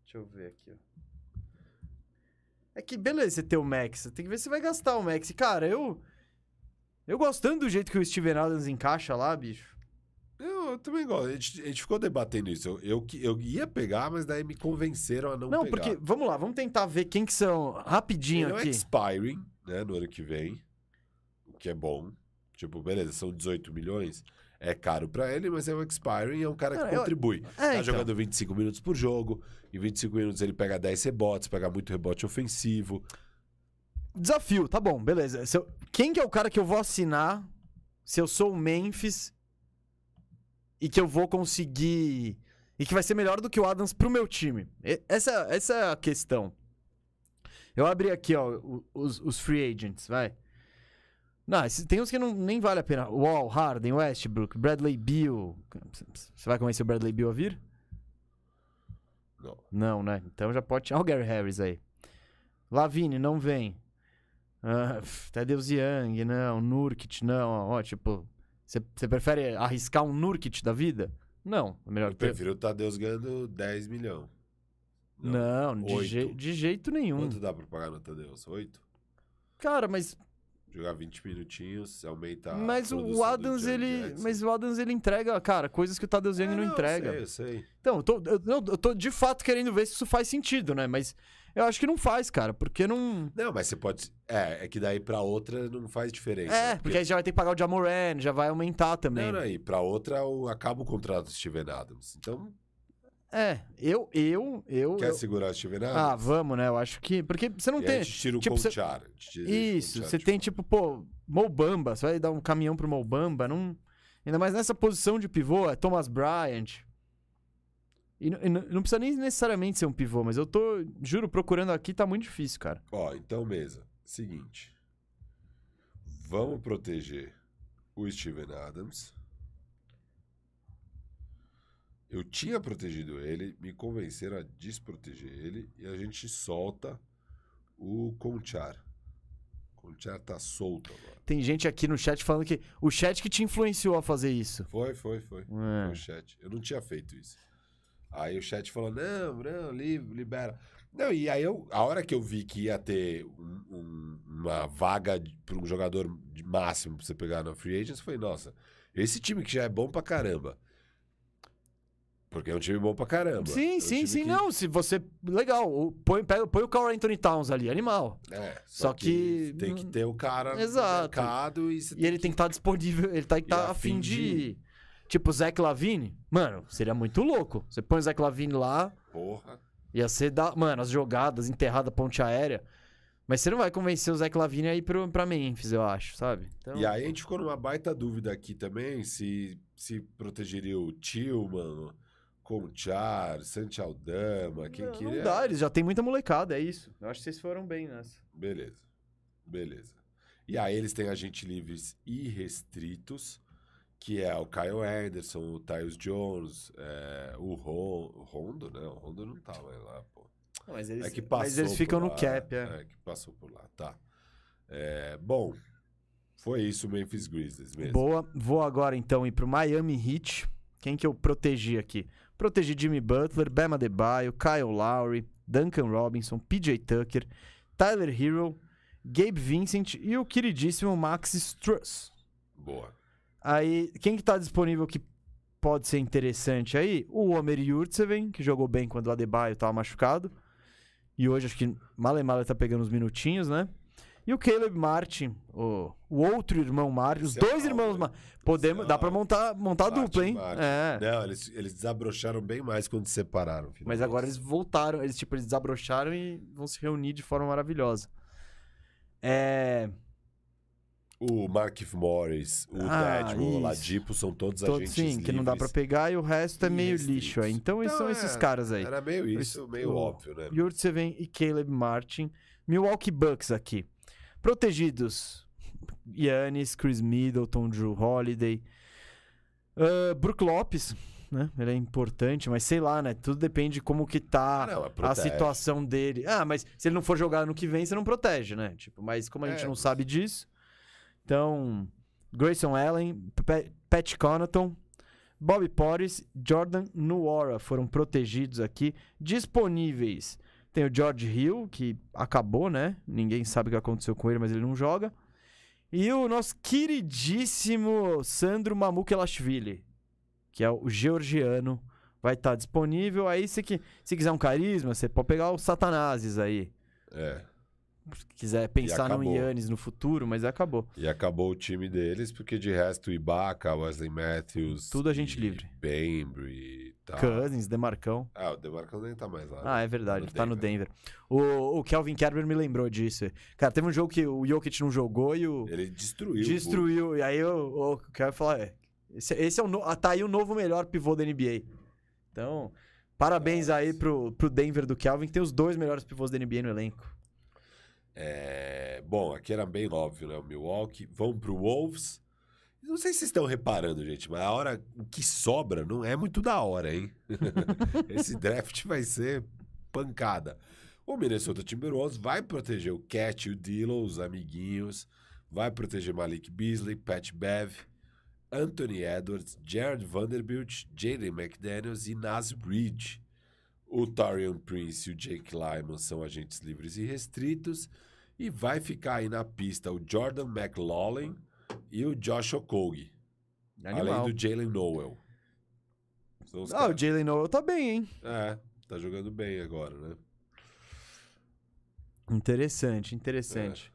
Deixa eu ver aqui, ó. É que, beleza, você tem o Max. Você tem que ver se você vai gastar o Max. Cara, eu... Eu gosto tanto do jeito que o Steven Adams encaixa lá, bicho. Eu, eu também gosto. A gente, a gente ficou debatendo isso. Eu, eu, eu ia pegar, mas daí me convenceram a não, Não, pegar. porque, vamos lá, vamos tentar ver quem que são, rapidinho Ele é aqui. expiring, né, no ano que vem, que é bom. Tipo, beleza, são 18 milhões. É caro pra ele, mas é um expiring e é um cara que Cara, eu- contribui. É, tá então. jogando 25 minutos por jogo. Em 25 minutos ele pega 10 rebotes, pega muito rebote ofensivo. Desafio, tá bom, beleza. Eu- Quem que é o cara que eu vou assinar se eu sou o Memphis e que eu vou conseguir... E que vai ser melhor do que o Adams pro meu time? Essa, essa é a questão. Eu abri aqui, ó, os, os free agents, vai. Não, tem uns que não, nem vale a pena. Wall, Harden, Westbrook, Bradley Beal. Você vai conhecer o Bradley Beal a vir? Não. Não, né? Então já pode tirar o Gary Harris aí. Lavine, não vem. Ah, pff, Tadeusz Young, não. Nurkic, não. Ó, tipo... Você prefere arriscar um Nurkic da vida? Não. É melhor Eu ter... prefiro o Tadeus ganhando 10 milhões. Não, de, Oito. je- de jeito nenhum. Quanto dá pra pagar no Tadeus? 8? Cara, mas, Jogar 20 minutinhos, aumenta a mas o Adams, ele. Mas o Adams, ele entrega, cara, coisas que o Tadeusz Young É, não, entrega. Eu sei, eu sei. Então, eu tô, eu, eu tô de fato querendo ver se isso faz sentido, né? Mas eu acho que não faz, cara, porque não. Não, mas você pode. É, é que daí pra outra não faz diferença. É, né? porque aí já vai ter que pagar o Jamoran, já vai aumentar também. Não, não, e pra outra o- acaba o contrato do Steven Adams. Então, É, eu, eu, eu. quer eu- segurar o Steven Ah, Adams? vamos, né? Eu acho que. Porque você não e tem. aí a gente tira o tipo, você- Isso, você de tem tipo, pô, Mobamba, você vai dar um caminhão pro Mobamba, não. Ainda mais nessa posição de pivô, é Thomas Bryant. E, e não precisa nem necessariamente ser um pivô, mas eu tô, juro, procurando aqui, tá muito difícil, cara. Ó, então, mesa. Seguinte. Vamos proteger o Steven Adams. Eu tinha protegido ele, me convenceram a desproteger ele e a gente solta o Conchar. Conchar tá solto agora. Tem gente aqui no chat falando que o chat que te influenciou a fazer isso. Foi, foi, foi. É. Foi o chat. Eu não tinha feito isso. Aí o chat falou: não, não, li- libera. Não, e aí eu, a hora que eu vi que ia ter um- um- uma vaga para um jogador de máximo pra você pegar na Free Agents, falei, nossa, esse time que já é bom pra caramba. Porque é um time bom pra caramba. É Sim, um sim, sim. que- Não, se você. Legal. Põe, pega- põe o Carl Anthony Towns ali, animal. É, Só que- tem que ter o cara Exato. mercado e E ele tem que estar disponível, ele tem que estar a a fim fim de. Tipo, Zach Lavine, mano, seria muito louco. Você põe o Zach Lavine lá, Porra. ia ser da. Mano, as jogadas, enterrada ponte aérea. Mas você não vai convencer o Zach Lavine a ir pro, pra Memphis, eu acho, sabe? Então, E aí a gente ficou numa baita dúvida aqui também se, se protegeria o Tillman, Conchar, Santi Aldama, quem não, queria. não dá, eles já tem muita molecada, é isso. Eu acho que vocês foram bem nessa. Beleza. Beleza. E aí eles têm agentes livres irrestritos, que é o Kyle Anderson, o Tyus Jones, é, o, Ron, o Rondo, né? O Rondo não tava lá, pô. Mas eles, É que passou mas eles ficam por no lá, cap, é. É, que passou por lá, tá. É, bom, foi isso o Memphis Grizzlies mesmo. Boa. Vou agora então ir pro Miami Heat. Quem que eu protegi aqui? Protegi Jimmy Butler, Bama Debaio, Kyle Lowry, Duncan Robinson, PJ Tucker, Tyler Hero, Gabe Vincent e o queridíssimo Max Struss. Boa. Aí, quem que tá disponível que pode ser interessante aí? O Omer Yurtseven, que jogou bem quando o Adebayo tava machucado. E hoje acho que Male Male tá pegando os minutinhos, né? E o Caleb Martin, o, o outro irmão Martin, os é dois irmãos? Martin. Podemos, dá pra alto. montar, montar a dupla, hein? Martin. É. Não, eles, eles desabrocharam bem mais quando se separaram. Mas agora eles voltaram, eles tipo, eles desabrocharam e vão se reunir de forma maravilhosa. É. O Markif Morris, o Ah, o. Ladipo são todos Todos, agentes sim, que não dá pra livres pegar e o resto é meio lixo aí. Então, esses Então, são esses é, caras aí. Era meio isso, meio o- óbvio, né? Yurtseven e Caleb Martin. Milwaukee Bucks aqui. Protegidos. Yannis, Chris Middleton, Drew Holiday. Ah, Brook Lopes, né? Ele é importante, mas sei lá, né? Tudo depende de como que tá Ah, não, a situação dele. Ah, mas se ele não for jogar no que vem, você não protege, né? Tipo, mas como a gente É, não mas- sabe disso, então Grayson Allen, Pa- Pat Connaughton, Bobby Portis, Jordan Nuora foram protegidos aqui, disponíveis. Tem o George Hill, que acabou, né? Ninguém sabe o que aconteceu com ele, mas ele não joga. E o nosso queridíssimo Sandro Mamukelashvili, que é o georgiano, vai estar disponível. Aí, se, que, se quiser um carisma, você pode pegar o Satanases aí. É. Se quiser pensar no. Yannis no futuro, mas acabou. E acabou o time deles, porque de resto, Ibaka, Wesley Matthews. Tudo a gente livre. Bembry tal. Cousins, Demarcão. Ah, o DeMarcus nem tá mais lá. Ah, né? é verdade, no tá no Denver. O, o Kelvin Kerber me lembrou disso. Cara, teve um jogo que o Jokic não jogou e o. Ele destruiu. o destruiu. E aí o, o Kelvin falou: é, esse, esse é o no, tá aí o novo melhor pivô da NBA. Então, parabéns aí pro, pro Denver do Kelvin, que tem os dois melhores pivôs da NBA no elenco. É, Bom, aqui era bem óbvio, né? O Milwaukee. Vão pro Wolves. Não sei se vocês estão reparando, gente, mas a hora que sobra não é muito da hora, hein? Esse draft vai ser pancada. O Minnesota Timberwolves vai proteger o Cat o Dilo, os amiguinhos. Vai proteger Malik Beasley, Pat Bev, Anthony Edwards, Jared Vanderbilt, Jaden McDaniels e Nas Reed. O Tarion Prince e o Jake Lyman são agentes livres e restritos. E vai ficar aí na pista o Jordan McLaughlin e o Josh Okogie. Animal. Além do Jalen Noel. São os Ah, caras- o Jalen Noel tá bem, hein? É, tá jogando bem agora, né? Interessante, interessante.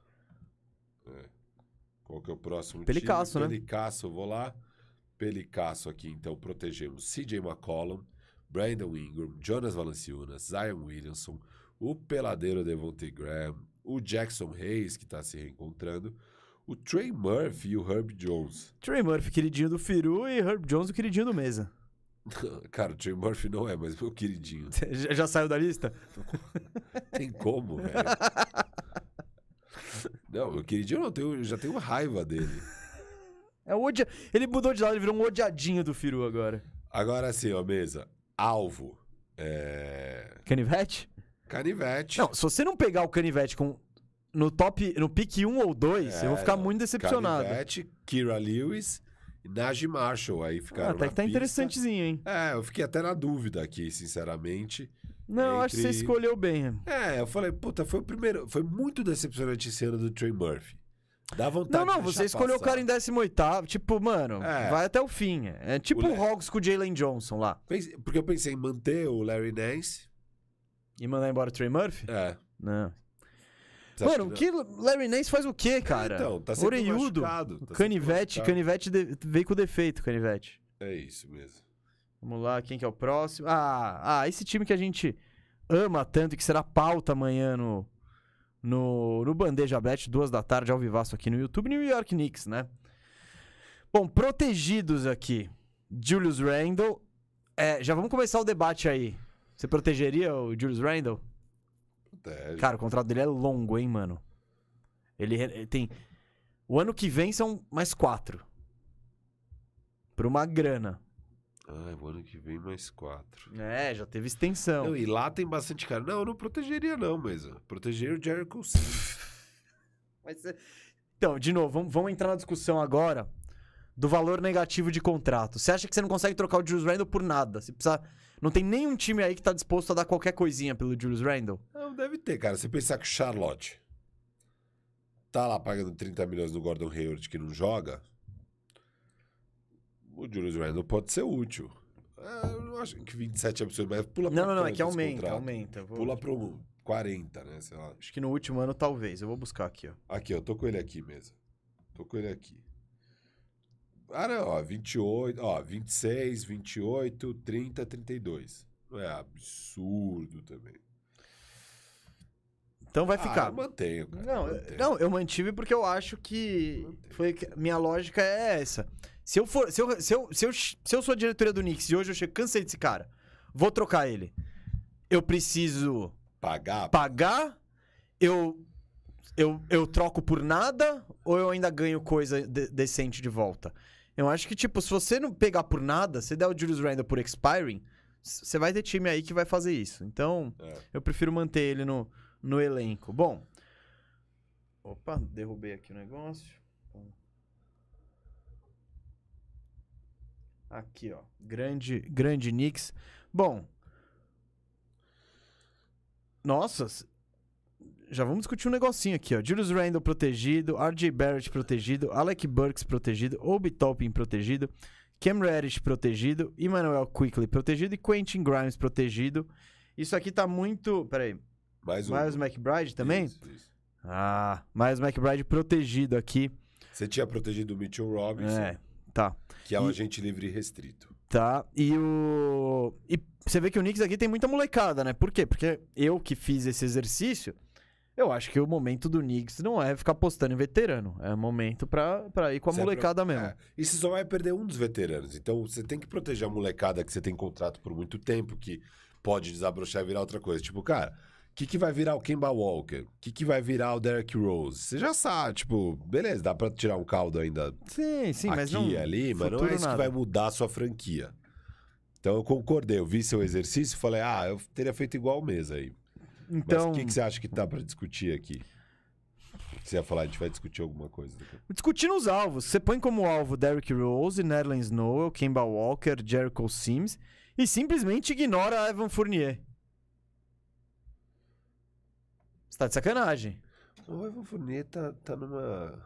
Qual que é o próximo Pelicasso, time? né? Pelicasso, eu vou lá. Pelicasso aqui, então protegemos CJ McCollum, Brandon Ingram, Jonas Valanciunas, Zion Williamson, o peladeiro Devontae Graham, o Jackson Hayes, que tá se reencontrando, o Trey Murphy e o Herb Jones. Trey Murphy, queridinho do Firu, e Herb Jones, o queridinho do Mesa. Cara, o Trey Murphy não é mais meu queridinho. Já, já saiu da lista? Tem como, velho. Não, meu queridinho não tenho, eu já tenho raiva dele. É o odia... Ele mudou de lado, ele virou um odiadinho do Firu agora. Agora sim, ó, mesa. Alvo. É... Canivete? Canivete. Não, se você não pegar o canivete com no top, no pick 1 ou 2, eu vou ficar É, muito decepcionado. Canivete, Kira Lewis e Najee Marshall aí ficaram Ah, até na que tá pista. interessantezinho, hein? É, eu fiquei até na dúvida aqui, sinceramente. Não, acho que você Entre- escolheu bem. É, eu falei, puta, foi o primeiro. Foi muito decepcionante esse ano do Trey Murphy. Dá vontade Não, não, você escolheu o passar. cara em 18 Tipo, mano, É. vai até o fim. É tipo O o Hawks com o Jalen Johnson lá. Porque eu pensei em manter o Larry Nance. E mandar embora o Trey Murphy? É. Não. Você Mano, que Larry Nance faz o quê, cara? então, tá sempre Oreiudo. machucado, tá canivete, canivete de- veio com defeito, canivete. É isso mesmo. Vamos lá, quem que é o próximo? Ah, ah, esse time que a gente ama tanto e que será pauta amanhã no, no, no Bandeja Bet, duas da tarde, ao vivaço aqui no YouTube, New York Knicks, né? Bom, protegidos aqui. Julius Randle. É, já vamos começar o debate aí. Você protegeria o Julius Randle? Protege. Cara, o contrato dele é longo, hein, mano? Ele, ele tem. O ano que vem são mais quatro. Por uma grana. Ai, o ano que vem mais quatro. É, já teve extensão. Não, e lá tem bastante cara. Não, eu não protegeria, não, mas. Protegeria o Jericho. Mas, é- Então, de novo, vamos, vamos entrar na discussão agora do valor negativo de contrato. Você acha que você não consegue trocar o Julius Randle por nada? Você precisa... Não tem nenhum time aí que tá disposto a dar qualquer coisinha pelo Julius Randle? Não, deve ter, cara. Você pensar que o Charlotte tá lá pagando 30 milhões no Gordon Hayward que não joga, o Julius Randle pode ser útil. É, eu não acho que 27 é absurdo, mas pula Não, não, não, é que aumenta, contrato? aumenta. Vou- Pula pro 40, né? Sei lá. Acho que no último ano talvez. Eu vou buscar aqui, ó. Aqui, eu tô com ele aqui mesmo. Tô com ele aqui. Ah, não, ó, 28, ó, 26, 28, 30, 32. Não é absurdo também. Então vai Ah, ficar. eu mantenho, cara. Não, eu eu- mantenho. não, eu mantive porque eu acho que Mantém. foi que- minha lógica é essa. Se eu for, se eu, se eu, se eu, se eu sou a diretoria do Knicks e hoje eu chego, cansei desse cara, vou trocar ele. Eu preciso Pagar? pagar? Eu eu, eu troco por nada ou eu ainda ganho coisa de- decente de volta? Eu acho que tipo, se você não pegar por nada, se der o Julius Randle por expiring, você vai ter time aí que vai fazer isso. Então, É. eu prefiro manter ele no, no elenco. Bom. Opa, derrubei aqui o negócio. Aqui, ó. Grande, grande Knicks. Bom. Nossa, já vamos discutir um negocinho aqui, ó. Julius Randle protegido, RJ Barrett protegido, Alec Burks protegido, Obi Toppin protegido, Cam Reddish protegido, Emmanuel Quickly protegido e Quentin Grimes protegido. Isso aqui tá muito. Peraí. Mais um. Miles McBride também? Isso, isso. Ah, Miles McBride protegido aqui. Você tinha protegido o Mitchell Robinson, É, tá. que é um E- agente livre restrito. Tá. E o. E você vê que o Knicks aqui tem muita molecada, né? Por quê? Porque eu que fiz esse exercício, eu acho que o momento do Knicks não é ficar postando em veterano. É momento pra, pra ir com a Você é molecada pro- mesmo. É. E você só vai perder um dos veteranos. Então você tem que proteger a molecada que você tem contrato por muito tempo, que pode desabrochar e virar outra coisa. Tipo, cara, o que, que vai virar o Kemba Walker? O que, que vai virar o Derrick Rose? Você já sabe, tipo, beleza, dá pra tirar um caldo ainda Sim, sim, aqui mas não. ali, mas não é isso que nada. vai mudar a sua franquia. Então eu concordei, eu vi seu exercício e falei, ah, eu teria feito igual o mês aí. Então, Mas o que, que você acha que dá pra discutir aqui? Você ia falar, a gente vai discutir alguma coisa. daqui discutindo os alvos. Você põe como alvo Derrick Rose, Nerlens Noel, Kemba Walker, Jericho Sims e simplesmente ignora Evan Fournier. Você tá de sacanagem. O Evan Fournier tá, tá numa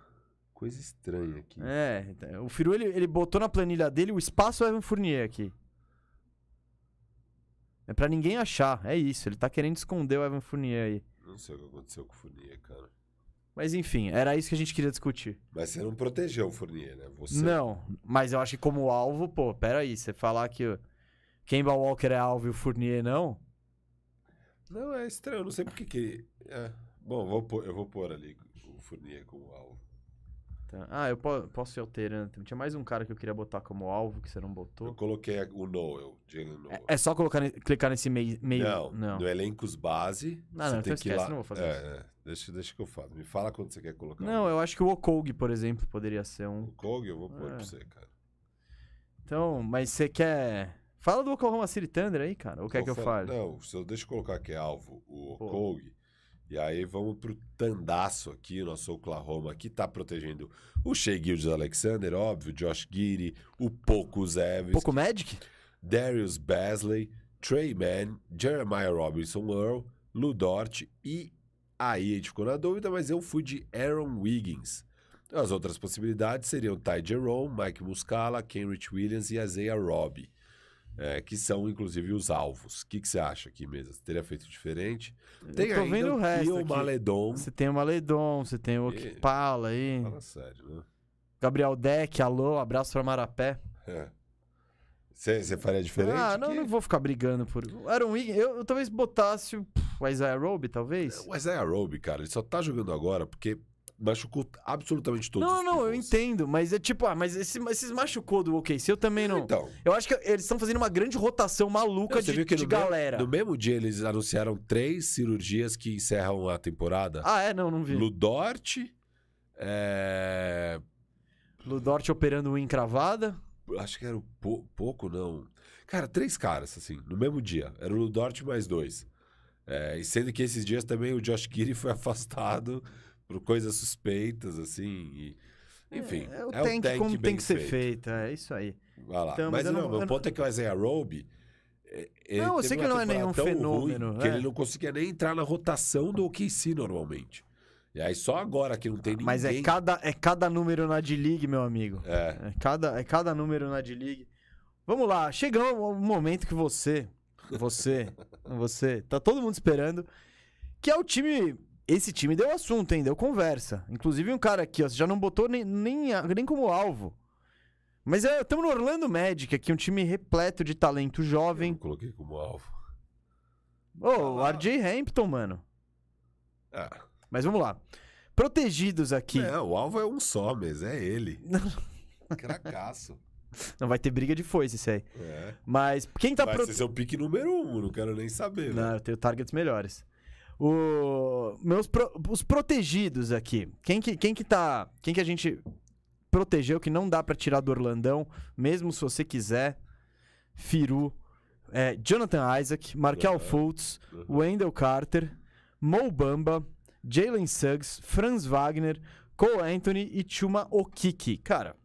coisa estranha aqui. É, o Firu ele, ele botou na planilha dele o espaço Evan Fournier aqui. É pra ninguém achar, é isso. Ele tá querendo esconder o Evan Fournier aí. Não sei o que aconteceu com o Fournier, cara. Mas enfim, era isso que a gente queria discutir. Mas você não protegeu o Fournier, né? Você. Não, mas eu acho que como alvo, pô, peraí, você falar que Kemba Walker é alvo e o Fournier não? Não, é estranho. Eu não sei por que que... É. Bom, eu vou pôr ali o Fournier como alvo. Tá. Ah, eu po- posso ir alterando. Tinha mais um cara que eu queria botar como alvo que você não Eu botou. coloquei o Noel, Jalen Noel. É, é só colocar, clicar nesse meio. meio Não, não. no elencos base. Não, você não, tem então que esquece, lá. não vou fazer é, isso. é. Deixa, deixa que eu faço. Me fala quando você quer colocar. Não, eu acho que o Okog, por exemplo, poderia ser um. O Kog eu vou pôr É. pra você, cara. Então, mas você quer. Fala do Oklahoma City Thunder aí, cara. Ou quer que eu fale? Não, eu deixa eu colocar que é alvo o. Okog, E aí vamos pro Tandaço aqui, nosso Oklahoma, que tá protegendo o Shea Gildes Alexander, óbvio, Josh Giddy, o Poco Zeves, Pouco Magic? Darius Basley, Trey Mann, Jeremiah Robinson Earl, Lu Dort e aí a gente ficou na dúvida, mas eu fui de Aaron Wiggins. As outras possibilidades seriam Ty Jerome, Mike Muscala, Kenrich Williams e Isaiah Robbie, é, que são inclusive os alvos. O que, que você acha aqui mesmo? Você teria feito diferente? Tem Eu tô ainda vendo o resto aqui. Maledon. Você tem o Maledon, você tem o Okpala aí. Fala sério, né? Gabriel Deck, alô, abraço pra Marapé. É. Você faria diferente? Ah, não, Que- não vou ficar brigando por. Aaron Wiggins, eu, eu talvez botasse o, o Isaiah Roby, talvez. O Isaiah Roby, cara, ele só tá jogando agora porque machucou absolutamente todos Não, não, eu entendo, mas é tipo, ah, mas esse, esses machucou do OKC, eu também não. Então, Eu acho que eles estão fazendo uma grande rotação maluca Não, você de, viu que de no mesmo- galera. no mesmo dia eles anunciaram três cirurgias que encerram a temporada. Ah, é? Não, não vi. Ludort, é... Ludort operando o encravada. acho que era Po- pouco, não. Cara, três caras, assim, no mesmo dia. Era o Ludort mais dois. É, e sendo que esses dias também o Josh Giri foi afastado por coisas suspeitas, assim. e- Enfim, é, o é tank, como bem tem que ser feito. feito, é isso aí. Vai lá. Então, mas mas não, não- meu eu ponto é que o Isaiah Roby. é, ele Não, eu sei que não é nenhum fenômeno, ruim que é. ele não conseguia nem entrar na rotação do OKC normalmente. E aí só agora que não tem ninguém. Mas é cada, é cada número na D-League, meu amigo. É. É cada, é cada número na D-League. Vamos lá, chegou o momento que você, você, você, tá todo mundo esperando, que é o time. Esse time deu assunto, hein? Deu conversa. Inclusive um cara aqui, ó, você já não botou nem, nem, nem como alvo. Mas é, estamos no Orlando Magic aqui, um time repleto de talento Eu não jovem. coloquei como alvo. Ô, o RJ Hampton, mano. Ah. Mas vamos lá. Protegidos aqui. É, o alvo é um só, mas é ele. Cracaço. Não vai ter briga de foice isso aí. É. Mas quem tá Vai prote- ser seu pique número um, não quero nem saber. Não, né? eu tenho targets melhores. O... Meus pro- Os protegidos aqui. Quem que, quem que tá. Quem que a gente protegeu que não dá pra tirar do Orlandão, mesmo se você quiser. Firu. é, Jonathan Isaac, Markel Aham. Fultz, Uhum. Wendell Carter, Mo Bamba, Jalen Suggs, Franz Wagner, Cole Anthony e Chuma Okiki. Cara,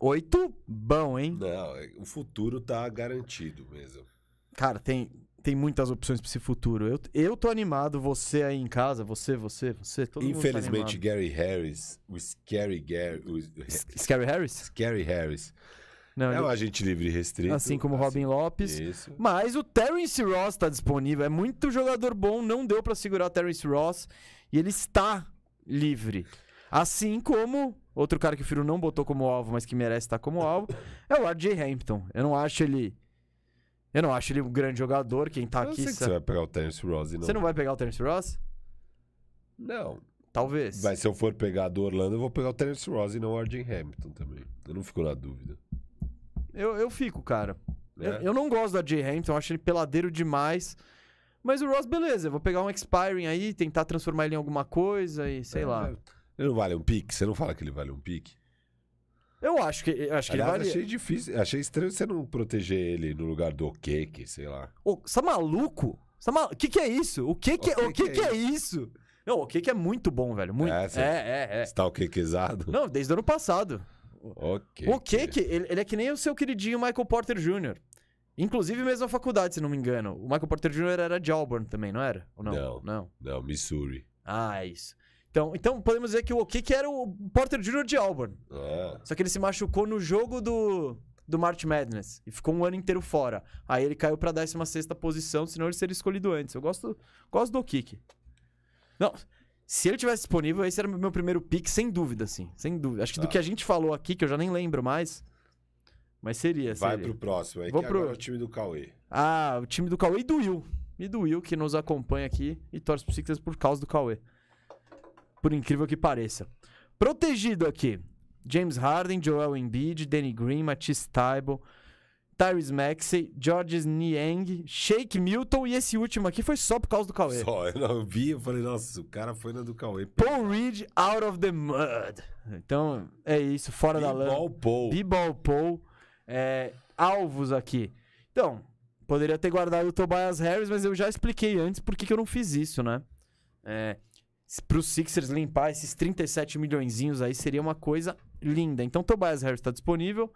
oito bom, hein? Não, é- o futuro tá garantido mesmo. Cara, tem, tem muitas opções pra esse futuro. Eu, eu tô animado, você aí em casa, você, você, você, todo mundo tá Infelizmente. Gary Harris, o Scary Gary, o Scary Harris? Scary Harris, Não, é ele- um agente livre restrito. assim como o Robin Lopes. Isso. Mas o Terence Ross tá disponível. É muito jogador bom, não deu pra segurar o Terence Ross. E ele está livre. Assim como outro cara que o Firo não botou como alvo, mas que merece estar como alvo, é o RJ Hampton. Eu não acho ele. Eu não acho ele um grande jogador. Quem tá eu aqui. sei que sa- você vai pegar o Terence Ross e não. Você não vai pegar o Terence Ross? Não. Talvez. Mas se eu for pegar do Orlando, eu vou pegar o Terence Ross e não o RJ Hamilton também. Eu não fico na dúvida. Eu, eu fico, cara. Eu, É. eu não gosto da Jay Hampton, eu acho ele peladeiro demais. Mas o Ross, beleza, eu vou pegar um expiring aí, tentar transformar ele em alguma coisa e sei É, lá. Ele não vale um pique? Você não fala que ele vale um pique? Eu acho que, eu acho que ele Aliás, vale. achei difícil. Achei estranho você não proteger ele no lugar do Okeke, sei lá. Ô, você tá maluco? Você tá mal... O que, que é isso? O que, que, O o que que, que é que é isso? Não, o que, que é muito bom, velho. Muito. É, É, você- é, é. Você tá Okekezado? Não, desde o ano passado. Ok. O que que. Ele, ele é que nem o seu queridinho Michael Porter Jr. Inclusive, mesma faculdade, se não me engano. O Michael Porter Jr. era de Auburn também, não era? Ou não? Não. Não. Não, Missouri. Ah, é isso. Então, então podemos dizer que o que era o Porter Jr. de Auburn. Ah, Só que ele se machucou no jogo do, do March Madness e ficou um ano inteiro fora. Aí ele caiu pra 16 posição, senão ele seria escolhido antes. Eu gosto, gosto do kick. Não, se ele tivesse disponível, esse era o meu primeiro pick, sem dúvida, assim. Sem dúvida. Acho que do Tá. que a gente falou aqui, que eu já nem lembro mais. Mas seria, vai seria. pro próximo aí, Vou que pro- agora é o time do Cauê. Ah, o time do Cauê e do Will. E do Will, que nos acompanha aqui e torce pro Sixers por causa do Cauê. Por incrível que pareça. Protegido aqui. James Harden, Joel Embiid, Danny Green, Matisse Tybalt, Tyrese Maxey, Georges Niang, Shake Milton e esse último aqui foi só por causa do Cauê. Só, eu não vi, eu falei, nossa, o cara foi na do Cauê. Paul Reed out of the mud. Então, é isso, fora da lama. Ball Paul. B-Ball Paul. É, alvos aqui. Então, poderia ter guardado o Tobias Harris, mas eu já expliquei antes por que que eu não fiz isso, né? É, s- pro Sixers limpar esses 37 milhõezinhos aí seria uma coisa linda. Então Tobias Harris tá disponível,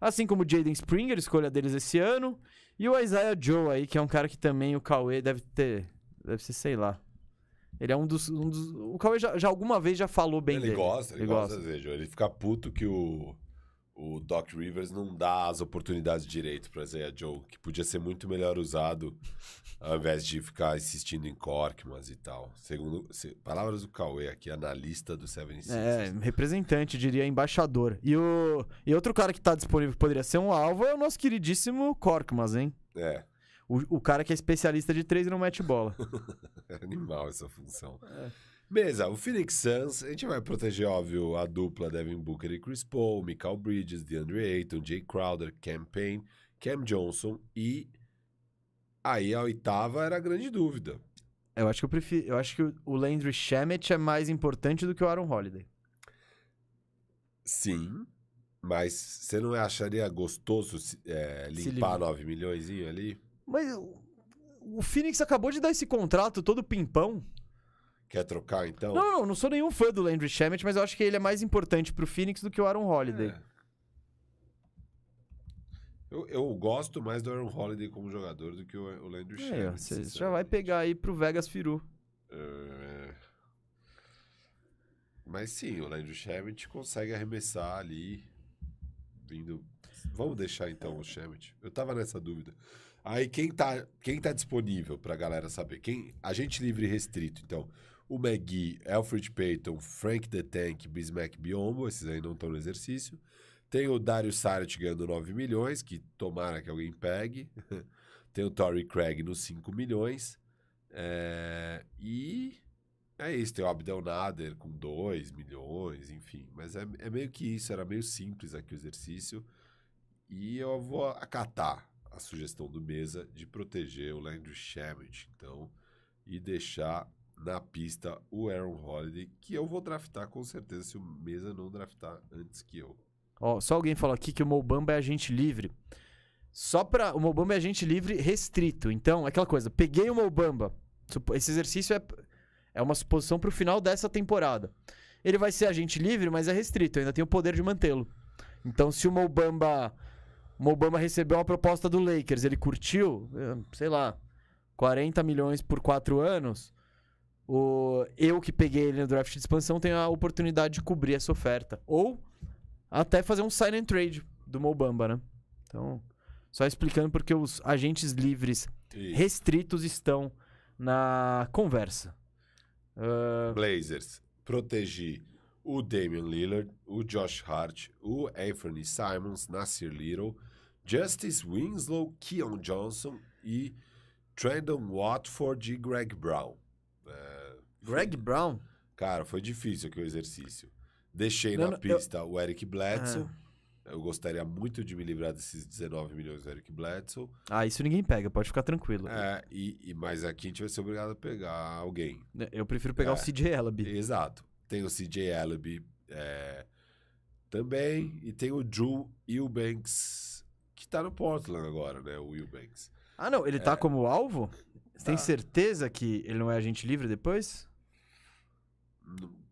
assim como o Jaden Springer, escolha deles esse ano, e o Isaiah Joe aí, que é um cara que também o Cauê deve ter, deve ser, sei lá. Ele é um dos, um dos- o Cauê já, já alguma vez já falou bem ele dele. gosta, ele, gosta, veja. Ele fica puto que o, o Doc Rivers não dá as oportunidades direito pra Isaiah Joe, que podia ser muito melhor usado ao invés de ficar insistindo em Corkmans e tal. Segundo se- palavras do Cauê aqui, analista do 76ers. É, representante, diria embaixador. E, o, e outro cara que tá disponível que poderia ser um alvo é o nosso queridíssimo Korkmaz, hein? É, O, o cara que é especialista de três e não mete bola. é animal essa função. É. Beleza, o Phoenix Suns, a gente vai proteger, óbvio, a dupla Devin Booker e Chris Paul, Michael Bridges, DeAndre Ayton, Jay Crowder, Cam Payne, Cam Johnson e aí a oitava era a grande dúvida. Eu acho que eu prefiro. Eu acho que o- Landry Shamet é mais importante do que o Aaron Holiday. Sim, mas você não acharia gostoso é, limpar livrar. 9 milhões ali? Mas o Phoenix acabou de dar esse contrato todo pimpão. Quer trocar então? Não, não, não sou nenhum fã do Landry Shamet, mas eu acho que ele é mais importante pro Phoenix do que o Aaron Holiday. É. Eu, eu gosto mais do Aaron Holiday como jogador do que o, o Landry É, Shamet. você já vai pegar aí pro Vegas Firu. É. Mas sim, o Landry Shamet consegue arremessar ali, vindo... Vamos deixar então o Shamet. Eu tava nessa dúvida. Aí quem tá, quem tá disponível pra galera saber? Quem Agente livre e restrito, então. O McGee, Alfred Payton, Frank the Tank, Bismack Biombo, esses aí não estão no exercício. Tem o Dario Saric ganhando 9 milhões, que tomara que alguém pegue. Tem o Torrey Craig nos 5 milhões. É, E é isso, tem o Abdel Nader com 2 milhões, enfim. Mas é, é meio que isso, era meio simples aqui o exercício. E eu vou acatar a sugestão do Mesa de proteger o Landry Shamet, então, e deixar na pista o Aaron Holiday, que eu vou draftar com certeza se o Mesa não draftar antes que eu. Ó, só alguém falou aqui que o Mobamba é agente livre. Só pra. O Mobamba é agente livre restrito. Então, é aquela coisa. Peguei o Mobamba. Esse exercício é, é uma suposição pro final dessa temporada. Ele vai ser agente livre, mas é restrito. Eu ainda tenho o poder de mantê-lo. Então, se o Mobamba. O Mobamba recebeu uma proposta do Lakers, ele curtiu, eh, sei lá, 40 milhões por 4 anos. O, eu que peguei ele no draft de expansão tenho a oportunidade de cobrir essa oferta. Ou até fazer um sign and trade do Mobamba, né? Então, só explicando porque os agentes livres restritos estão na conversa. Ah, Blazers, protegi o Damian Lillard, o Josh Hart, o Anthony Simons, Nasir Little, Justice Winslow, Keon Johnson e Trendon Watford e Greg Brown. É, Greg Brown? Cara, foi difícil aqui o exercício. Deixei Não, na não, eu- pista o Eric Bledsoe. Eu gostaria muito de me livrar desses 19 milhões do Eric Bledsoe. Ah, isso ninguém pega, pode ficar tranquilo. É, e, e- mas aqui a gente vai ser obrigado a pegar alguém. Eu prefiro pegar É. o CJ Ellaby. Exato. Tem o CJ Ellaby é, também. E tem o Drew Eubanks, que tá no Portland agora, né? O Eubanks. Ah, não, ele tá como alvo? Você tem Tá. certeza que ele não é agente livre depois?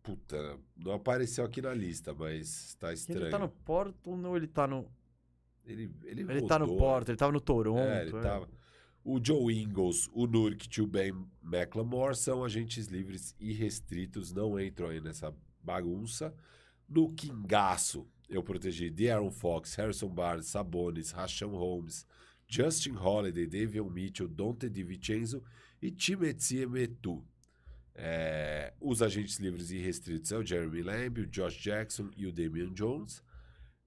Puta, não apareceu aqui na lista, mas tá estranho. Ele tá no Portland ou ele tá no. Ele, ele, Ele tá no rodou, Portland, ele tava no Toronto. É, ele é. tava. O Joe Ingles, o Nurk e o Ben McLemore são agentes livres e restritos, não entram aí nessa bagunça. No Kingaço, eu protegi De'Aaron Fox, Harrison Barnes, Sabonis, Rashawn Holmes, Justin Holiday, Davion Mitchell, Dante DiVincenzo e Timothy Metu. É, os agentes livres e restritos é o Jeremy Lamb, o Josh Jackson e o Damian Jones.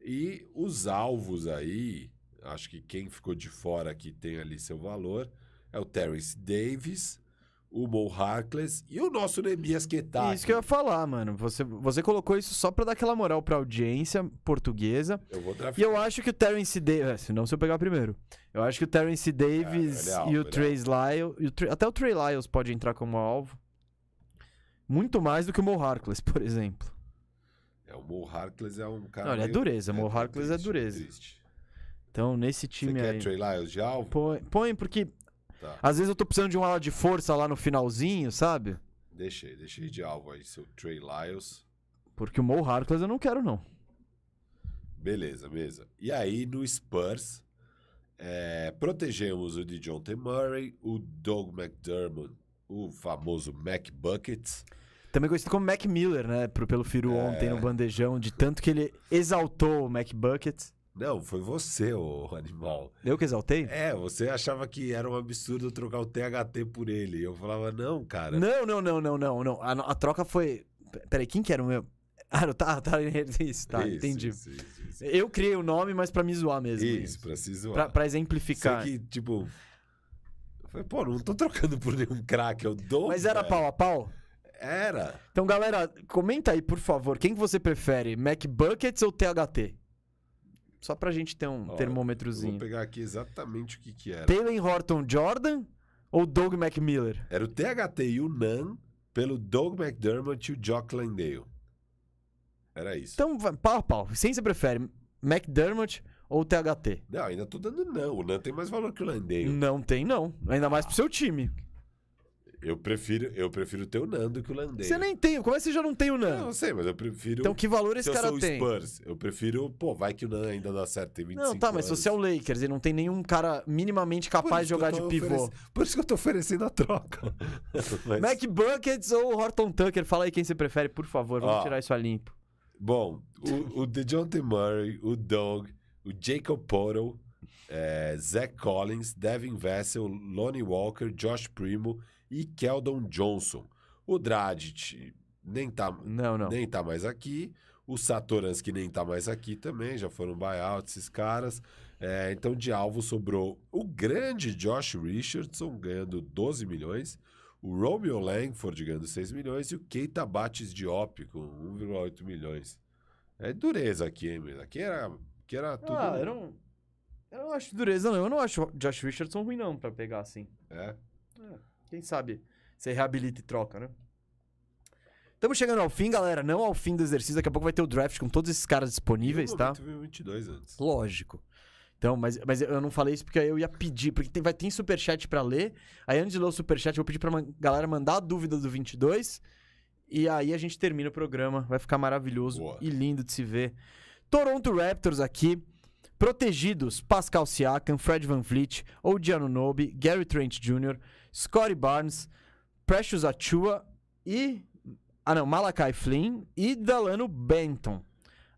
E os alvos aí, acho que quem ficou de fora que tem ali seu valor é o Terrence Davis, o Mo Harkless e o nosso Nemias Ketaki. Isso que eu ia falar, mano. Você, você colocou isso só pra dar aquela moral pra audiência portuguesa. Eu vou E draftar. eu acho que o Terence Davis. É, se não, se eu pegar primeiro. Eu acho que o Terence Davis ele é alvo, e o é Trey Lyles. e Até o Trey Lyles pode entrar como alvo. Muito mais do que o Mo Harkless, por exemplo. É, o Mo Harkless é um cara. Não, ele é meio- dureza, Mo tá Harkless é triste, dureza. triste. Então, nesse Você time quer aí. Trey Lyles de alvo? Põe, põe, porque Tá. às vezes eu tô precisando de um ala de força lá no finalzinho, sabe? Deixei, deixei de alvo aí seu Trey Lyles. Porque o Mo Harkless eu não quero, não. Beleza, mesa. E aí no Spurs, é, protegemos o DeJounte Murray, o Doug McDermott, o famoso Mac Buckets. Também conhecido como Mac Miller, né? pro- Pelo Firu É. ontem no bandejão, de tanto que ele exaltou o Mac Bucket. Não, foi você, ô animal. Eu que exaltei? É, você achava que era um absurdo trocar o THT por ele. Eu falava, não, cara. Não, não, não, não, não, não. A, a troca foi. Peraí, quem que era o meu? Ah, tá, tá, isso, tá, Isso, entendi. Isso, isso. Eu criei o nome, mas pra me zoar mesmo. Isso, pra se zoar. Pra, pra exemplificar. que, tipo... Eu falei, pô, não tô trocando por nenhum craque, eu dou, Mas era velho. pau a pau? Era. Então, galera, comenta aí, por favor, quem que você prefere, Mac Buckets ou THT? Só pra gente ter um Ó, termômetrozinho. Vou pegar aqui exatamente o que que era. Taylor Horton Jordan ou Doug McMiller? Era o THT e o NAN pelo Doug McDermott e o Jock Landale. Era isso. Então, pau a pau. Quem você prefere, McDermott ou THT? Não, ainda tô dando não. O NAN tem mais valor que o Landale. Não tem, não. Ainda mais pro seu time. Eu prefiro, eu prefiro ter o NAN do que o Landale. Você nem tem. Como é que você já não tem o Não, Nan? eu sei, mas eu prefiro... Então, que valor se esse eu cara tem? Spurs, eu prefiro... Pô, vai que o NAN ainda dá certo, tem 25 Não, tá, mas se anos. você é o Lakers e não tem nenhum cara minimamente capaz de jogar de pivô. Por isso que eu tô oferecendo a troca. Mas- Mac Buckets ou Horton Tucker? Fala aí quem você prefere, por favor. Vamos Ó. tirar isso a limpo. Bom, o, o DeJounte Murray, o Doug, o Jacob Portal, é, Zach Collins, Devin Vessel, Lonnie Walker, Josh Primo e Keldon Johnson. O Dragic nem tá, Não, não. nem tá mais aqui. O Satoransky nem tá mais aqui também, já foram buyout esses caras. É, então, de alvo sobrou o grande Josh Richardson, ganhando 12 milhões. O Romeo Langford ganhando 6 milhões. E o Keita Bates Diop com 1,8 milhões. É dureza aqui, hein, meu? Aqui era, aqui era tudo... Ah, eu não. Eu não acho dureza, não. Eu não acho Josh Richardson ruim, não, pra pegar assim. É. Quem sabe você reabilita e troca, né? Estamos chegando ao fim, galera. Não ao fim do exercício. Daqui a pouco vai ter o draft com todos esses caras disponíveis, tá? momento veio 22 antes. Lógico. Então, mas, mas eu não falei isso porque aí eu ia pedir, porque tem, vai, tem superchat pra ler. Aí antes de ler o superchat, eu vou pedir pra man- galera mandar a dúvida do 22. E aí a gente termina o programa. Vai ficar maravilhoso Boa. e lindo de se ver. Toronto Raptors aqui. Protegidos: Pascal Siakam, Fred Van Vliet, Odiano Nobe, Gary Trent Jr., Scottie Barnes, Precious Achua e. Ah, não, Malakai Flynn e Dalano Benton.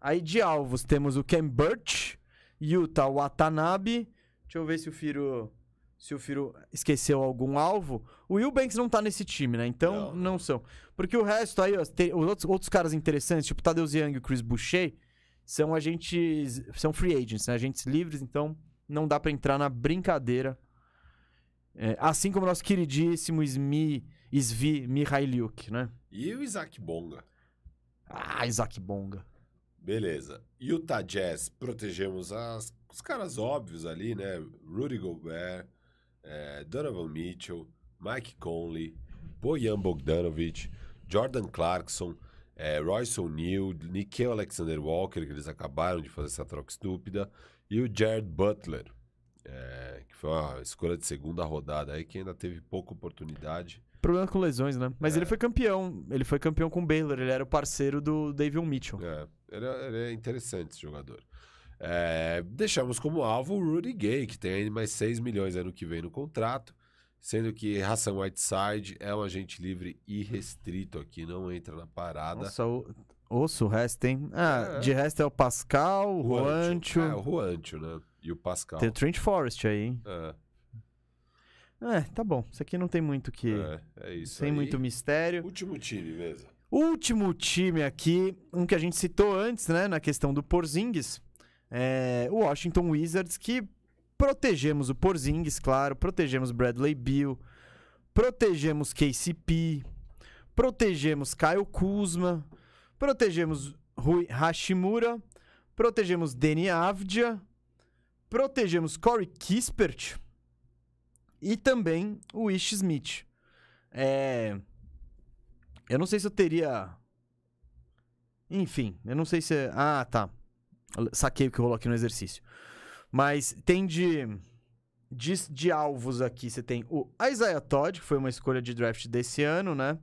Aí de alvos temos o Ken Burch, Yuta Watanabe. Deixa eu ver se o Firo. Se o Firo esqueceu algum alvo. O Will Banks não tá nesse time, né? Então Não. não, são. Porque o resto aí, ó, tem- os outros, outros caras interessantes, tipo Tadeusz Young e o Chris Boucher, são agentes. São free agents, né? Agentes livres, então não dá pra entrar na brincadeira. É, assim como o nosso queridíssimo Smi, Svi Mihailiuk, né? E o Isaac Bonga. Ah, Isaac Bonga. Beleza. Utah Jazz, protegemos as- os caras óbvios ali, né? Rudy Gobert, eh, Donovan Mitchell, Mike Conley, Bojan Bogdanovic, Jordan Clarkson, eh, Royce O'Neal, Nickel Alexander Walker, que eles acabaram de fazer essa troca estúpida, e o Jared Butler, eh, que foi uma escolha de segunda rodada aí, que ainda teve pouca oportunidade. Problema com lesões, né? Mas É. ele foi campeão. Ele foi campeão com o Baylor. Ele era o parceiro do Davion Mitchell. É, ele é, ele é interessante esse jogador. É, deixamos como alvo o Rudy Gay, que tem mais 6 milhões ano que vem no contrato, sendo que Hassan Whiteside é um agente livre irrestrito aqui, não entra na parada. Nossa, o... osso o resto, hein? Ah, É. de resto é o Pascal, o Juancho. É, o Juancho, né? E o Pascal. Tem o Trent Forrest aí, hein? É, É, tá bom. Isso aqui não tem muito que. é, é isso Sem aí. muito mistério. Último time mesmo. Último time aqui, um que a gente citou antes, né, na questão do Porzingis, é o Washington Wizards, que protegemos o Porzingis, claro, protegemos Bradley Beal, protegemos KCP, protegemos Kyle Kuzma, protegemos Rui Hashimura, protegemos Deni Avdia, protegemos Corey Kispert e também o Ish Smith. É... Eu não sei se eu teria. Enfim, eu não sei se. Ah, tá. Saquei o que rolou aqui no exercício. Mas tem de. De, de alvos aqui, você tem o Isaiah Todd, que foi uma escolha de draft desse ano, né?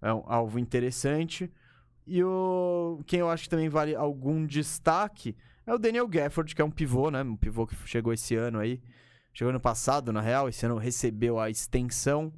é um alvo interessante. E o quem eu acho que também vale algum destaque é o Daniel Gafford, que é um pivô, né? Um pivô que chegou esse ano aí. Chegou ano passado, na real. Esse ano recebeu a extensão.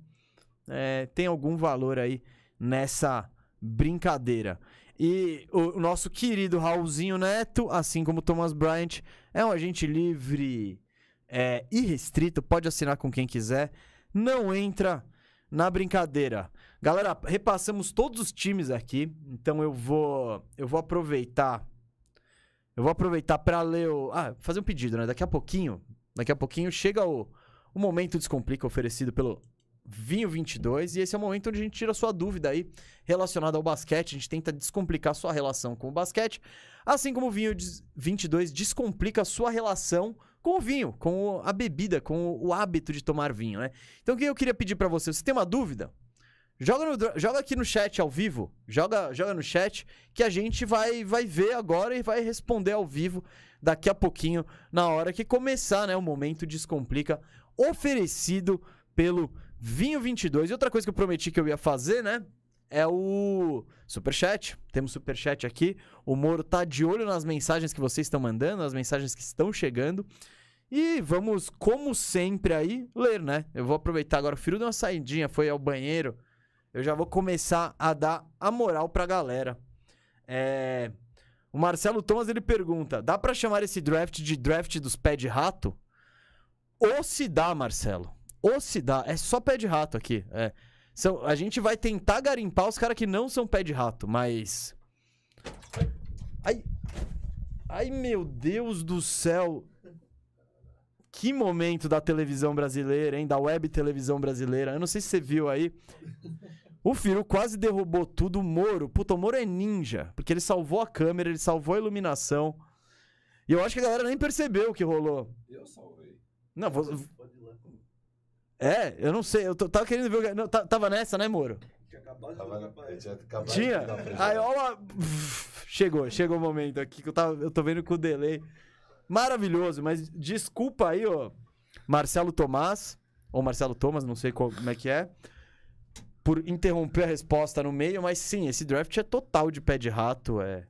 É, tem algum valor aí nessa brincadeira. E o, nosso querido Raulzinho Neto, assim como Thomas Bryant, é um agente livre é, irrestrito, pode assinar com quem quiser. Não entra na brincadeira. Galera, repassamos todos os times aqui, então eu vou eu vou aproveitar eu vou aproveitar para ler o ah, fazer um pedido, né? Daqui a pouquinho, daqui a pouquinho chega o o momento descomplica oferecido pelo Vinho 22 e esse é o momento onde a gente tira a sua dúvida aí relacionada ao basquete, a gente tenta descomplicar a sua relação com o basquete, assim como o Vinho 22 descomplica a sua relação com o vinho, com a bebida, com o hábito de tomar vinho, né? Então o que eu queria pedir para você, você tem uma dúvida? Joga, no, joga aqui no chat ao vivo. Joga, joga no chat que a gente vai, vai ver agora e vai responder ao vivo daqui a pouquinho, na hora que começar, né? O momento Descomplica, oferecido pelo Vinho 22. E outra coisa que eu prometi que eu ia fazer, né? É o Superchat. Temos Superchat aqui. O Moro tá de olho nas mensagens que vocês estão mandando, nas mensagens que estão chegando. E vamos, como sempre, aí, ler, né? Eu vou aproveitar agora. O filho deu uma saidinha, foi ao banheiro eu já vou começar a dar a moral pra galera. É... O Marcelo Thomas ele pergunta: dá para chamar esse draft de draft dos pé de rato? Ou se dá, Marcelo. Ou se dá. É só pé de rato aqui. É. São, a gente vai tentar garimpar os caras que não são pé de rato, mas. Ai. Ai, meu Deus do céu. Que momento da televisão brasileira, hein? Da web televisão brasileira. Eu não sei se você viu aí. O Firu quase derrubou tudo. O Moro, puta, o Moro é ninja. Porque ele salvou a câmera, ele salvou a iluminação. E eu acho que a galera nem percebeu o que rolou. Eu salvei. Não, vou... É, eu não sei. Eu tava querendo ver o. Não, tava nessa, né, Moro? Tinha acabado de tinha acabado Tinha? Aí, ó. Chegou, chegou o momento aqui que eu, tava, eu tô vendo com o delay. Maravilhoso, mas desculpa aí, ó. Marcelo Tomás, ou Marcelo Thomas, não sei como é que é por interromper a resposta no meio, mas sim, esse draft é total de pé de rato, é.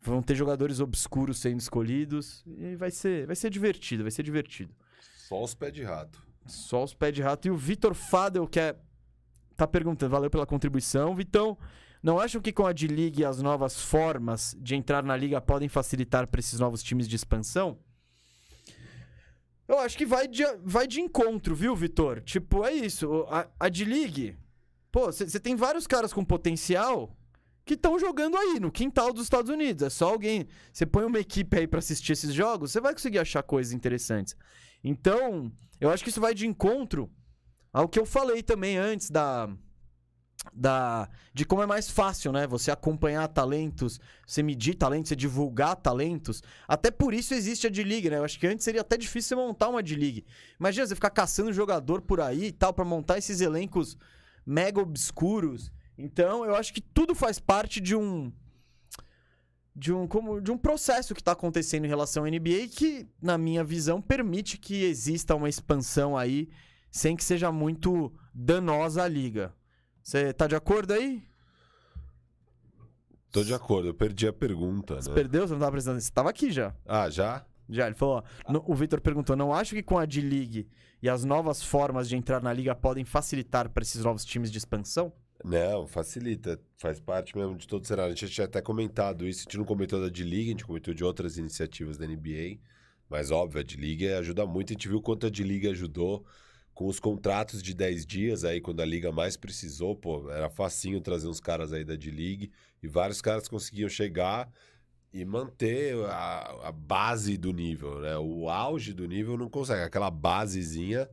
Vão ter jogadores obscuros sendo escolhidos e vai ser, vai ser divertido, vai ser divertido. Só os pés de rato. Só os pés de rato. E o Vitor Fadel, que é, tá perguntando, valeu pela contribuição. Vitão, não acham que com a D-League as novas formas de entrar na liga podem facilitar para esses novos times de expansão? Eu acho que vai de, vai de encontro, viu, Vitor? Tipo, é isso. A, a D-League Pô, você tem vários caras com potencial que estão jogando aí no quintal dos Estados Unidos. É só alguém. Você põe uma equipe aí para assistir esses jogos, você vai conseguir achar coisas interessantes. Então, eu acho que isso vai de encontro ao que eu falei também antes da. Da, de como é mais fácil, né? Você acompanhar talentos, você medir talentos, você divulgar talentos. Até por isso existe a D-League, né? Eu acho que antes seria até difícil você montar uma D-League. Imagina você ficar caçando jogador por aí e tal, para montar esses elencos mega obscuros. Então, eu acho que tudo faz parte de um de um como de um processo que está acontecendo em relação à NBA que, na minha visão, permite que exista uma expansão aí sem que seja muito danosa à liga. Você tá de acordo aí? Tô de acordo, eu perdi a pergunta. Você né? perdeu? Você não tava prestando. Você tava aqui já. Ah, já? Já, ele falou, ó, no- o Victor perguntou, não acho que com a D-League e as novas formas de entrar na liga podem facilitar para esses novos times de expansão? Não, facilita. Faz parte mesmo de todo o cenário. A gente tinha até comentado isso. A gente não comentou da D-League, a gente comentou de outras iniciativas da NBA. Mas, óbvio, a D-League ajuda muito. A gente viu quanto a D-League ajudou com os contratos de 10 dias aí, quando a liga mais precisou. Pô, era facinho trazer uns caras aí da D-League. E vários caras conseguiam chegar e manter a, a base do nível, né? O auge do nível não consegue. Aquela basezinha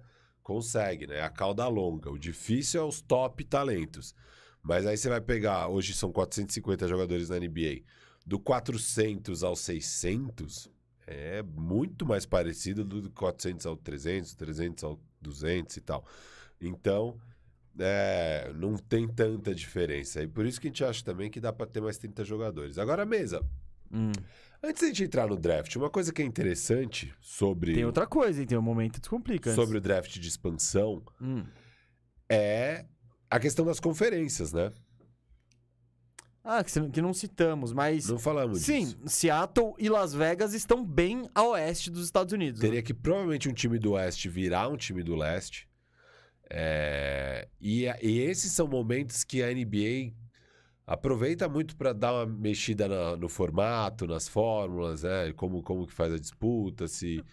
consegue, né? A cauda longa. O difícil é os top talentos. Mas aí você vai pegar, hoje são 450 jogadores na NBA. Do 400 ao 600 é muito mais parecido do 400 ao 300, 300 ao 200 e tal. Então, é, não tem tanta diferença. E por isso que a gente acha também que dá para ter mais 30 jogadores. Agora, mesa. Hum. Antes de a gente entrar no draft, uma coisa que é interessante sobre, Tem outra coisa, hein? Tem um momento descomplica. sobre o draft de expansão Hum. é a questão das conferências, né? Ah, que, não citamos, mas. Não falamos Sim, disso. Seattle e Las Vegas estão bem a oeste dos Estados Unidos. né? Teria que provavelmente um time do Oeste virar um time do Leste. É, E, e esses são momentos que a NBA aproveita muito para dar uma mexida na- no formato, nas fórmulas, né? Como, como que faz a disputa, se...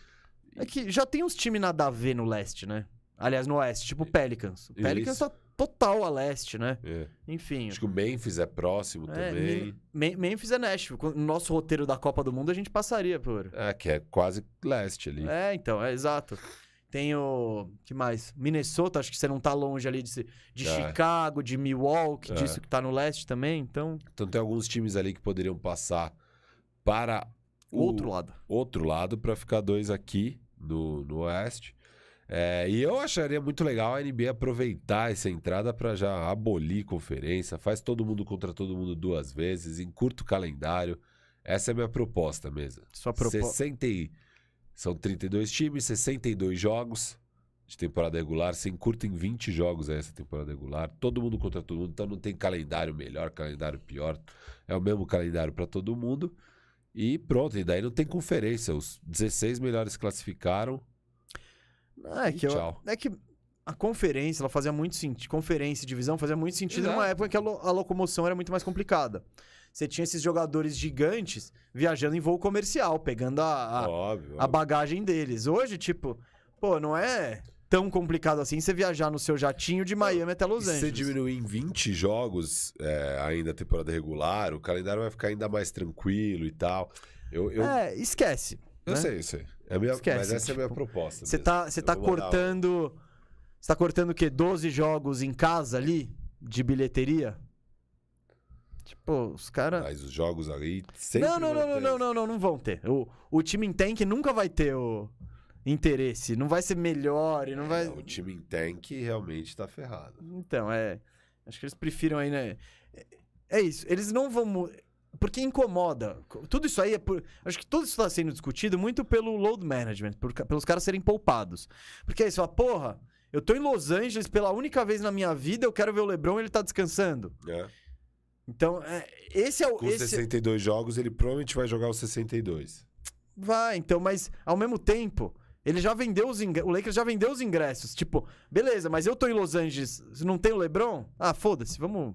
É que já tem uns times nada a ver no leste, né? Aliás, no oeste, tipo o Pelicans. O Pelicans Isso. tá total a leste, né? é. Enfim. Acho que o Memphis é próximo É, também. Me- Memphis é Nashville. No nosso roteiro da Copa do Mundo, a gente passaria por. É, que é quase leste ali. É, então, é exato. Tem o. que mais? Minnesota, acho que você não tá longe ali de, de É. Chicago, de Milwaukee, É. disso que tá no leste também. Então, Então tem alguns times ali que poderiam passar para o outro lado. outro lado para ficar dois aqui no, no Oeste. É, e eu acharia muito legal a NBA aproveitar essa entrada para já abolir conferência, faz todo mundo contra todo mundo duas vezes, encurta o calendário. Essa é a minha proposta mesmo. Sua proposta. 60 e- São 32 times, 62 jogos de temporada regular. Você encurta em 20 jogos essa temporada regular. Todo mundo contra todo mundo. Então não tem calendário melhor, calendário pior. É o mesmo calendário para todo mundo. E pronto. E daí não tem conferência. Os 16 melhores classificaram. É E que, eu- tchau. é que a conferência, ela fazia muito sentido. Conferência e divisão fazia muito sentido Exato. numa época em que a, lo- a locomoção era muito mais complicada. Você tinha esses jogadores gigantes viajando em voo comercial, pegando a, a, óbvio. a bagagem deles. Hoje, tipo, pô, não é tão complicado assim você viajar no seu jatinho de Miami até Los E se você Angeles. diminuir em 20 jogos é, ainda a temporada regular, o calendário vai ficar ainda mais tranquilo e tal. Eu, eu, É, esquece. eu né? sei, eu sei. É minha, Esquece, mas essa é a minha tipo, proposta. Você tá, você tá cortando. Você tá cortando o quê? 12 jogos em casa ali? De bilheteria? Tipo, os caras. Mas os jogos aí sempre Não, não, não, não, não, não, não, não vão ter. O, o time em tank nunca vai ter o interesse. Não vai ser melhor e não vai. O time em tank realmente tá ferrado. Então, é. Acho que eles prefiram aí, né? É- É isso. Eles não vão. Porque incomoda. Tudo isso aí é por. Acho que tudo isso está sendo discutido muito pelo load management, por pelos caras serem poupados. Porque aí você fala, porra, eu tô em Los Angeles pela única vez na minha vida, eu quero ver o LeBron e ele tá descansando. Né? Então, é, esse é o. Com Esse... 62 jogos, ele provavelmente vai jogar os 62. Vai, então, mas ao mesmo tempo, ele já vendeu os ingressos. O Lakers já vendeu os ingressos. Tipo, beleza, mas eu tô em Los Angeles, não tem o LeBron? Ah, foda-se, vamos.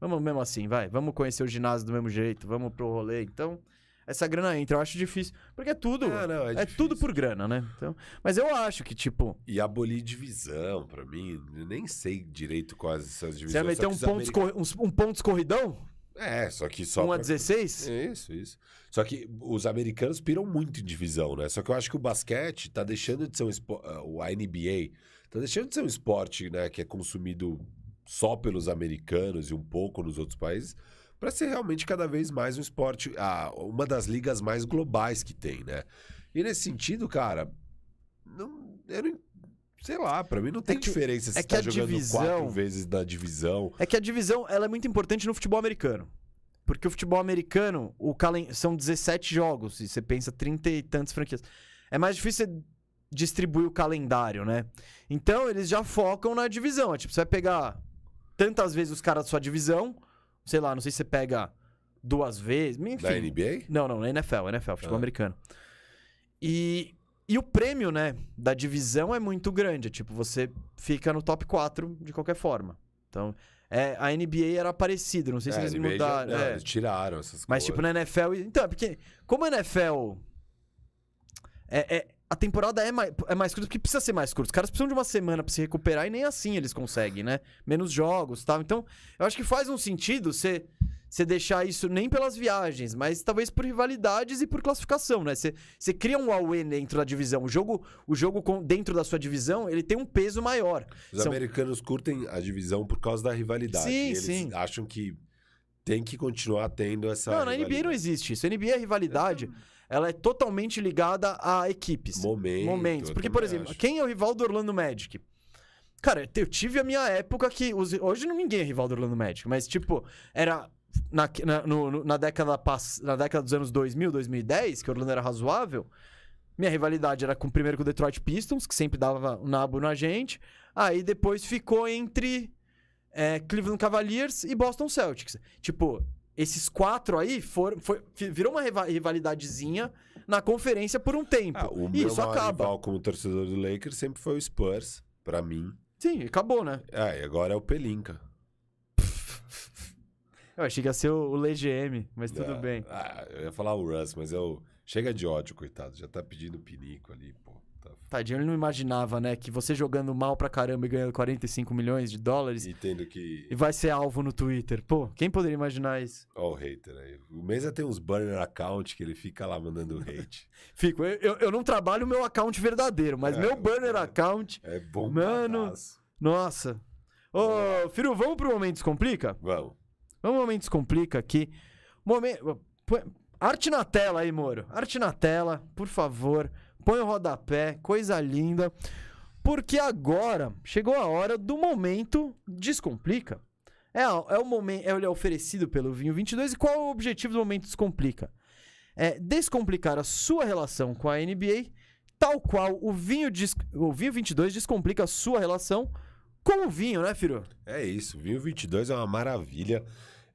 Vamos mesmo assim, vai. Vamos conhecer o ginásio do mesmo jeito, vamos pro rolê. Então, essa grana entra. Eu acho difícil. Porque é tudo. Ah, não, é é tudo por grana, né? Então, mas eu acho que, tipo, E abolir divisão, pra mim, eu nem sei direito quais essas divisões. você vai meter um ponto, americanos- uns- um ponto escorridão? É, só que só. 1 a pra- 16? Isso, isso. Só que os americanos piram muito em divisão, né? Só que eu acho que o basquete tá deixando de ser um esporte. O a NBA tá deixando de ser um esporte, né, que é consumido só pelos americanos e um pouco nos outros países, para ser realmente cada vez mais um esporte, ah, uma das ligas mais globais que tem, né? E nesse sentido, cara, não, eu não- sei lá, pra mim não tem que- diferença se é tá a jogando divisão- quatro vezes na divisão. É que a divisão ela é muito importante no futebol americano. Porque o futebol americano, o calen... são 17 jogos, e você pensa 30 e tantas franquias. É mais difícil você distribuir o calendário, né? Então eles já focam na divisão. É tipo, você vai pegar tantas vezes os caras da sua divisão, sei lá, não sei se você pega duas vezes, enfim. Da NBA? Não, não, na NFL, NFL, futebol Ah. americano. E, e o prêmio, né, da divisão é muito grande. É tipo, você fica no top 4 de qualquer forma. Então, é, a NBA era parecida, não sei se É, eles NBA já- mudaram. não, é. eles tiraram essas Mas, coisas. tipo, na NFL. Então, é porque, como a NFL. É, é- a temporada é mais, é mais curta porque precisa ser mais curta. Os caras precisam de uma semana pra se recuperar e nem assim eles conseguem, né? Menos jogos e tal. Então, eu acho que faz um sentido você, você deixar isso nem pelas viagens, mas talvez por rivalidades e por classificação, né? Você, cria um AUE dentro da divisão. O jogo, o jogo com- dentro da sua divisão, ele tem um peso maior. Os São- americanos curtem a divisão por causa da rivalidade. Sim, E eles sim. acham que tem que continuar tendo essa. não, na NBA não existe isso. A NBA, a rivalidade, ela é totalmente ligada a equipes. Momento, momentos. Porque, por exemplo, acho. quem é o rival do Orlando Magic? Cara, eu tive a minha época que. os- Hoje não ninguém é rival do Orlando Magic, mas, tipo, era. Na, na, no- na década, pass- na década dos anos 2000, 2010, que o Orlando era razoável, minha rivalidade era com, primeiro com o Detroit Pistons, que sempre dava um nabo na gente. Aí depois ficou entre é, Cleveland Cavaliers e Boston Celtics. Tipo, esses quatro aí foram, foi, virou uma riva- rivalidadezinha na conferência por um tempo. Ah, o e meu isso acaba. rival como torcedor do Lakers sempre foi o Spurs, pra mim. Sim, acabou, né? É, e agora é o Pelinka. Eu achei que ia ser o, LGM, mas tudo É, bem. Ah, eu ia falar o Russ, mas eu... Chega de ódio, coitado. Já tá pedindo pinico ali. Tadinho, ele não imaginava, né? Que você jogando mal pra caramba e ganhando 45 milhões de dólares E tendo que... e vai ser alvo no Twitter. Pô, quem poderia imaginar isso? Ó o hater aí. O Mesa tem uns burner account que ele fica lá mandando hate. Fico, eu, eu, eu não trabalho o meu account verdadeiro, mas É, meu burner é. account, É bom Mano. badaço. nossa. Ô, Firu, vamos pro Momento Descomplica? Vamos. Vamos pro Momento Descomplica aqui. Momento... Arte na tela aí, Moro. Arte na tela, por favor. Põe o rodapé, coisa linda. Porque agora chegou a hora do Momento Descomplica. É, é o momento, é, é oferecido pelo Vinho 22 e qual é o objetivo do Momento Descomplica? É descomplicar a sua relação com a NBA, tal qual o Vinho, o Vinho 22 descomplica a sua relação com o vinho, né, Firu? É isso. Vinho 22 é uma maravilha.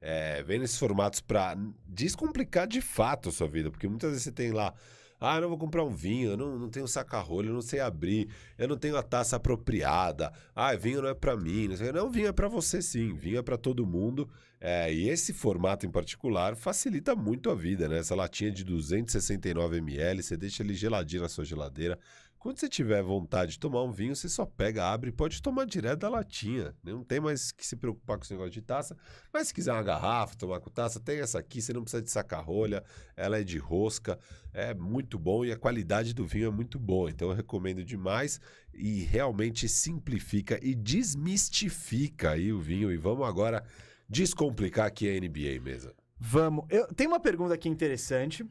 É, vem nesses formatos pra descomplicar de fato a sua vida. Porque muitas vezes você tem lá... Ah, eu não vou comprar um vinho, eu não, não tenho saca-rolho, eu não sei abrir, eu não tenho a taça apropriada. Ah, vinho não é pra mim. Não, sei. não vinho é pra você sim, vinho é pra todo mundo. É, e esse formato em particular facilita muito a vida, né? Essa latinha de 269 ml, você deixa ele geladinho na sua geladeira. Quando você tiver vontade de tomar um vinho, você só pega, abre e pode tomar direto da latinha. Não tem mais que se preocupar com esse negócio de taça. Mas se quiser uma garrafa, tomar com taça, tem essa aqui, você não precisa de saca-rolha, ela é de rosca, é muito bom e a qualidade do vinho é muito boa. Então eu recomendo demais e realmente simplifica e desmistifica aí o vinho. E vamos agora descomplicar aqui a NBA mesa. Vamos. Eu, tem uma pergunta aqui interessante.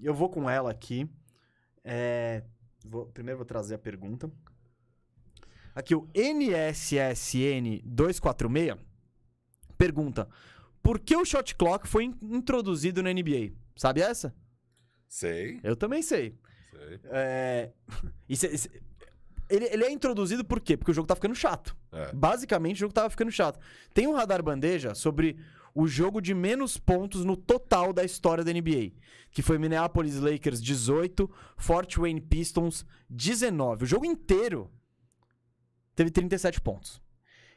Eu vou com ela aqui. É, vou- primeiro vou trazer a pergunta. Aqui o NSSN246 pergunta: Por que o shot clock foi in- introduzido na NBA? Sabe essa? Sei, Eu também sei. sei. É, ele, ele é introduzido por quê? Porque o jogo tá ficando chato. É. Basicamente, o jogo tava ficando chato. Tem um radar bandeja sobre o jogo de menos pontos no total da história da NBA, que foi Minneapolis Lakers 18, Fort Wayne Pistons 19. O jogo inteiro teve 37 pontos.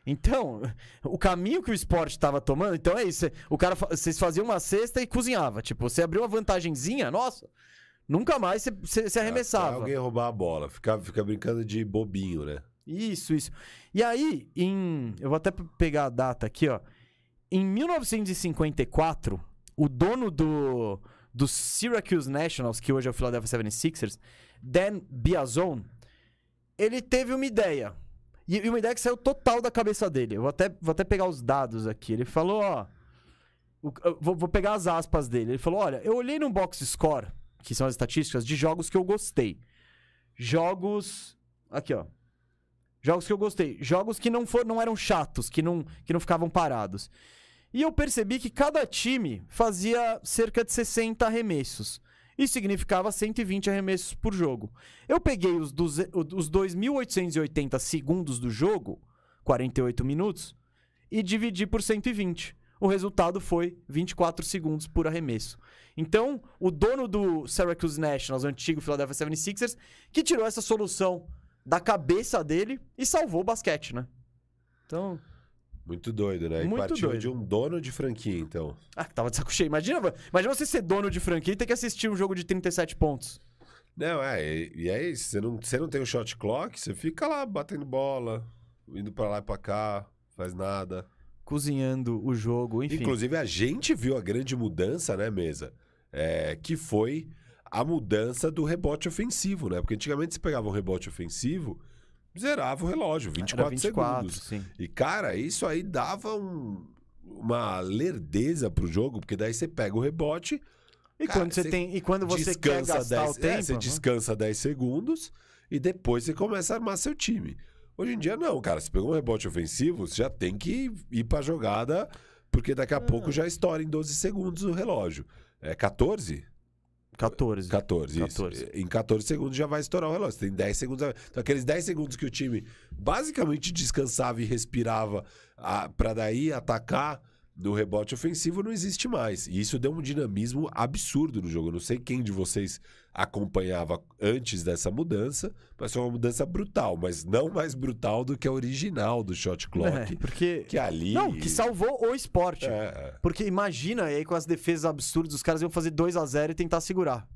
Então, o caminho que o esporte estava tomando, então é isso. O cara, vocês faziam uma cesta e cozinhava. Tipo, você abriu uma vantagenzinha, nossa, nunca mais você- você você Até arremessava. alguém roubar a bola, fica, fica brincando de bobinho, né? Isso, isso. E aí, em. Eu vou até pegar a data aqui, ó. Em 1954, o dono do, do Syracuse Nationals, que hoje é o Philadelphia 76ers, Dan Biazon, ele teve uma ideia. E uma ideia que saiu total da cabeça dele. Eu vou até, vou até pegar os dados aqui. Ele falou, ó. o- vou, vou pegar as aspas dele. Ele falou: olha, eu olhei no box score, que são as estatísticas, de jogos que eu gostei. Jogos. Aqui, ó. Jogos que eu gostei. Jogos que não, for, não eram chatos, que não, que não ficavam parados. E eu percebi que cada time fazia cerca de 60 arremessos. Isso significava 120 arremessos por jogo. Eu peguei os, os 2.880 segundos do jogo, 48 minutos, e dividi por 120. O resultado foi 24 segundos por arremesso. Então, o dono do Syracuse Nationals, o antigo Philadelphia 76ers, que tirou essa solução da cabeça dele e salvou o basquete, né? Então, Muito doido, né? E Muito partiu doido. de um dono de franquia, então. ah, tava de saco cheio. Imagina, imagina você ser dono de franquia e ter que assistir um jogo de 37 pontos. Não, é, e, é isso. Você não, você não tem o shot clock, você fica lá batendo bola, indo pra lá e pra cá, faz nada. Cozinhando o jogo, enfim. Inclusive, a gente viu a grande mudança, né, mesa? É, que foi a mudança do rebote ofensivo, né? Porque antigamente você pegava um rebote ofensivo, zerava o relógio, 24, Era 24, segundos. sim. E, cara, isso aí dava um- uma lerdeza pro jogo, porque daí você pega o rebote, E Cara, quando você você tem, e quando você quer descansa gastar 10, o tempo, é, você aham. descansa 10 segundos e depois você começa a armar seu time. Hoje em dia não, cara. Você pegou um rebote ofensivo, você já tem que ir pra jogada, porque daqui a Ah. pouco já estoura em 12 segundos o relógio. É 14? 14. 14, 14. isso. Em 14 segundos já vai estourar o relógio. Tem 10 segundos. a- Então, aqueles 10 segundos que o time basicamente descansava e respirava ah, pra daí atacar, no rebote ofensivo não existe mais. E isso deu um dinamismo absurdo no jogo. Eu não sei quem de vocês acompanhava antes dessa mudança, mas foi uma mudança brutal, mas não mais brutal do que a original do shot clock. É, porque. Que ali. Não, que salvou o esporte. É, é. Porque imagina, e aí com as defesas absurdas, os caras iam fazer 2 a 0 e tentar segurar.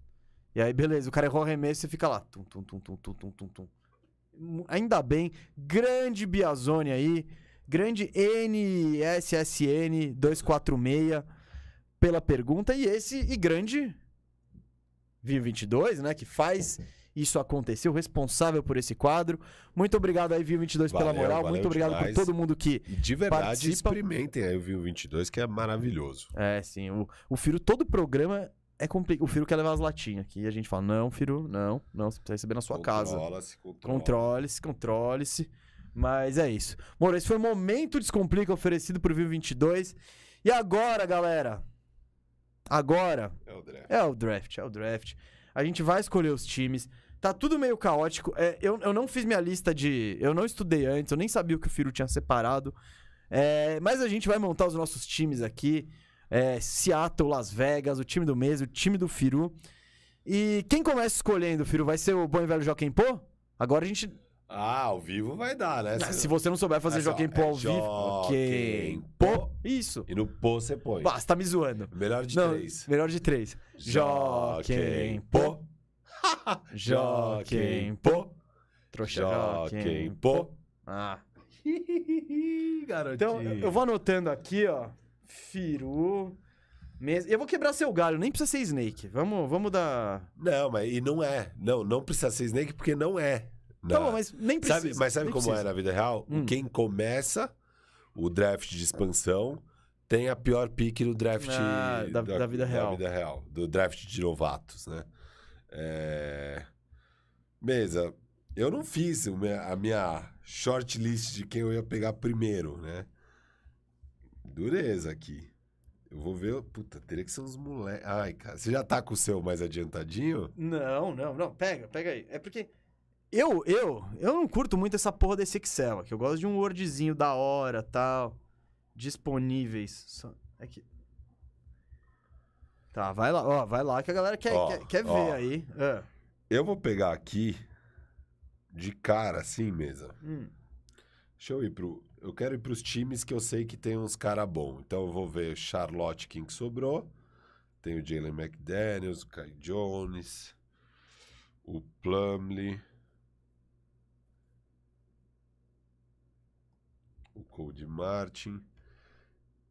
E aí, beleza, o cara errou o arremesso e fica lá. Tum, tum, tum, tum, tum, tum, tum, tum. Ainda bem, grande Biazone aí, grande NSSN 246 pela pergunta, e esse, e grande Vivo 22, né, que faz isso acontecer, o responsável por esse quadro. Muito obrigado aí, Vivo 22, pela moral. Muito obrigado demais. por todo mundo que E de verdade, Participa. experimentem aí o Vivo 22, que é maravilhoso. É, sim. O, o Firo, todo programa é complicado. O Firo quer levar as latinhas aqui. E a gente fala: não, Firo, não, não, você precisa receber na sua casa. Controla-se, controla. Controle-se, controle-se. Mas é isso. Moro, esse foi o momento Descomplica oferecido pro Vivo 22. E agora, galera? Agora É o draft. é o draft, é o draft. A gente vai escolher os times. Tá tudo meio caótico. É, eu, eu não fiz minha lista de. Eu não estudei antes, eu nem sabia o que o Firo tinha separado. É, mas a gente vai montar os nossos times aqui. É, Seattle, Las Vegas, o time do mês, o time do Firu. E quem começa escolhendo, Firu, vai ser o bom e velho Joaquim Pô? Agora a gente. Ah, ao vivo vai dar, né? Ah, Se você não souber fazer ó, Joaquim Pô é ao vivo. Joaquim Pô. Isso. E no pô você põe. Você tá me zoando. Melhor de Não, três. melhor de três. Joaquim Pô. Joaquim Pô. Trouxa Joaquim Pô. Ah. Garotinho. Então, eu eu vou anotando aqui, ó. Firu. Mes... Eu vou quebrar seu galho, nem precisa ser Snake. Vamos, vamos dar. Não, mas e não é. Não, não precisa ser Snake porque não é. Tá Não. bom, mas nem precisa. Sabe, mas sabe como precisa. é na vida real? Hum. Quem começa o draft de expansão tem a pior pick no draft Ah, da- da vida real. vida real, do draft de novatos, né? É... Mesa, eu não fiz a minha short list de quem eu ia pegar primeiro, né? Dureza aqui. Eu vou ver. Puta, teria que ser uns moleques. Ai, cara. Você já tá com o seu mais adiantadinho? Não, não, não. Pega, pega aí. É porque. Eu, eu, eu não curto muito essa porra desse Excel aqui. Eu gosto de um Wordzinho da hora tal. Disponíveis. Só- É que. Tá, vai lá, ó, vai lá que a galera quer, Ó, quer, quer ver ó. aí. Ah, Eu vou pegar aqui de cara, assim, mesa. hum. Deixa eu ir pro. Eu quero ir pros times que eu sei que tem uns cara bom. Então eu vou ver Charlotte, quem que sobrou. Tem o Jalen McDaniels, o Kai Jones, o Plumlee, o Cody Martin.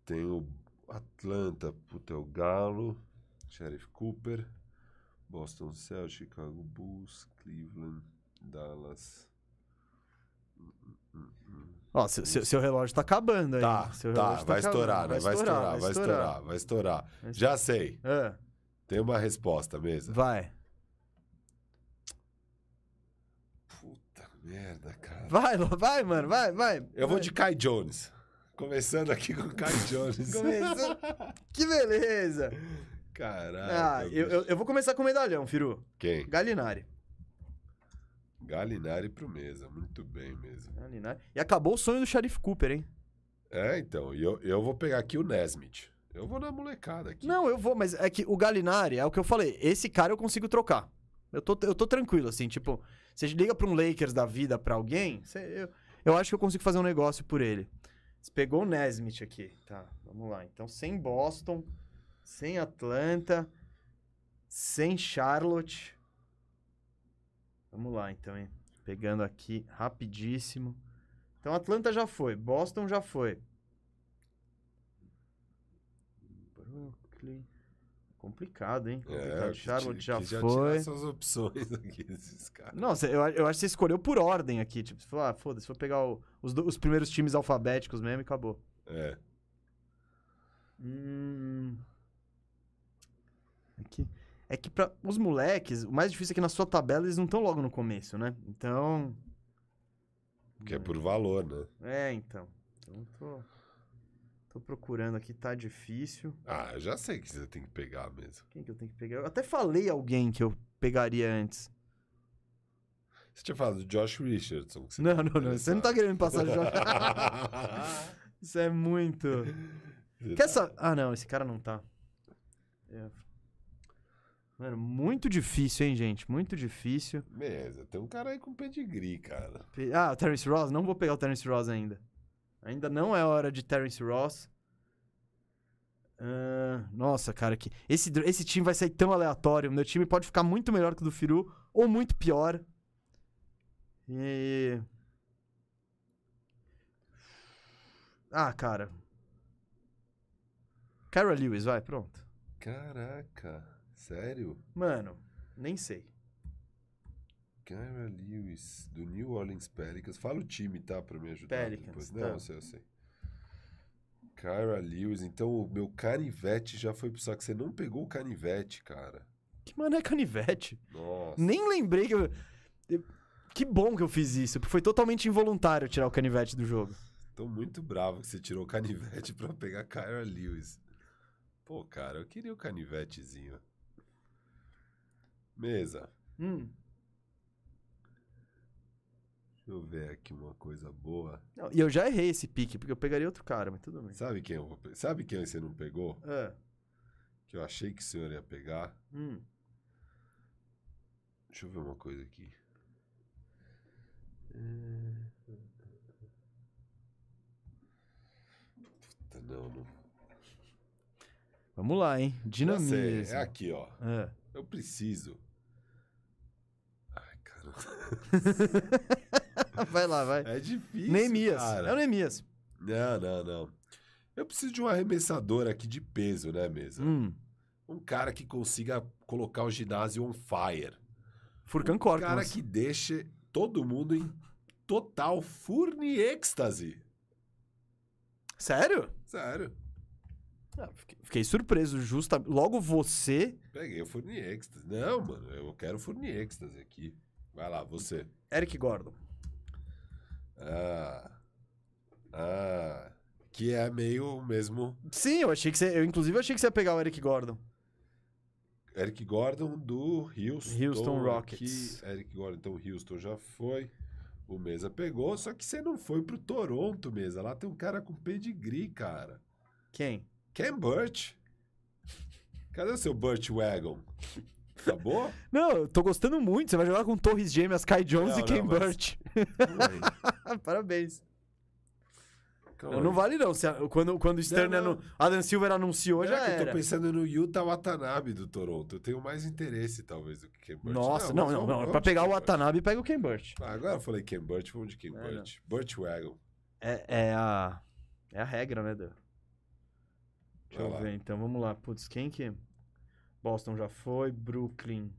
Tem o Atlanta, puta, é o Galo, Sheriff Cooper, Boston Celtics, Chicago Bulls, Cleveland, Dallas. Ó, seu, seu, seu relógio tá acabando aí. Tá, Seu tá, relógio vai estourar, né? Vai estourar, vai estourar, vai estourar. Vai Já sei, Ah, tem uma resposta mesmo. vai. Puta merda, cara. Vai, vai, mano, vai, vai. Eu vou de Kai Jones. Começando aqui com o Kai Jones. Começou. que beleza. Caraca. Ah, eu, eu, eu vou começar com o medalhão, Firu. Quem? Galinari. Galinari pro mesa. Muito bem mesmo. Galinari. E acabou o sonho do Sheriff Cooper, hein? É, então. E eu, eu vou pegar aqui o Nesmith. Eu vou na molecada aqui. Não, eu vou, mas é que o Galinari, é o que eu falei, esse cara eu consigo trocar. Eu tô, eu tô tranquilo, assim, tipo, você liga pra um Lakers da vida pra alguém, você- eu, eu acho que eu consigo fazer um negócio por ele. Você pegou o Nesmith aqui, tá, vamos lá. Então, sem Boston, sem Atlanta, sem Charlotte. Vamos lá, então, hein. Pegando aqui rapidíssimo. Então, Atlanta já foi, Boston já foi. Brooklyn. Complicado, hein? Complicado. É, Charlotte já que foi. suas opções aqui desses caras. Nossa, eu, eu acho que você escolheu por ordem aqui. Tipo, você falou, ah, foda-se, vou pegar o- os, os primeiros times alfabéticos mesmo e acabou. É. Hum. É que, é que pra os moleques, o mais difícil é que na sua tabela eles não estão logo no começo, né? Então. Que é por valor, né? É, então. Então tô. Tô procurando aqui, tá difícil. Ah, eu já sei que você tem que pegar mesmo. Quem que eu tenho que pegar? Eu até falei alguém que eu pegaria antes. Você tinha falado do Josh Richardson. Não, não, não. Você não tá querendo me passar já. Isso é muito. Quer tá- sa- Ah, não, esse cara não tá. É. Mano, muito difícil, hein, gente? Muito difícil. Beleza, tem um cara aí com pedigree, cara. Pe- Ah, o Terence Ross? Não vou pegar o Terence Ross ainda. Ainda não é hora de Terence Ross. Ah, nossa, cara, que esse, esse time vai sair tão aleatório. Meu time pode ficar muito melhor que o do Firu ou muito pior. E. Ah, cara. Kyra Lewis, vai, pronto. Caraca, sério? Mano, nem sei. Kyra Lewis, do New Orleans Pelicans. Fala o time, tá? Pra me ajudar Pelicans, depois. tá. Não, eu sei, eu sei. Kyra Lewis. Então o meu canivete já foi pro saco. Você não pegou o canivete, cara. Que mano é canivete? Nossa. Nem lembrei que eu... eu- Que bom que eu fiz isso, porque foi totalmente involuntário tirar o canivete do jogo. Tô muito bravo que você tirou o canivete pra pegar Kyra Lewis. Pô, cara, eu queria o canivetezinho. Mesa. Hum. Deixa eu ver aqui uma coisa boa. Não, e eu já errei esse pique, porque eu pegaria outro cara, mas tudo bem. Sabe quem eu Sabe quem você não pegou? É. Que eu achei que o senhor ia pegar. Hum. Deixa eu ver uma coisa aqui. Puta, não, não. Vamos lá, hein? Dinamismo. É aqui, ó. É. Eu preciso. Ai, cara. vai lá, vai. É difícil. Neemias. Cara. É o Neemias. Não, não, não. Eu preciso de um arremessador aqui de peso, né, mesa? Hum. Um cara que consiga colocar o ginásio on fire. Furkan Um cara que deixe todo mundo em total furni êxtase. Sério? Sério. Ah, fiquei, fiquei surpreso, justa. Logo você, Peguei o furni. Não, mano, eu quero furni aqui. Vai lá, você. Eric Gordon. Ah. Ah. Que é meio o mesmo Sim, eu achei que você. Eu, inclusive, achei que você ia pegar o Eric Gordon. Eric Gordon do Houston. Houston Rockets. aqui. Eric Gordon, então Houston já foi. O Mesa pegou, só que você não foi pro Toronto, Mesa. Lá tem um cara com pedigree, cara. Quem? Ken Burt. Cadê o seu Burt Wagon? Acabou? Não, eu tô gostando muito. Você vai jogar com Torres Gêmeas, Kai Jones Não, e Ken não, mas- Burt. Aí, Parabéns. calma Não, não vale, não. Se quando, quando o Stern Não, não. anu- Adam Silver anunciou, Não, já é que eu era. tô pensando no Yuta Watanabe do Toronto. Eu tenho mais interesse, talvez, do que Ken Burt. Nossa, não, mas não, não. vamos Pra pegar Ken o. Watanabe, pega o Ken Burt. Ah, agora eu falei Ken Burt, vamos de Ken É, Burt. Burt Wagon. É, é a. É a regra, né, Dan? Deixa Vai eu lá. ver, então. Vamos lá. Putz, quem que. Boston já foi, Brooklyn.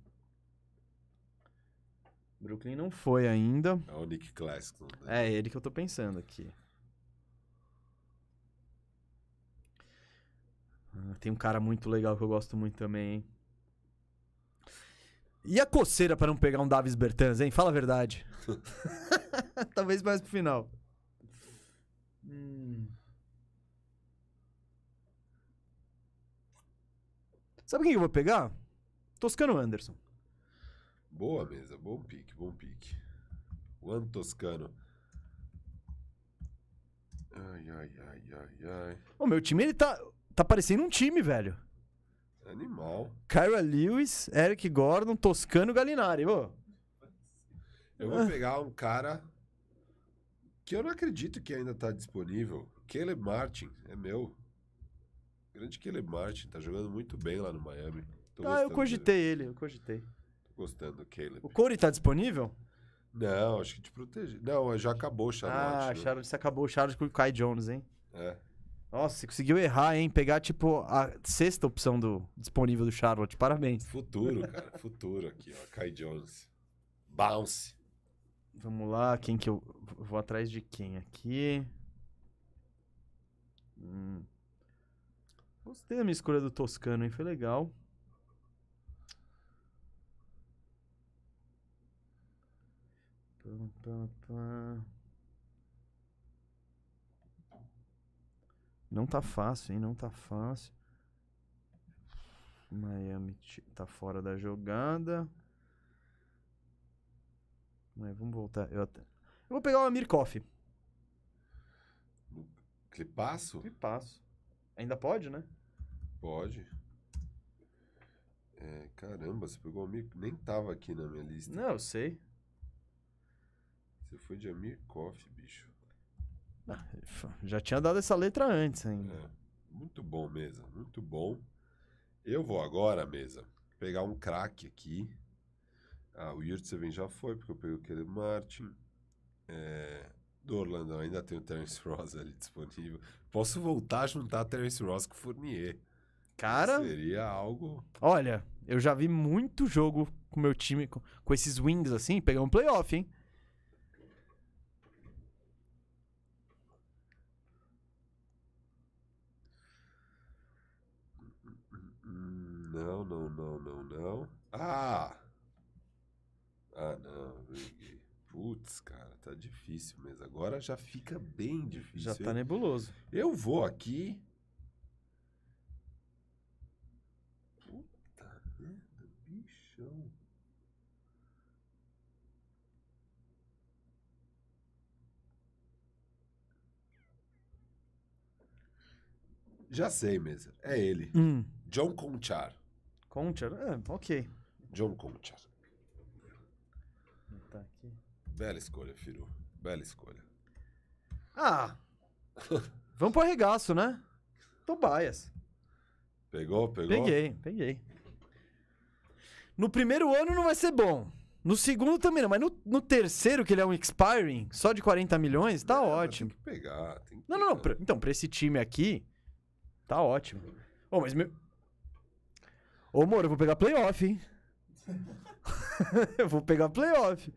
Brooklyn não foi ainda. É o Nick Claxton. né? É ele que eu tô pensando aqui. Ah, tem um cara muito legal que eu gosto muito também, hein? E a coceira pra não pegar um Davis Bertans, hein? Fala a verdade. Talvez mais pro final. Hum. Sabe quem eu vou pegar? Toscano Anderson. Boa mesa, bom pique, bom pique. Juan Toscano. Ai, ai, ai, ai, ai. O meu time, ele tá, tá parecendo um time, velho. Animal. Kyra Lewis, Eric Gordon, Toscano Galinari. Ô, Eu Ah. vou pegar um cara que eu não acredito que ainda tá disponível. Caleb Martin, é meu. Grande Caleb Martin, tá jogando muito bem lá no Miami. Tô ah, eu cogitei ele, eu cogitei. dele. Tô gostando do Caleb. O Corey tá disponível? Não, acho que te proteger. Não, já acabou o Charlotte. ah, né? Charlotte, você acabou o Charlotte com o Kai Jones, hein? É. Nossa, você conseguiu errar, hein? Pegar, tipo, a sexta opção do, disponível do Charlotte. Parabéns. Futuro, cara. Futuro aqui, ó. Kai Jones. Bounce. Vamos lá, quem que eu... Vou atrás de quem aqui? Hum. Gostei da minha escolha do Toscano, hein? Foi legal. Não tá fácil, hein? Não tá fácil. Miami tá fora da jogada. Mas vamos voltar. Eu, até... eu vou pegar o Amir Koff. Clipaço? Passo. Ainda pode, né? Pode. É, caramba, você pegou o Amir. Nem tava aqui na minha lista. Não, eu sei. Você foi de Amir Koff, bicho. Ah, Já tinha dado essa letra antes ainda. É. Muito bom, mesa. Muito bom. Eu vou agora, mesa, pegar um craque aqui. Ah, o Yurtseven já foi, porque eu peguei o Caleb Martin. É, do Orlando ainda tem o Terence Ross ali disponível. Posso voltar a juntar Terence Ross com o Fournier. Cara, Seria algo... olha, eu já vi muito jogo com meu time, com, com esses wings assim, pegar um playoff, hein? Não, não, não, não, não. Ah! Ah, não. Putz, cara, tá difícil mesmo. Agora já fica bem difícil. Já tá nebuloso. Eu vou aqui. Puta merda, bichão. Já sei, mesa. É ele. Hum. John Conchar. Conchar? É, ok. John Conchar. Bela escolha, Firu. Bela escolha. Ah! Vamos pro arregaço, né? Tobias. Pegou, pegou? Peguei, peguei. No primeiro ano não vai ser bom. No segundo também não, mas no, no terceiro, que ele é um expiring, só de 40 milhões, tá É, ótimo. Tem que pegar. Tem que Não, não, não. pra- então, pra esse time aqui, tá ótimo. Ô, mas meu. Ô, Moro, eu vou pegar playoff, hein? eu vou pegar playoff.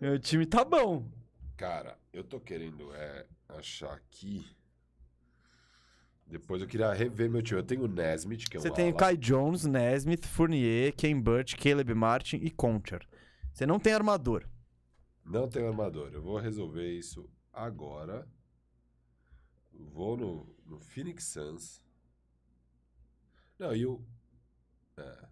Meu time tá bom. Cara, eu tô querendo é, achar aqui. Depois eu queria rever meu time. Eu tenho o Nesmith, que é um Você tem o ala. Kai Jones, Nesmith, Fournier, Ken Burch, Caleb Martin e Concher. Você não tem armador. Não tenho armador. Eu vou resolver isso agora. Vou no, no Phoenix Suns. Não, e o. É.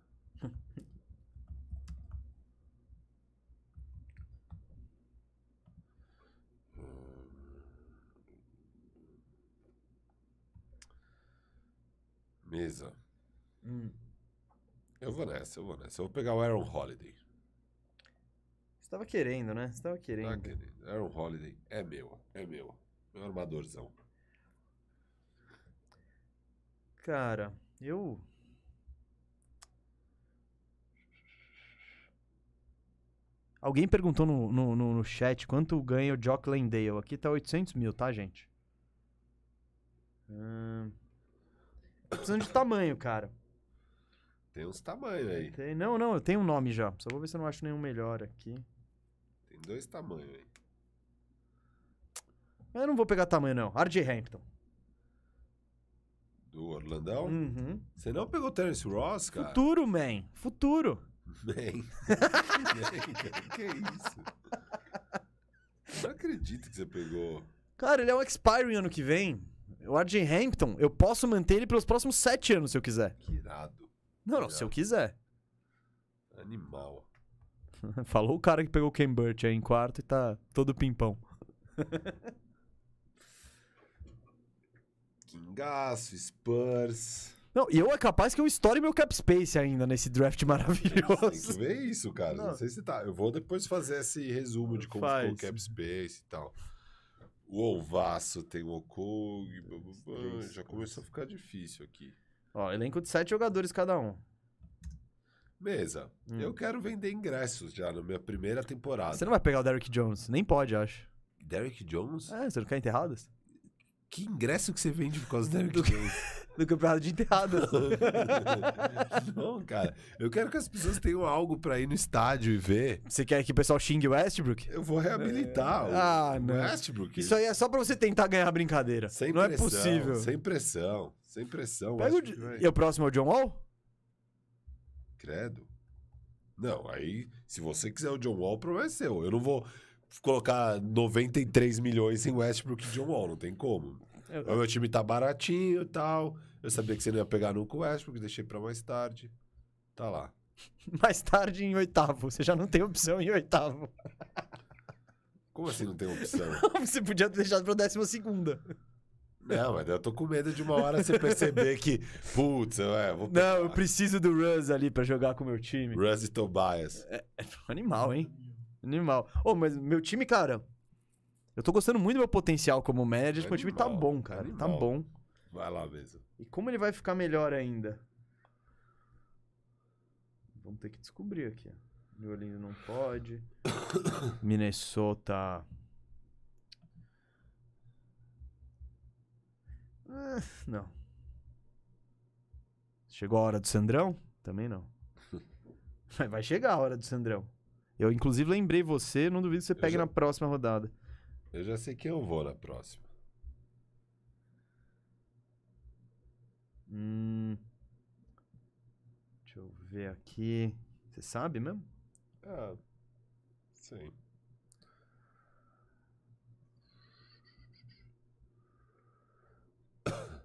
Mesa. Eu vou nessa, eu vou nessa. Eu vou pegar o Aaron Holiday. Você tava querendo, né? Você tava querendo. Tá, querido? Aaron Holiday é meu, é meu. Meu armadorzão. Cara, eu. Alguém perguntou no, no, no, no chat quanto ganha o Jock Landale. Aqui tá 800 mil, tá, gente? Hum... Tô precisando de tamanho, cara. Tem uns tamanhos aí. Tem- Não, não, eu tenho um nome já. Só vou ver se eu não acho nenhum melhor aqui. Tem dois tamanhos aí. Mas eu não vou pegar tamanho, não. RJ Hampton. Do Orlandão. Uhum. Você não pegou Terence Ross, cara? Futuro, man. Futuro. Man. que é isso? Não acredito que você pegou. Cara, ele é um expiring ano que vem. O RJ Hampton, eu posso manter ele pelos próximos sete anos se eu quiser. Que irado. Não, não, se eu quiser. Animal. Falou o cara que pegou o Ken Burch aí em quarto e tá todo pimpão. Kingaço, Spurs. Não, e eu é capaz que eu estoure meu cap space ainda nesse draft Tem que maravilhoso. ver isso, cara. Não. Não. sei se tá. Eu vou depois fazer esse resumo de como Faz. ficou o Cap Space e tal. O Olvaço tem o blá. Space, Já começou a ficar difícil aqui. Ó, elenco de sete jogadores cada um. Mesa, Hum. eu quero vender ingressos já na minha primeira temporada. Você não vai pegar o Derrick Jones, nem pode, acho. Derrick Jones? É, você não quer enterradas? Que ingresso que você vende por causa do Derrick Jones? Do campeonato de enterradas. não, cara. Eu quero que as pessoas tenham algo pra ir no estádio e ver. você quer que o pessoal xingue o Westbrook? Eu vou reabilitar o Ah, não. Westbrook. Isso aí é só pra você tentar ganhar a brincadeira. Sem não pressão, é possível. Sem pressão. Sem pressão. Pega o... Westbrook vai- E o próximo é o John Wall? Credo. Não, aí, se você quiser o John Wall, o problema é seu. Eu não vou colocar 93 milhões em Westbrook e John Wall, não tem como. O meu time tá baratinho e tal. Eu sabia que você não ia pegar nunca o Westbrook, deixei pra mais tarde. Tá lá. Mais tarde em oitavo. Você já não tem opção em oitavo. Como assim não tem opção? Você podia ter deixado pra décima segunda. Não, mas eu tô com medo de uma hora você perceber que, putz, é, vou Não, eu preciso do Russ ali pra jogar com o meu time. Russ e Tobias. É, é animal, hein? Animal. Ô, mas meu time, cara. Eu tô gostando muito do meu potencial como manager. Meu time tá Animal, bom, cara. Tá animal. bom. Vai lá mesmo. E como ele vai ficar melhor ainda? Vamos ter que descobrir aqui. New Orleans não pode. Minnesota. Ah, não. Chegou a hora do Sandrão? Também não. Mas vai chegar a hora do Sandrão. Eu, inclusive, lembrei você, não duvido que você pegue já- na próxima rodada. Eu já sei quem eu vou na próxima. Hum. Deixa eu ver aqui. Você sabe mesmo? Ah, sim.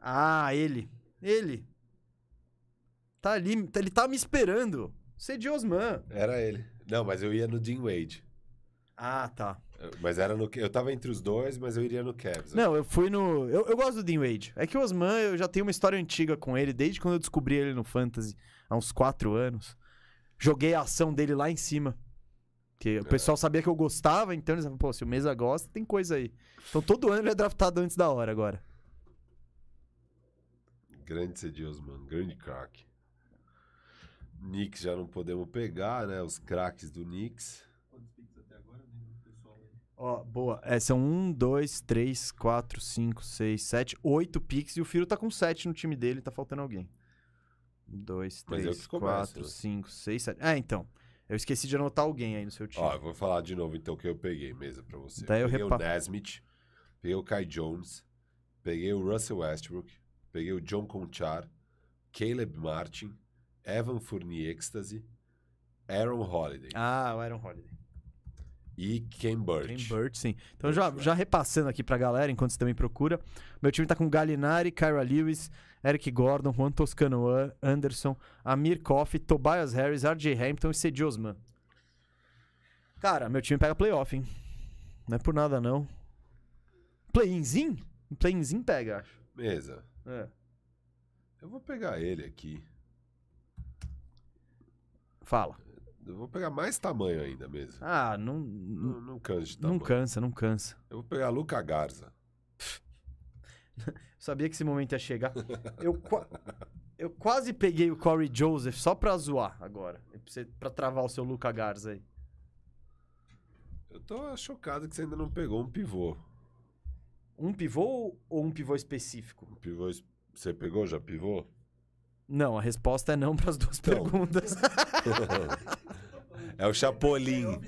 Ah, ele. Ele. Tá ali, ele tá me esperando. Cedi Osman. Era ele. Não, mas eu ia no Dean Wade. Ah, tá. Mas era no. Eu tava entre os dois, mas eu iria no Cavs. Não, eu fui no. Eu, eu gosto do Dean Wade. É que o Osman, eu já tenho uma história antiga com ele, desde quando eu descobri ele no Fantasy, há uns quatro anos. Joguei a ação dele lá em cima. Que o pessoal sabia que eu gostava, então eles falavam, pô, se o Mesa gosta, tem coisa aí. Então todo ano ele é draftado antes da hora agora. Grande Cedi Osman, grande craque. Knicks já não podemos pegar, né? Os craques do Knicks. Quantos picks até agora? Pessoal aí. Ó, boa. É, são um, dois, três, quatro, cinco, seis, sete, oito picks. E o Firo tá com sete no time dele, tá faltando alguém. Um, dois, eu três, começo, quatro, né? cinco, seis, sete. Ah, então. Eu esqueci de anotar alguém aí no seu time. Ó, eu vou falar de novo então o que eu peguei, mesa, pra você. Daí eu peguei repa- o Nesmith, peguei o Kai Jones, peguei o Russell Westbrook, peguei o John Conchar, Caleb Martin, Evan Fournier Ecstasy, Aaron Holiday Ah, o Aaron Holiday. e Ken Burch. Tem Burt, sim. Então, Burt, já, já repassando aqui pra galera, enquanto você também procura. Meu time tá com Gallinari, Kyra Lewis, Eric Gordon, Juan Toscano An- Anderson, Amir Coffey, Tobias Harris, RJ Hampton e Cedi Osman. Cara, meu time pega playoff, hein? Não é por nada, não. Play-inzinho? Play-inzinho pega, acho. Mesa, É. eu vou pegar ele aqui. Fala. Eu vou pegar mais tamanho ainda mesmo. Ah, não, Não, não canso de não tamanho. cansa, não cansa. Eu vou pegar Luca Garza. Sabia que esse momento ia chegar. Eu, eu quase peguei o Corey Joseph só pra zoar agora. Pra, você- pra travar o seu Luca Garza aí. Eu tô chocado que você ainda não pegou um pivô. Um pivô ou um pivô específico? Um pivô. Você pegou já pivô? Não, a resposta é não pras duas Então. perguntas. É o Chapolin.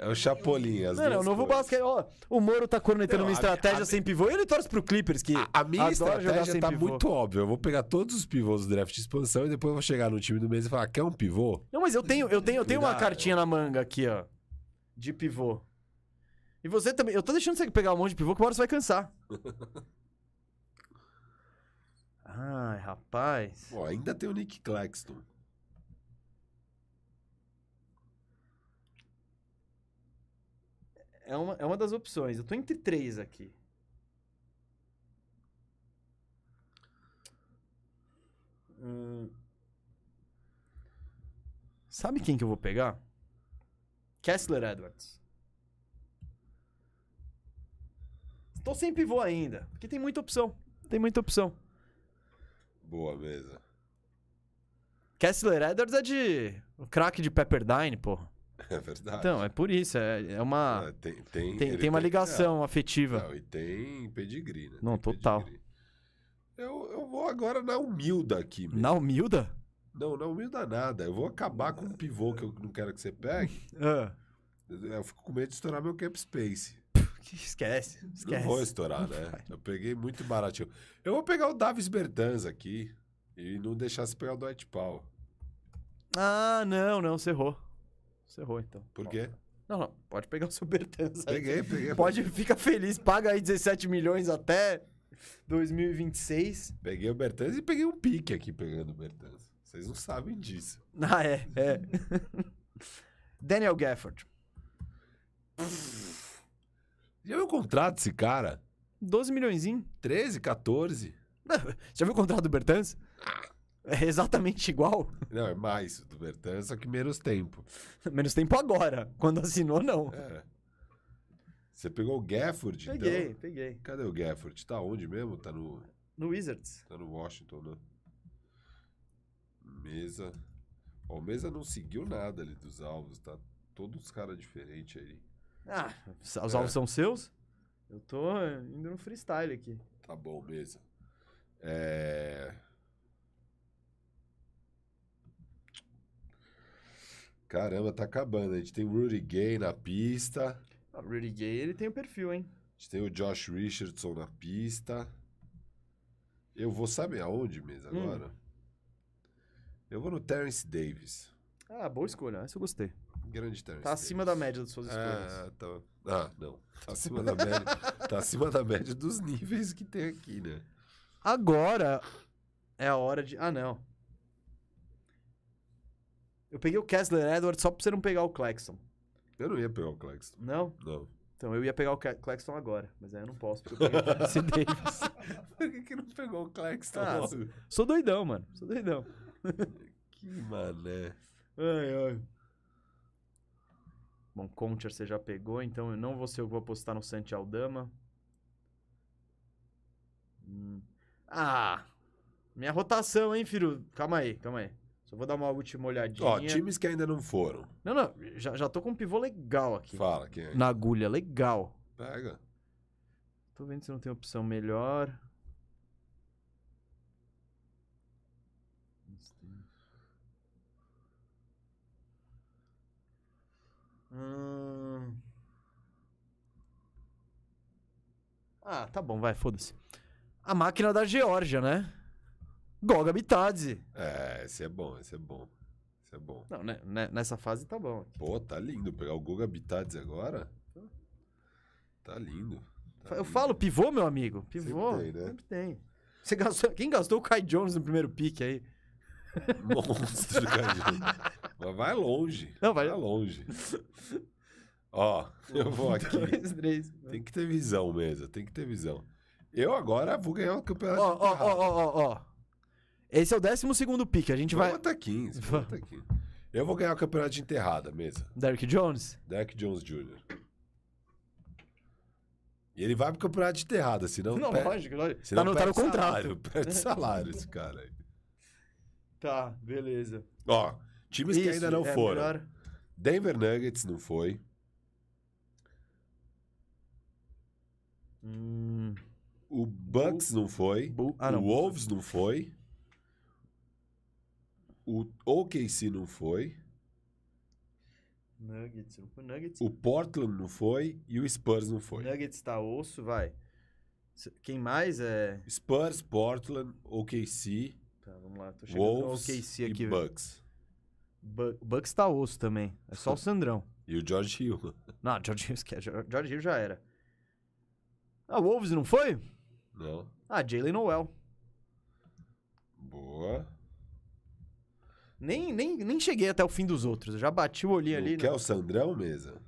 É o Chapolin. As Não, não, o duas novo basquete. Ó, o Moro tá cornetando Não, uma a minha- estratégia a sem pivô e ele torce pro Clippers, que A, a minha adora jogar estratégia sem tá pivô. muito óbvia. Eu vou pegar todos os pivôs do draft de expansão e depois eu vou chegar no time do mês e falar: quer um pivô? Não, mas eu tenho, eu tenho, eu tenho uma cartinha na manga aqui, ó. De pivô. E você também. Eu tô deixando você pegar um monte de pivô que uma hora você vai cansar. Ai, rapaz. Pô, ainda tem o Nick Claxton. É uma, é uma das opções. Eu tô entre três aqui. Hum. Sabe quem que eu vou pegar? Kessler Edwards. Tô sem pivô ainda, porque tem muita opção. Tem muita opção. Boa mesa. Kessler Edwards é de. O craque de Pepperdine, porra. É verdade. Então, é por isso. É, é uma. É, tem, tem, Tem, tem uma ligação é, afetiva. não, e tem pedigree, né? Não, total. pedigree. Eu, eu vou agora na humilda aqui. mesmo. Na humilda? Não, na humilda nada. Eu vou acabar com um pivô que eu não quero que você pegue. Ah. Eu fico com medo de estourar meu cap space. Esquece. Esquece. Não vou estourar, né? vai. Eu peguei muito baratinho. Eu vou pegar o Davis Bertans aqui e não deixar você pegar o Dwight Powell. Ah, não, não, você errou. Você errou, então. Por quê? Não, não, pode pegar o seu Bertans aí. Peguei, peguei. Pode, fica feliz, paga aí 17 milhões até 2026. Peguei o Bertans e peguei um pique aqui pegando o Bertans. Vocês não sabem disso. Ah, é, é. Daniel Gafford. Já viu o contrato desse cara? 12 milhões. 13, 14? Já viu o contrato do Bertans? É exatamente igual. Não, é mais do Bertan, só que menos tempo. Menos tempo agora. Quando assinou, não. É. Você pegou o Gafford, Peguei, então? peguei. Cadê o Gafford? Tá onde mesmo? Tá no, No Wizards. tá no Washington, né? Mesa. Ó, o Mesa não seguiu nada ali dos alvos, tá? Todos os caras diferentes aí. Ah, os É. alvos são seus? Eu tô indo no freestyle aqui. Tá bom, Mesa. É... Caramba, tá acabando. A gente tem o Rudy Gay na pista. Ah, O Rudy Gay, ele tem o perfil, hein? A gente tem o Josh Richardson na pista. Eu vou saber aonde mesmo Hum. agora? Eu vou no Terence Davis. Ah, boa escolha. Essa eu gostei. Grande Terence Tá acima da média das suas escolhas. Ah, tá. Ah, não. Tá acima da média. tá acima da média dos níveis que tem aqui, né? Agora é a hora de. Ah, não. Eu peguei o Kessler Edwards só pra você não pegar o Claxton. Eu não ia pegar o Claxton. Não? Não. Então eu ia pegar o Claxton agora, mas aí eu não posso, porque eu peguei o Terence Davis. Por que, que não pegou o Claxton Ah, logo? Sou doidão, mano. Sou doidão. Que mané. Ai, ai. Bom, Concher você já pegou, então eu não vou ser eu vou apostar no Santi Aldama. Hum. Ah! Minha rotação, hein, filho? Calma aí, calma aí. Só vou dar uma última olhadinha. Ó, times que ainda não foram. Não, não, já, já tô com um pivô legal aqui. Fala quem é. Na agulha, legal. Pega. Tô vendo se não tem opção melhor. Hum. Ah, tá bom, vai, foda-se. A máquina da Geórgia, né? Goga Bitadze. É, esse é bom, esse é bom. Esse é bom. Não, né, né, nessa fase tá bom. Pô, tá lindo. Pegar o Guga Bitades agora. Tá lindo. Tá Eu lindo. falo pivô, meu amigo. Pivô. Sempre tem, né? Sempre tem. Você gastou... Quem gastou o Kai Jones no primeiro pique aí? Monstro, cara. Mas vai longe. Não, vai- longe. Ó, eu vou aqui. Dois, três. Tem que ter visão mesmo, tem que ter visão. Eu agora vou ganhar o campeonato. Ó, ó, ó, ó, ó. Esse é o décimo segundo pique. A gente Vai vai. até 15. Vamos até 15. Eu vou ganhar o campeonato de enterrada mesmo. Derrick Jones? Derek Jones Jr. E ele vai pro campeonato de enterrada, senão. perde- lógico, lógico. senão Tá no, tá no perde contrato. Salário, perde salário esse cara aí. Tá, beleza. Ó, times que Isso, ainda não é foram. melhor- Denver Nuggets não foi. Hum, O Bucks não foi. Bu- ah, não. o Wolves não foi. O OKC não foi. Nuggets, não foi Nuggets. O Portland não foi. E o Spurs não foi. Nuggets tá osso, vai. Quem mais é. Spurs, Portland, OKC, Tá, vamos lá. Tô chegando Wolves OKC e aqui. velho. Bu- Bucks tá osso também. É só o Sandrão. E o George Hill. Não, George Hill, esquece. George Hill já era. Ah, Wolves não foi? Não. Ah, Jalen Noel. Boa. Nem, nem, nem cheguei até o fim dos outros. Eu já bati o olhinho ali. Não quer né? o Sandrão mesa?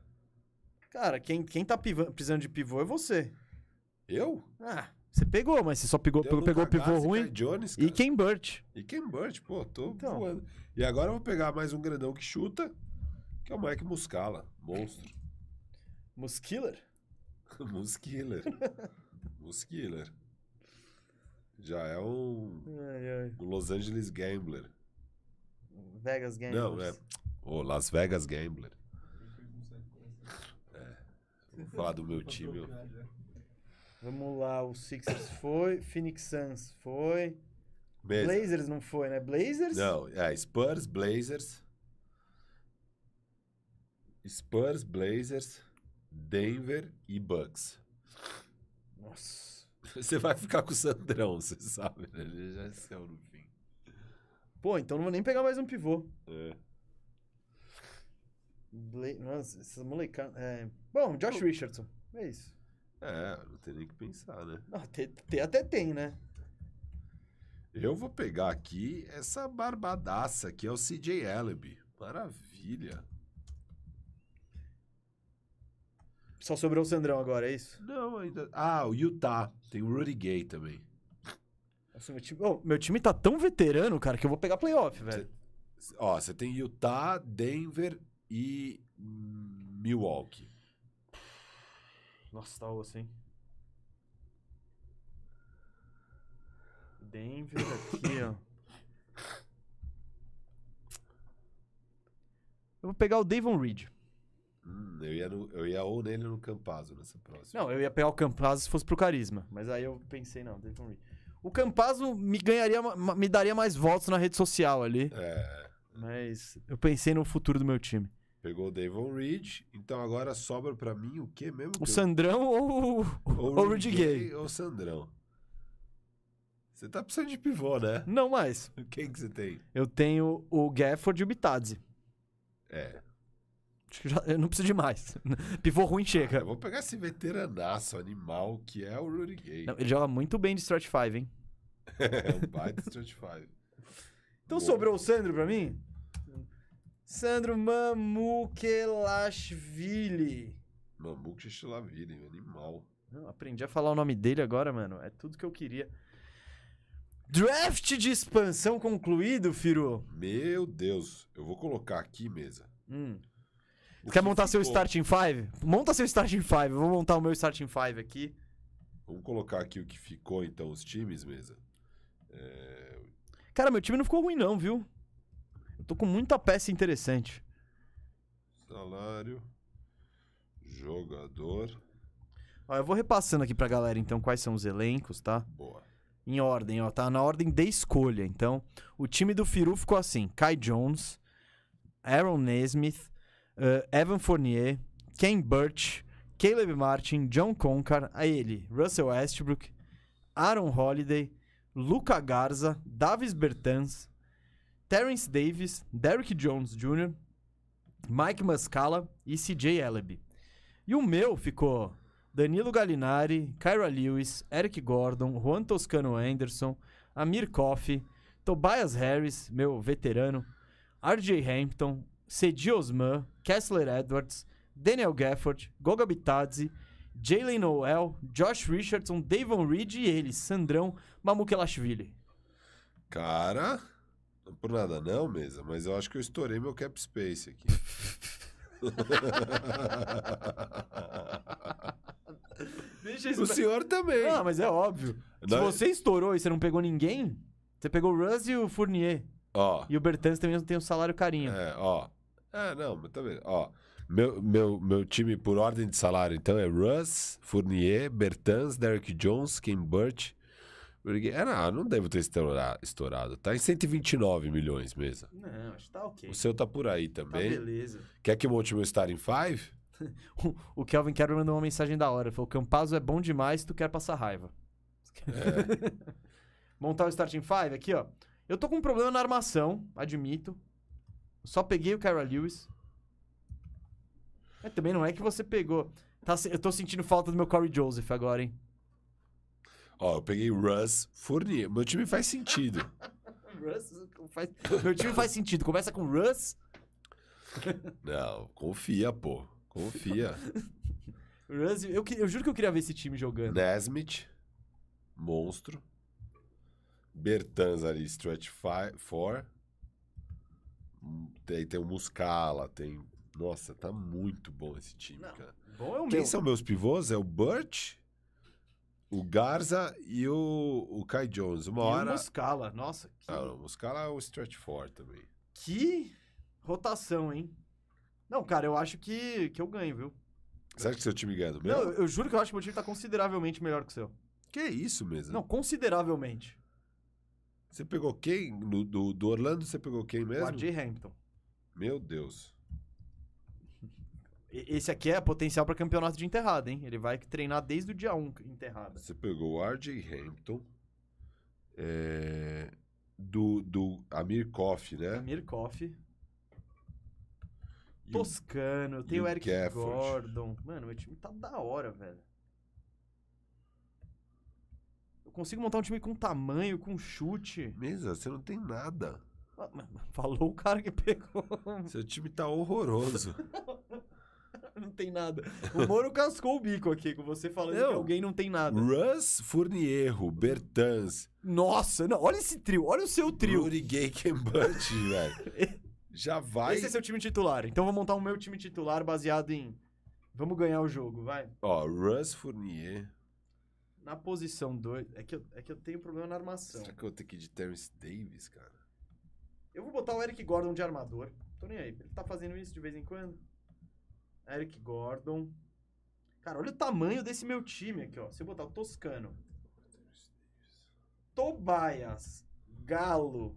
Cara, quem, quem tá precisando de pivô é você. Eu? Ah, você pegou, mas você só pegou, Deu pegou, pivô ruim. Jones, E. Ken Burt. E Ken Burt, pô, tô Então. voando. E agora eu vou pegar mais um grandão que chuta, que é o Mike Muscala. Monstro. Muskiller? Muskiller. Muskiller. Já é um, Ai, ai. um Los Angeles Gambler. Vegas Games. Não, é. O Las Vegas Gambler. Vou falar do meu time. Vamos lá, o Sixers foi, Phoenix Suns foi, Blazers não foi, né? Blazers? Não, é Spurs, Blazers. Spurs, Blazers, Denver e Bucks. Nossa. Você vai ficar com o Sandrão, você sabe, né? Ele já saiu no fim. Pô, então não vou nem pegar mais um pivô. É. Bla... Nossa, essa molecada. É... Bom, Josh Richardson. É isso. É, não tem nem que pensar, né? Não, te- te- até tem, né? Eu vou pegar aqui essa barbadaça que é o CJ Ellaby. Maravilha. Só sobrou o Sandrão agora, é isso? Não, ainda. Ah, o Utah. Tem o Rudy Gay também. Nossa, meu, time... Ô, meu time tá tão veterano, cara, que eu vou pegar playoff, velho. Ó, você tem Utah, Denver e Milwaukee. Nossa, tá osso, hein? Denver aqui, ó. Eu vou pegar o Davon Reed. Hum, eu, ia no- eu ia ou nele ou no Campazzo nessa próxima. Não, eu ia pegar o Campazzo se fosse pro Carisma. Mas aí eu pensei, não, Davon Reed. O Campazzo me ganharia, me daria mais votos na rede social ali. É, Mas eu pensei no futuro do meu time. pegou o Davon Reed. Então agora sobra pra mim o quê mesmo? O eu- Sandrão ou, ou ou o Rudy Gay? ou Sandrão. Você tá precisando de pivô, né? Não mais. Quem que você tem? Eu tenho o Gafford e o Bitadze. É. Acho que já, eu não preciso de mais. Pivô ruim chega. Eu vou pegar esse veteranaço animal que é o Rudy Gay. Não, ele joga muito bem de Strat 5, hein? é um baita Street Fighter. Então Boa. sobrou o Sandro pra mim? Sandro Mamukelashvili. Mamuk Xixelaville, animal. Não, aprendi a falar o nome dele agora, mano. É tudo que eu queria. Draft de expansão concluído, Firu. Meu Deus, eu vou colocar aqui, mesa. Hum. O quer que montar seu ficou. starting five? Monta seu starting five. Eu vou montar o meu starting five aqui. Vamos colocar aqui o que ficou, então, os times, mesa. É, Cara, meu time não ficou ruim, não, viu? Eu tô com muita peça interessante. Salário. Jogador. Ó, eu vou repassando aqui pra galera, então, quais são os elencos, tá? Boa. Em ordem, ó. Tá na ordem de escolha. Então, o time do Firu ficou assim: Kai Jones, Aaron Nesmith, eh, Evan Fournier, Ken Burch, Caleb Martin, John Concar, a ele, Russell Westbrook, Aaron Holiday, Luca Garza, Davis Bertans, Terrence Davis, Derrick Jones Jr., Mike Muscala e CJ Ellaby. E o meu ficou Danilo Gallinari, Kyra Lewis, Eric Gordon, Juan Toscano Anderson, Amir Coffey, Tobias Harris, meu veterano, RJ Hampton, Cedi Osman, Kessler Edwards, Daniel Gafford, Goga Bitadze, Jalen Noel, Josh Richardson, Davon Reed e ele, Sandrão Mamukelashvili. Cara, não por nada não, mesa, mas eu acho que eu estourei meu cap space aqui. Deixa o senhor também. Ah, mas é óbvio. Se Não- você estourou e você não pegou ninguém, você pegou o Russ e o Fournier. Ó, E o Bertans também não tem um salário carinho. é, ó. É, não, mas vendo? Ó, meu, meu, meu time por ordem de salário, então, é Russ, Fournier, Bertans, Derrick Jones, Ken Burch. Gay. É, não, não devo ter estoura- estourado. Tá em 129 milhões mesmo. Não, acho que tá ok. O seu tá por aí Tá também. beleza. Quer que eu monte meu starting five? O Kelvin Kerber mandou uma mensagem da hora. Falou: Campazzo é bom demais, tu quer passar raiva. Montar o starting five aqui, ó. Eu tô com um problema na armação, admito. Só peguei o Kyra Lewis. Mas também não é que você pegou. Tá eu tô sentindo falta do meu Corey Joseph agora, hein? Ó, eu peguei Russ, Fournier. Meu time faz sentido. Russ faz... Meu time faz sentido. Começa com Russ. Não, confia, pô. Confia. Russ eu, eu juro que eu queria ver esse time jogando. Nesmith, monstro. Bertans ali, stretch 4. Tem, tem o Muscala, tem. Nossa, tá muito bom esse time, Não, cara. Bom é o Quem meu. são meus pivôs? É o Burt, o Garza e o, o Kai Jones. Uma E o hora. Muscala. Nossa, que, Ah, o Muscala é o stretch 4 também. que rotação, hein? Não, cara, eu acho que, que eu ganho, viu? Você acha que seu time ganha do meu? Não, eu, juro que eu acho que meu time tá consideravelmente melhor que o seu. Que isso mesmo? Não, consideravelmente. Você pegou quem? No- do, do Orlando você pegou quem O mesmo? RJ Hampton. Meu Deus. Esse aqui é potencial pra campeonato de enterrada, hein? Ele vai treinar desde o dia 1 enterrada. Você pegou o RJ Hampton. é, do, do Amir Koff, né? Amir Koff. Toscano, tem o Eric. Gordon. Mano, meu time tá da hora, velho. Eu consigo montar um time com tamanho, com chute. Mesa, você não tem nada. Falou o cara que pegou. Seu time tá horroroso. não tem nada. O Moro cascou o bico aqui com você falando Não. que alguém não tem nada. Russ Furnierro, Bertans, Nossa, não, olha esse trio, olha o seu trio. Rudy Gay velho. Já vai. Esse é seu time titular. Então vou montar o meu time titular baseado em. Vamos ganhar o jogo, vai. Ó, Russ Fournier. Na posição 2. É, que eu- é que eu tenho problema na armação. Será que eu vou ter que ir de Terrence Davis, cara? Eu vou botar o Eric Gordon de armador. Tô nem aí. Ele tá fazendo isso de vez em quando. Eric Gordon. Cara, olha o tamanho desse meu time aqui, ó. Se eu botar o Toscano, Tobias, Galo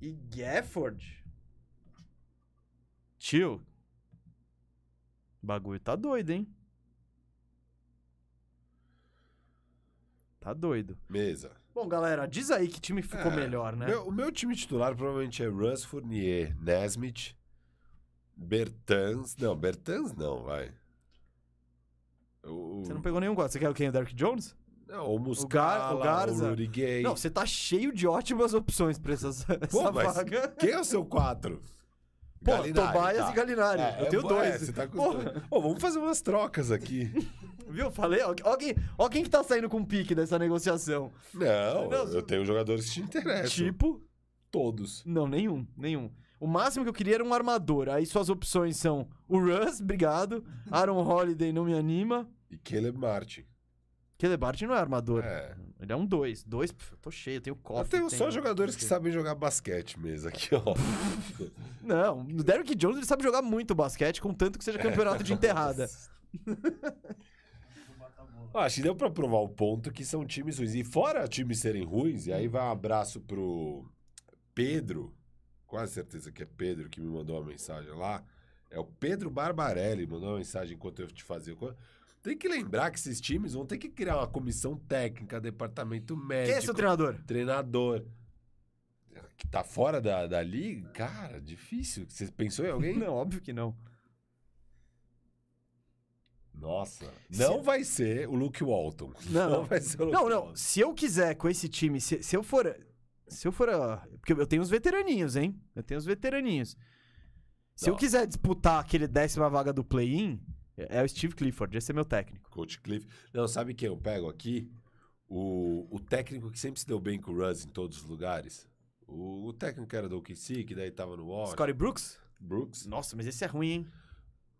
e Gafford. Tio. O bagulho tá doido, hein? Tá doido. Mesa. Bom, galera, diz aí que time ficou É, melhor, né? Meu- o meu time titular provavelmente é Russ Fournier, Nesmith, Bertans. Não, Bertans não, vai. O, Você não pegou nenhum quadro. Você quer o quem? O Derrick Jones? não, o Gar- Muscala, o o, Garza. Rudy Gay. Não, você tá cheio de ótimas opções pra essas, Pô, essa vaga. Quem é o seu quatro? Pô, Galinari, Tobias tá. e Galinari. É, eu é tenho dois. é, você tá com Porra. dois. Vamos fazer umas trocas aqui. Viu? Falei, ó, ó, quem, ó quem que tá saindo com pique dessa negociação. Não, Não, eu tenho jogadores que te interessam. Tipo, Todos. não, nenhum, nenhum. O máximo que eu queria era um armador. Aí suas opções são o Russ, obrigado. Aaron Holiday não me anima. E Caleb Martin. Caleb Barton não é armador. É. Ele é um dois. Dois, pff, eu tô cheio, eu tenho Eu cofre. tenho só jogadores que sabem jogar basquete mesmo aqui, ó. Não, o Derrick Jones ele sabe jogar muito basquete, contanto que seja campeonato de enterrada. Ó, Acho que deu pra provar o ponto que são times ruins. E fora times serem ruins, e aí vai um abraço pro Pedro, quase certeza que é Pedro que me mandou uma mensagem lá. É o Pedro Barbarelli, mandou uma mensagem enquanto eu te fazia. Tem que lembrar que esses times vão ter que criar uma comissão técnica, departamento médico, Quem é seu treinador? treinador. Que tá fora da, da liga? Cara, difícil. Você pensou em alguém? Não, óbvio que não. Nossa. Não vai ser o Luke Walton. Não, não. vai ser o Luke Não, não. Walton. Se eu quiser com esse time, se, se eu for. Se eu for. Porque eu tenho os veteraninhos, hein? Eu tenho os veteraninhos. Se eu Não. quiser disputar aquele décima vaga do play-in, é é o Steve Clifford. Esse é meu técnico. Coach Cliff. Não, sabe quem eu pego aqui? O, o técnico que sempre se deu bem com o Russ em todos os lugares. O, o técnico que era do OKC, que daí tava no Washington. Scottie Brooks? Brooks. Nossa, mas esse é ruim, hein?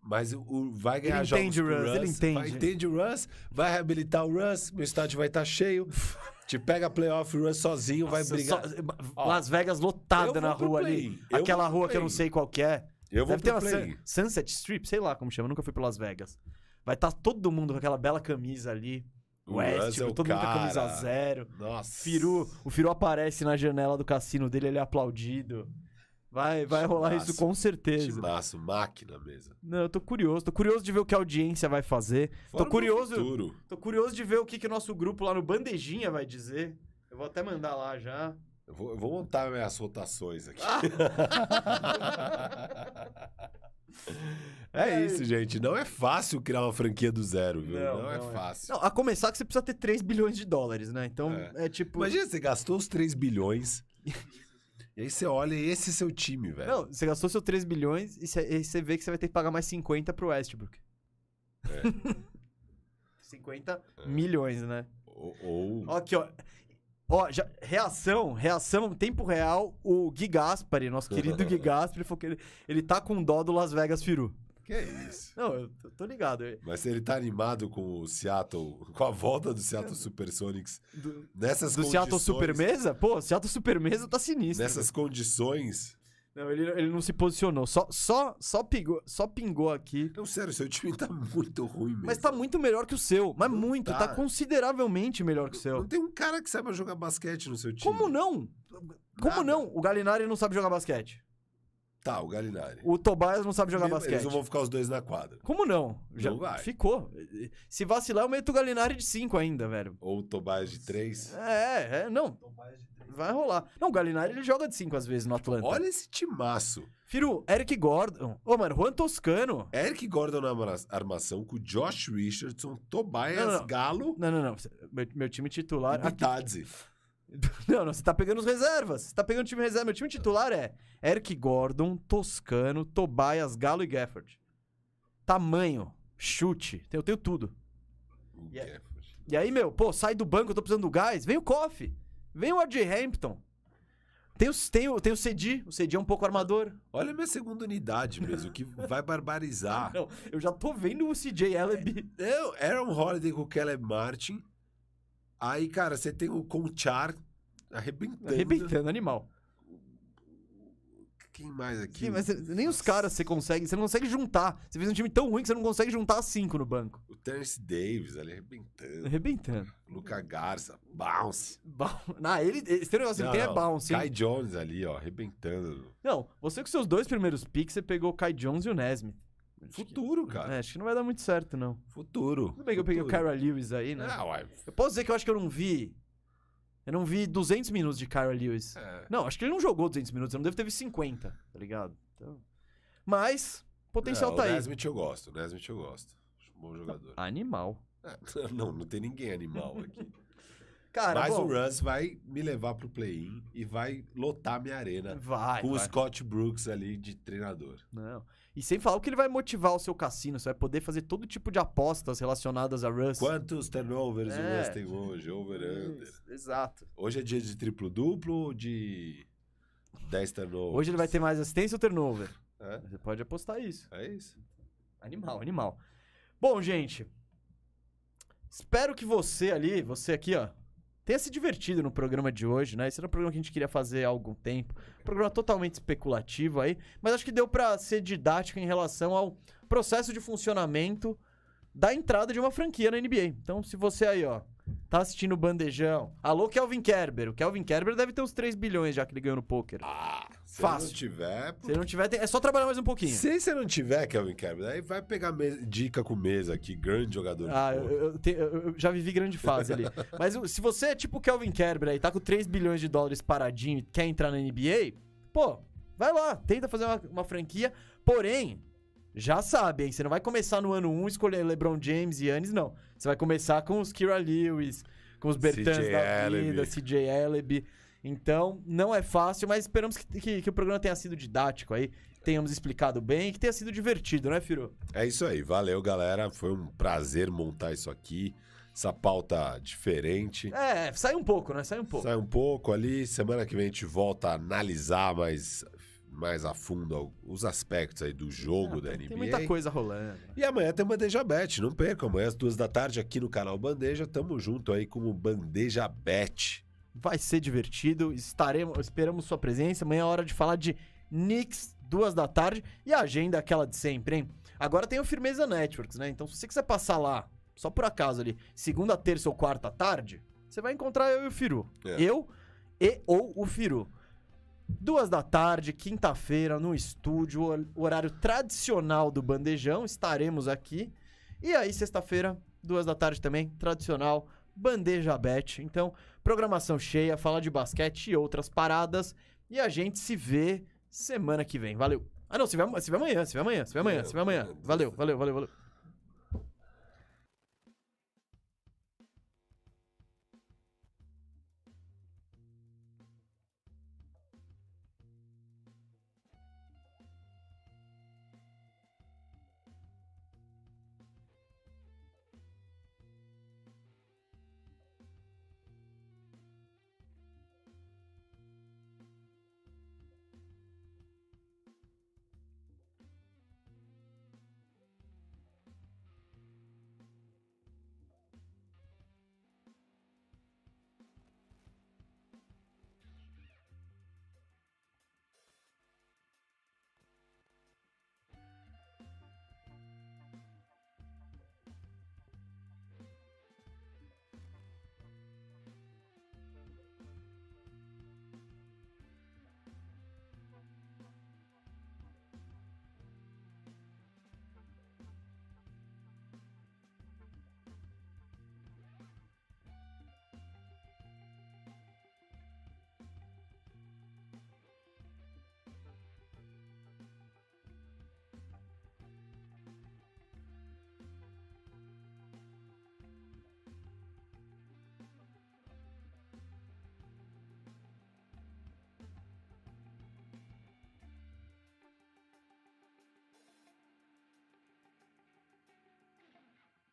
Mas o, vai ganhar Ele jogos entende o Russ, ele entende. Vai, entende o Russ, vai reabilitar o Russ, meu estádio vai estar cheio. te pega playoff, o Russ sozinho, vai Nossa, brigar. só- Ó, Las Vegas lotada na rua ali. Eu Aquela rua que eu não sei qual que é. Eu vou Deve ter uma. Sun- Sunset Strip, sei lá como chama. Nunca fui pra Las Vegas. Vai estar todo mundo com aquela bela camisa ali. O West, Russ é o todo mundo com a camisa cara. zero. Nossa. Firu, o Firu aparece na janela do cassino dele, ele é aplaudido. Vai, vai rolar Timaço. isso com certeza. Timaço, máquina mesmo. Não, eu tô curioso. Tô curioso de ver o que a audiência vai fazer. Fora tô curioso. futuro. Tô curioso de ver o que, que o nosso grupo lá no Bandejinha vai dizer. Eu vou até mandar lá já. Eu vou, eu vou montar minhas rotações aqui. é isso, gente. Não é fácil criar uma franquia do zero, viu? Não, é fácil. Não, a começar que você precisa ter 3 bilhões de dólares, né? Então É. é, tipo. Imagina, você gastou os 3 bilhões. e aí você olha esse é seu time, velho. Não, você gastou seus 3 bilhões e você, vê que você vai ter que pagar mais 50 pro Westbrook. É. 50 milhões, né? Ou, ou- Aqui, ó. Ó, já, reação, reação, tempo real, o Gui Gaspari, nosso querido Gui Gaspari, falou que ele, ele tá com dó do Las Vegas Firu. Que é isso? Não, eu tô, tô ligado. eu- Mas ele tá animado com o Seattle, com a volta do Seattle Supersonics Do, nessas do condições. Seattle Supermesa? Pô, Seattle Supermesa tá sinistro. Nessas condições. Não, ele, ele não se posicionou. Só, só, só, pingou, só pingou aqui. Não, sério, seu time tá muito ruim mesmo. Mas tá muito melhor que o seu. Mas Não muito, tá. tá. consideravelmente melhor que o seu. Não tem um cara que saiba jogar basquete no seu time. Como não? Como Nada. não? O Galinari não sabe jogar basquete. Tá, o Galinari. O Tobias não sabe jogar Eles basquete. não vão ficar os dois na quadra. Como não? Já Não vai. ficou. Se vacilar, eu meto o Galinari de 5 ainda, velho. Ou o Tobias de três. É, é, não. Vai rolar. Não, o Galinari ele joga de 5 às vezes no Atlanta. Olha esse timaço. Firu, Eric Gordon. Ô, mano, Juan Toscano. Eric Gordon na arma- armação com Josh Richardson, Tobias, Não, não, não. Galo Não, não, não. Meu, meu time titular. e aqui-. Não, não, você tá pegando os reservas. Você tá pegando o time reserva. Meu time titular é Eric Gordon, Toscano, Tobias, Galo e Gafford. Tamanho. chute, eu tenho tudo. Yeah. Gafford. E aí, meu, pô, sai do banco, eu tô precisando do gás. Vem o Coffee. Vem o RJ Hampton. Tem o, tem, o, tem o Cedi. O Cedi é um pouco armador. Olha a minha segunda unidade mesmo, que vai barbarizar. Não, eu já tô vendo o CJ Ellaby. Eu, Aaron Holiday com o Caleb Martin. Aí, cara, você tem o Conchar arrebentando. Arrebentando, animal. Quem mais aqui? Sim, mas nem os caras você consegue. Você não consegue juntar. Você fez um time tão ruim que você não consegue juntar cinco no banco. O Terence Davis ali arrebentando. Arrebentando. Luca Garça, bounce. Bom, não, ele, esse negócio ele Não, tem é bounce. hein? Kai Jones ali, ó, arrebentando. Não, você com seus dois primeiros picks, você pegou o Kai Jones e o Nesmith. Futuro, cara. É, acho que não vai dar muito certo, não. Futuro. Tudo bem que eu peguei o. Kyra Lewis aí, né? Ah, uai. Eu posso dizer que eu acho que eu não vi. Eu não vi 200 minutos de Kyra Lewis. É. Não, acho que ele não jogou 200 minutos, ele não deve ter visto 50, tá ligado? Então... Mas, potencial Não, tá o aí. Nesmith eu gosto, o Nesmith eu gosto. Acho um bom jogador. Animal. É, Não, não tem ninguém animal aqui. Cara, Mas bom, o Russ vai me levar pro play-in e vai lotar minha arena vai, com o vai. Scott Brooks ali de treinador. Não. E sem falar o que ele vai motivar o seu cassino, você vai poder fazer todo tipo de apostas relacionadas a Russ. Quantos turnovers o É. Russ tem hoje? Over under. Exato. Hoje é dia de triplo-duplo ou de 10 turnovers? Hoje ele vai ter mais assistência ou turnover? É, Você pode apostar isso. é isso. Animal, animal. Bom, gente. Espero que você ali, você aqui, ó, tenha se divertido no programa de hoje, né? Esse era um programa que a gente queria fazer há algum tempo. Programa totalmente especulativo aí, mas acho que deu pra ser didático em relação ao processo de funcionamento da entrada de uma franquia na NBA. Então, se você aí, ó, tá assistindo o Bandejão, alô Kelvin Kerber. O Kelvin Kerber deve ter uns 3 bilhões já que ele ganhou no poker. Ah, se Fácil. não tiver... Se ele não tiver, tem- é só trabalhar mais um pouquinho. Se você não tiver, Kelvin Kerber, aí vai pegar me- dica com mesa aqui, grande jogador. de Ah, eu, poker. eu te- eu- eu já vivi grande fase ali. Mas o- se você é tipo o Kelvin Kerber aí, tá com 3 bilhões de dólares paradinho e quer entrar na NBA, pô, vai lá, tenta fazer uma, uma franquia. Porém, já sabe, hein? Você não vai começar no ano 1 escolher LeBron James e Yannis, não. Você vai começar com os Kira Lewis, com os Bertans CJ da vida. CJ Ellaby. Então, não é fácil, mas esperamos que, que- que o programa tenha sido didático aí, tenhamos explicado bem e que tenha sido divertido, né, Firu? É isso aí, valeu galera, foi um prazer montar isso aqui, essa pauta diferente. É, sai um pouco, né? Sai um pouco. Sai um pouco ali, semana que vem a gente volta a analisar mais, mais a fundo os aspectos aí do jogo Ah, da tem, NBA. tem muita coisa rolando. E amanhã tem Bandeja Bet, não percam, amanhã às duas da tarde aqui no canal Bandeja, tamo junto aí com o Bandeja Bet. Vai ser divertido. Estaremos, esperamos sua presença. Amanhã é hora de falar de Knicks, duas da tarde. E a agenda é aquela de sempre, hein? Agora tem o Firmeza Networks, né? Então, se você quiser passar lá, só por acaso ali, segunda, terça ou quarta tarde, você vai encontrar eu e o Firu. É. Eu e ou o Firu. Duas da tarde, quinta-feira, no estúdio, o horário tradicional do Bandejão. Estaremos aqui. E aí, sexta-feira, duas da tarde também, tradicional, Bandeja Bet. Então, programação cheia, fala de basquete e outras paradas. E a gente se vê semana que vem. Valeu. Ah, não, se vê, se vê amanhã, se vê amanhã, se vê amanhã, se vê amanhã. Valeu, valeu, valeu, valeu.